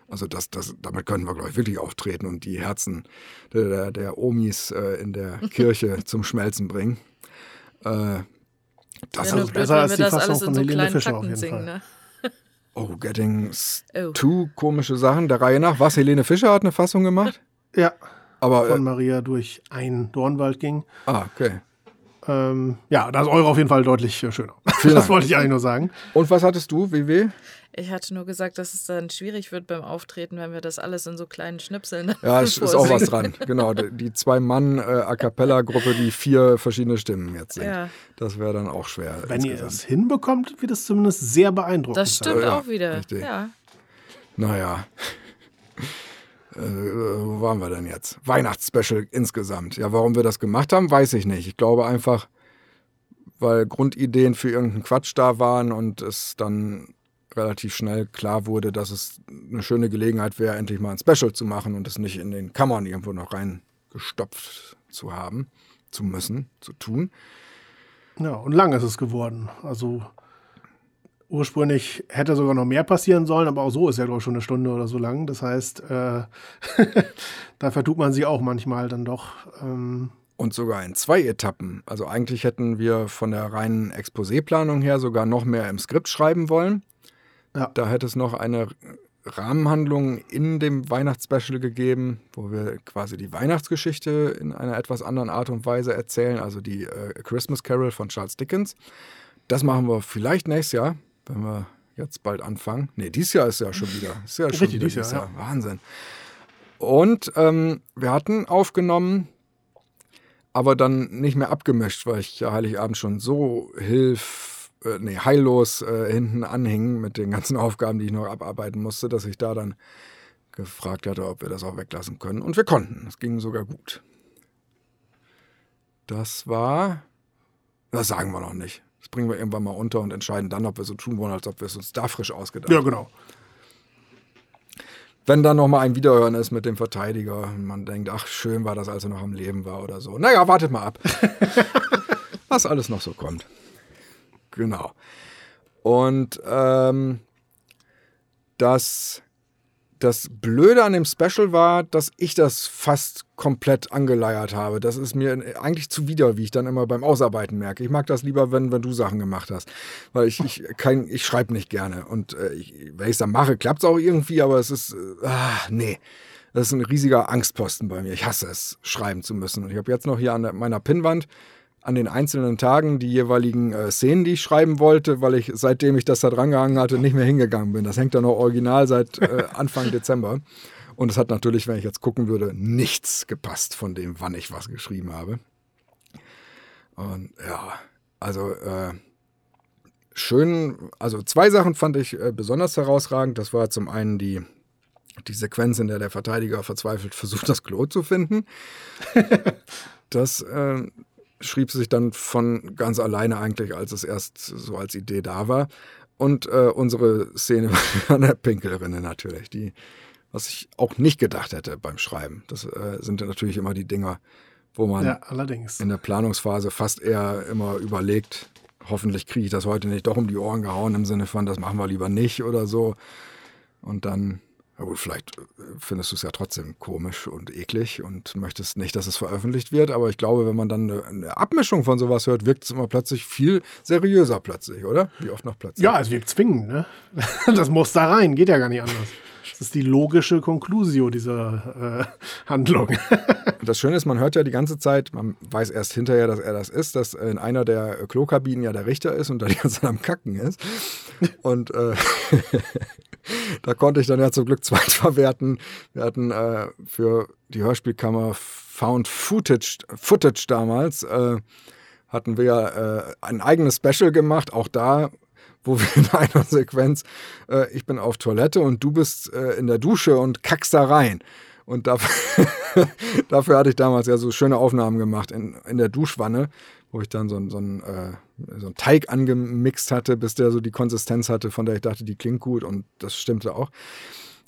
also das, das, damit können wir, glaube ich, wirklich auftreten und die Herzen der, der, der Omis äh, in der Kirche zum Schmelzen bringen. Äh, das ist blöd, besser als die Fassung von so Helene kleinen Fischer auf jeden singen, Fall. ne? Oh, Getting Oh. Two komische Sachen der Reihe nach. Was, Helene Fischer hat eine Fassung gemacht? Ja, Aber, von äh, Maria durch einen Dornwald ging. ah, okay. Ähm, ja, da ist eure auf jeden Fall deutlich äh, schöner. Vielen das Dank. wollte ich eigentlich nur sagen. Und was hattest du, WW? Ich hatte nur gesagt, dass es dann schwierig wird beim Auftreten, wenn wir das alles in so kleinen Schnipseln Ja, es ist auch was dran. Genau, die, zwei-Mann-A Cappella-Gruppe, die vier verschiedene Stimmen jetzt singt. Ja. Das wäre dann auch schwer. Wenn ihr insgesamt. es hinbekommt, wird es zumindest sehr beeindruckend. Das stimmt Ja, auch wieder. richtig. Ja. Naja. Äh, wo waren wir denn jetzt? Weihnachtsspecial insgesamt. Ja, warum wir das gemacht haben, weiß ich nicht. Ich glaube einfach, weil Grundideen für irgendeinen Quatsch da waren und es dann relativ schnell klar wurde, dass es eine schöne Gelegenheit wäre, endlich mal ein Special zu machen und es nicht in den Kammern irgendwo noch reingestopft zu haben, zu müssen, zu tun. Ja, und lang ist es geworden. Also ursprünglich hätte sogar noch mehr passieren sollen, aber auch so ist ja, glaube ich, schon eine Stunde oder so lang. Das heißt, äh, da vertut man sich auch manchmal dann doch. Ähm, Und sogar in zwei Etappen. Also eigentlich hätten wir von der reinen Exposéplanung her sogar noch mehr im Skript schreiben wollen. Ja. Da hätte es noch eine Rahmenhandlung in dem Weihnachtsspecial gegeben, wo wir quasi die Weihnachtsgeschichte in einer etwas anderen Art und Weise erzählen, also die äh, Christmas Carol von Charles Dickens. Das machen wir vielleicht nächstes Jahr, wenn wir jetzt bald anfangen. Nee, dieses Jahr ist ja schon wieder. Ist ja schon wieder dieses Jahr, Jahr. Wahnsinn. Und ähm, wir hatten aufgenommen, aber dann nicht mehr abgemischt, weil ich ja Heiligabend schon so hilf, äh, nee, heillos äh, hinten anhing mit den ganzen Aufgaben, die ich noch abarbeiten musste, dass ich da dann gefragt hatte, ob wir das auch weglassen können. Und wir konnten. Es ging sogar gut. Das war, das sagen wir noch nicht. Das bringen wir irgendwann mal unter und entscheiden dann, ob wir so tun wollen, als ob wir es uns da frisch ausgedacht ja, haben. genau. Wenn dann noch mal ein Wiederhören ist mit dem Verteidiger und man denkt, ach, schön war das, als er noch am Leben war oder so. Naja, wartet mal ab. Was alles noch so kommt. Genau. Und ähm, das, das Blöde an dem Special war, dass ich das fast komplett angeleiert habe. Das ist mir eigentlich zuwider, wie ich dann immer beim Ausarbeiten merke. Ich mag das lieber, wenn, wenn du Sachen gemacht hast. Weil ich, ich, kein, ich schreibe nicht gerne. Und äh, ich, wenn ich es dann mache, klappt es auch irgendwie, aber es ist, äh, ah, nee. Das ist ein riesiger Angstposten bei mir. Ich hasse es, schreiben zu müssen. Und ich habe jetzt noch hier an meiner Pinnwand an den einzelnen Tagen die jeweiligen äh, Szenen, die ich schreiben wollte, weil ich, seitdem ich das da dran gehangen hatte, nicht mehr hingegangen bin. Das hängt da noch original seit äh, Anfang Dezember. Und es hat natürlich, wenn ich jetzt gucken würde, nichts gepasst von dem, wann ich was geschrieben habe. Und ja, also äh, schön, also zwei Sachen fand ich äh, besonders herausragend. Das war zum einen die, die Sequenz, in der der Verteidiger verzweifelt versucht, das Klo zu finden. das äh, schrieb sich dann von ganz alleine eigentlich, als es erst so als Idee da war. Und äh, unsere Szene an der Pinkelrinne natürlich, die, was ich auch nicht gedacht hätte beim Schreiben. Das äh, sind natürlich immer die Dinger, wo man Ja, allerdings. in der Planungsphase fast eher immer überlegt, hoffentlich kriege ich das heute nicht doch um die Ohren gehauen, im Sinne von, das machen wir lieber nicht oder so. Und dann, ja gut, vielleicht äh, findest du es ja trotzdem komisch und eklig und möchtest nicht, dass es veröffentlicht wird. Aber ich glaube, wenn man dann eine, eine Abmischung von sowas hört, wirkt es immer plötzlich viel seriöser plötzlich, oder? Wie oft noch plötzlich? Ja, es wirkt zwingend, ne? Das muss da rein, geht ja gar nicht anders. Das ist die logische Conclusio dieser äh, Handlung. Das Schöne ist, man hört ja die ganze Zeit, man weiß erst hinterher, dass er das ist, dass in einer der Klokabinen ja der Richter ist und da die ganze Zeit am Kacken ist. Und äh, da konnte ich dann ja zum Glück zweit verwerten. Wir hatten äh, für die Hörspielkammer Found Footage, Footage damals, äh, hatten wir äh, ein eigenes Special gemacht, auch da wo wir in einer Sequenz, äh, ich bin auf Toilette und du bist äh, in der Dusche und kackst da rein. Und dafür, dafür hatte ich damals ja so schöne Aufnahmen gemacht in, in der Duschwanne, wo ich dann so, so, ein, äh, so einen Teig angemixt hatte, bis der so die Konsistenz hatte, von der ich dachte, die klingt gut und das stimmte auch.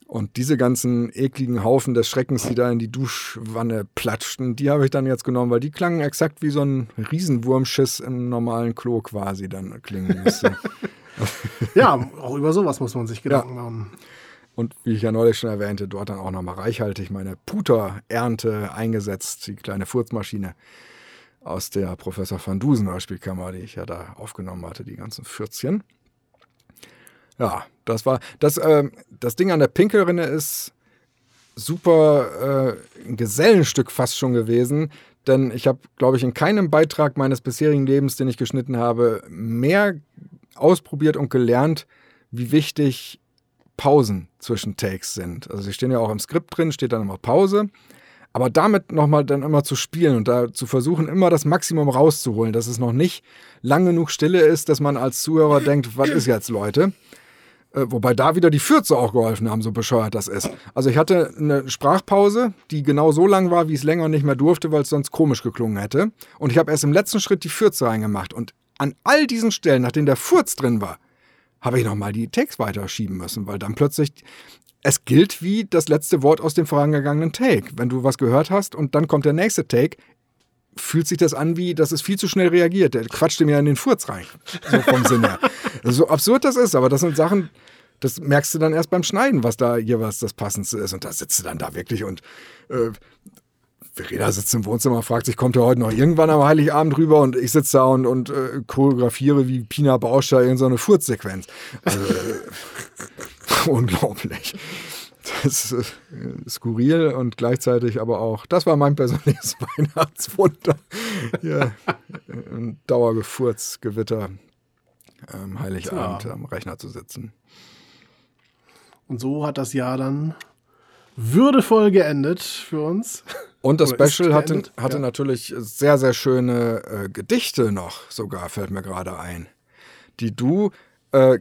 Und diese ganzen ekligen Haufen des Schreckens, die da in die Duschwanne platschten, die habe ich dann jetzt genommen, weil die klangen exakt wie so ein Riesenwurmschiss im normalen Klo quasi dann klingen müsste. ja, auch über sowas muss man sich Gedanken ja. machen. Und wie ich ja neulich schon erwähnte, dort dann auch nochmal reichhaltig meine Puter-Ernte eingesetzt, die kleine Furzmaschine aus der Professor van Dusen Hörspielkammer, die ich ja da aufgenommen hatte, die ganzen Fürzchen. Ja, das war, das, äh, das Ding an der Pinkelrinne ist super äh, ein Gesellenstück fast schon gewesen, denn ich habe, glaube ich, in keinem Beitrag meines bisherigen Lebens, den ich geschnitten habe, mehr ausprobiert und gelernt, wie wichtig Pausen zwischen Takes sind. Also sie stehen ja auch im Skript drin, steht dann immer Pause. Aber damit nochmal dann immer zu spielen und da zu versuchen, immer das Maximum rauszuholen, dass es noch nicht lang genug Stille ist, dass man als Zuhörer denkt, was ist jetzt, Leute? Äh, wobei da wieder die Fürze auch geholfen haben, so bescheuert das ist. Also ich hatte eine Sprachpause, die genau so lang war, wie es länger nicht mehr durfte, weil es sonst komisch geklungen hätte. Und ich habe erst im letzten Schritt die Fürze reingemacht. Und an all diesen Stellen, nachdem der Furz drin war, habe ich nochmal die Takes weiterschieben müssen, weil dann plötzlich es gilt wie das letzte Wort aus dem vorangegangenen Take. Wenn du was gehört hast und dann kommt der nächste Take, fühlt sich das an wie, dass es viel zu schnell reagiert. Der quatscht mir ja in den Furz rein. So vom Sinn her. So absurd das ist, aber das sind Sachen, das merkst du dann erst beim Schneiden, was da jeweils das Passendste ist. Und da sitzt du dann da wirklich und äh, Verena sitzt im Wohnzimmer, fragt sich, kommt er heute noch irgendwann am Heiligabend rüber und ich sitze da und, und äh, choreografiere wie Pina Bauscher in so eine Furzsequenz. Also, äh, unglaublich. Das ist äh, skurril und gleichzeitig aber auch, das war mein persönliches Weihnachtswunder. Ja, ein Dauergefurzgewitter am Heiligabend ja. am Rechner zu sitzen. Und so hat das Jahr dann würdevoll geendet für uns. Und das Special hatte, hatte ja. natürlich sehr, sehr schöne äh, Gedichte noch, sogar, fällt mir gerade ein, die du äh,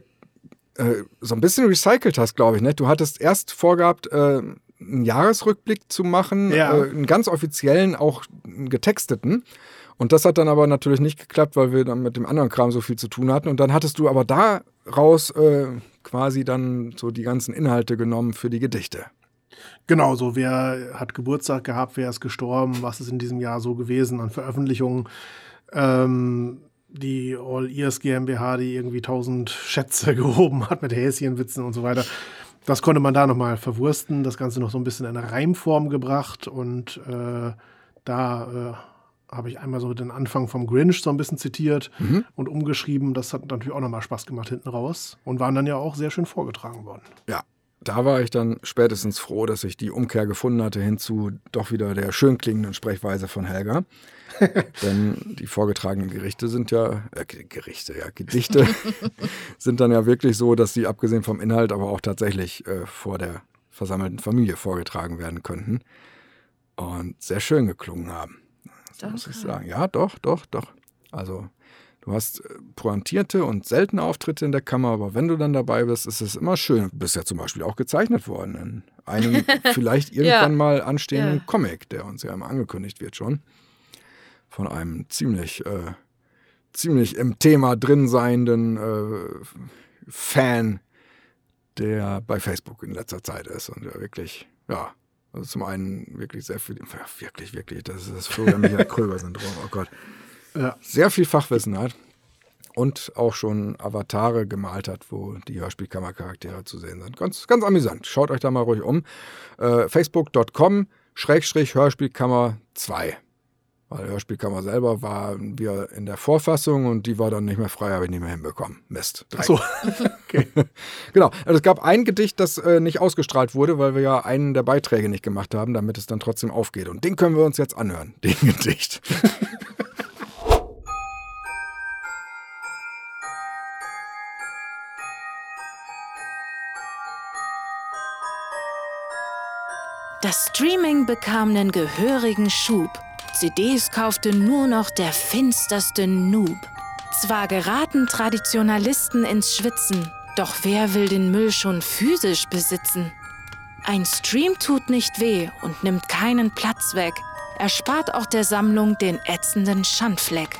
äh, so ein bisschen recycelt hast, glaube ich. Ne? Du hattest erst vorgehabt, äh, einen Jahresrückblick zu machen, ja. Äh, einen ganz offiziellen, auch einen getexteten. Und das hat dann aber natürlich nicht geklappt, weil wir dann mit dem anderen Kram so viel zu tun hatten. Und dann hattest du aber daraus äh, quasi dann so die ganzen Inhalte genommen für die Gedichte. Genau, so wer hat Geburtstag gehabt, wer ist gestorben, was ist in diesem Jahr so gewesen an Veröffentlichungen. Ähm, die All Ears GmbH, die irgendwie tausend Schätze gehoben hat mit Häschenwitzen und so weiter. Das konnte man da nochmal verwursten, das Ganze noch so ein bisschen in eine Reimform gebracht und äh, da äh, habe ich einmal so den Anfang vom Grinch so ein bisschen zitiert mhm. und umgeschrieben. Das hat natürlich auch nochmal Spaß gemacht hinten raus und waren dann ja auch sehr schön vorgetragen worden. Ja, da war ich dann spätestens froh, dass ich die Umkehr gefunden hatte hinzu doch wieder der schön klingenden Sprechweise von Helga. Denn die vorgetragenen Gerichte sind ja, äh, Gerichte, ja, Gedichte sind dann ja wirklich so, dass sie abgesehen vom Inhalt aber auch tatsächlich äh, vor der versammelten Familie vorgetragen werden könnten. Und sehr schön geklungen haben. Das muss ich sagen. Ja, doch, doch, doch. Also Du hast äh, pointierte und seltene Auftritte in der Kammer, aber wenn du dann dabei bist, ist es immer schön. Du bist ja zum Beispiel auch gezeichnet worden in einem vielleicht irgendwann ja. mal anstehenden ja. Comic, der uns ja immer angekündigt wird schon. Von einem ziemlich, äh, ziemlich im Thema drin seienden äh, Fan, der bei Facebook in letzter Zeit ist und der wirklich, ja, also zum einen wirklich sehr viel, wirklich, wirklich, das ist das Florian Michael Kröger-Syndrom, oh Gott ja. sehr viel Fachwissen hat und auch schon Avatare gemalt hat, wo die Hörspielkammercharaktere zu sehen sind. Ganz, ganz amüsant. Schaut euch da mal ruhig um. Äh, Facebook.com Schrägstrich Hörspielkammer 2. Weil Hörspielkammer selber waren wir in der Vorfassung und die war dann nicht mehr frei, habe ich nicht mehr hinbekommen. Mist. Ach so. okay. genau. Also es gab ein Gedicht, das äh, nicht ausgestrahlt wurde, weil wir ja einen der Beiträge nicht gemacht haben, damit es dann trotzdem aufgeht. Und den können wir uns jetzt anhören, den Gedicht. Das Streaming bekam nen gehörigen Schub. CDs kaufte nur noch der finsterste Noob. Zwar geraten Traditionalisten ins Schwitzen, doch wer will den Müll schon physisch besitzen? Ein Stream tut nicht weh und nimmt keinen Platz weg. Er spart auch der Sammlung den ätzenden Schandfleck.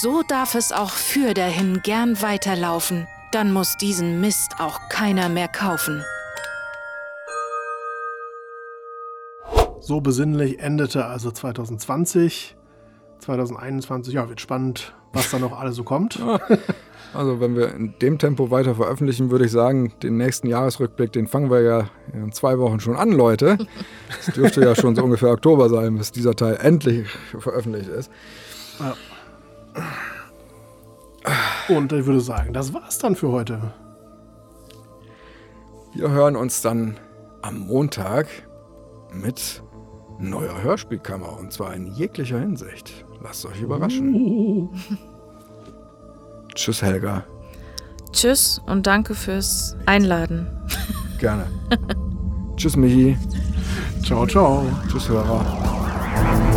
So darf es auch für dahin gern weiterlaufen. Dann muss diesen Mist auch keiner mehr kaufen. So besinnlich endete also 2020. 2021, ja, wird spannend, was da noch alles so kommt. Also wenn wir in dem Tempo weiter veröffentlichen, würde ich sagen, den nächsten Jahresrückblick, den fangen wir ja in zwei Wochen schon an, Leute. Es dürfte ja schon so ungefähr Oktober sein, bis dieser Teil endlich veröffentlicht ist. Ja. Und ich würde sagen, das war's dann für heute. Wir hören uns dann am Montag mit neuer Hörspielkammer und zwar in jeglicher Hinsicht. Lasst euch überraschen. Uh. Tschüss, Helga. Tschüss und danke fürs Einladen. Gerne. Tschüss, Michi. Ciao, ciao. Tschüss, Hörer.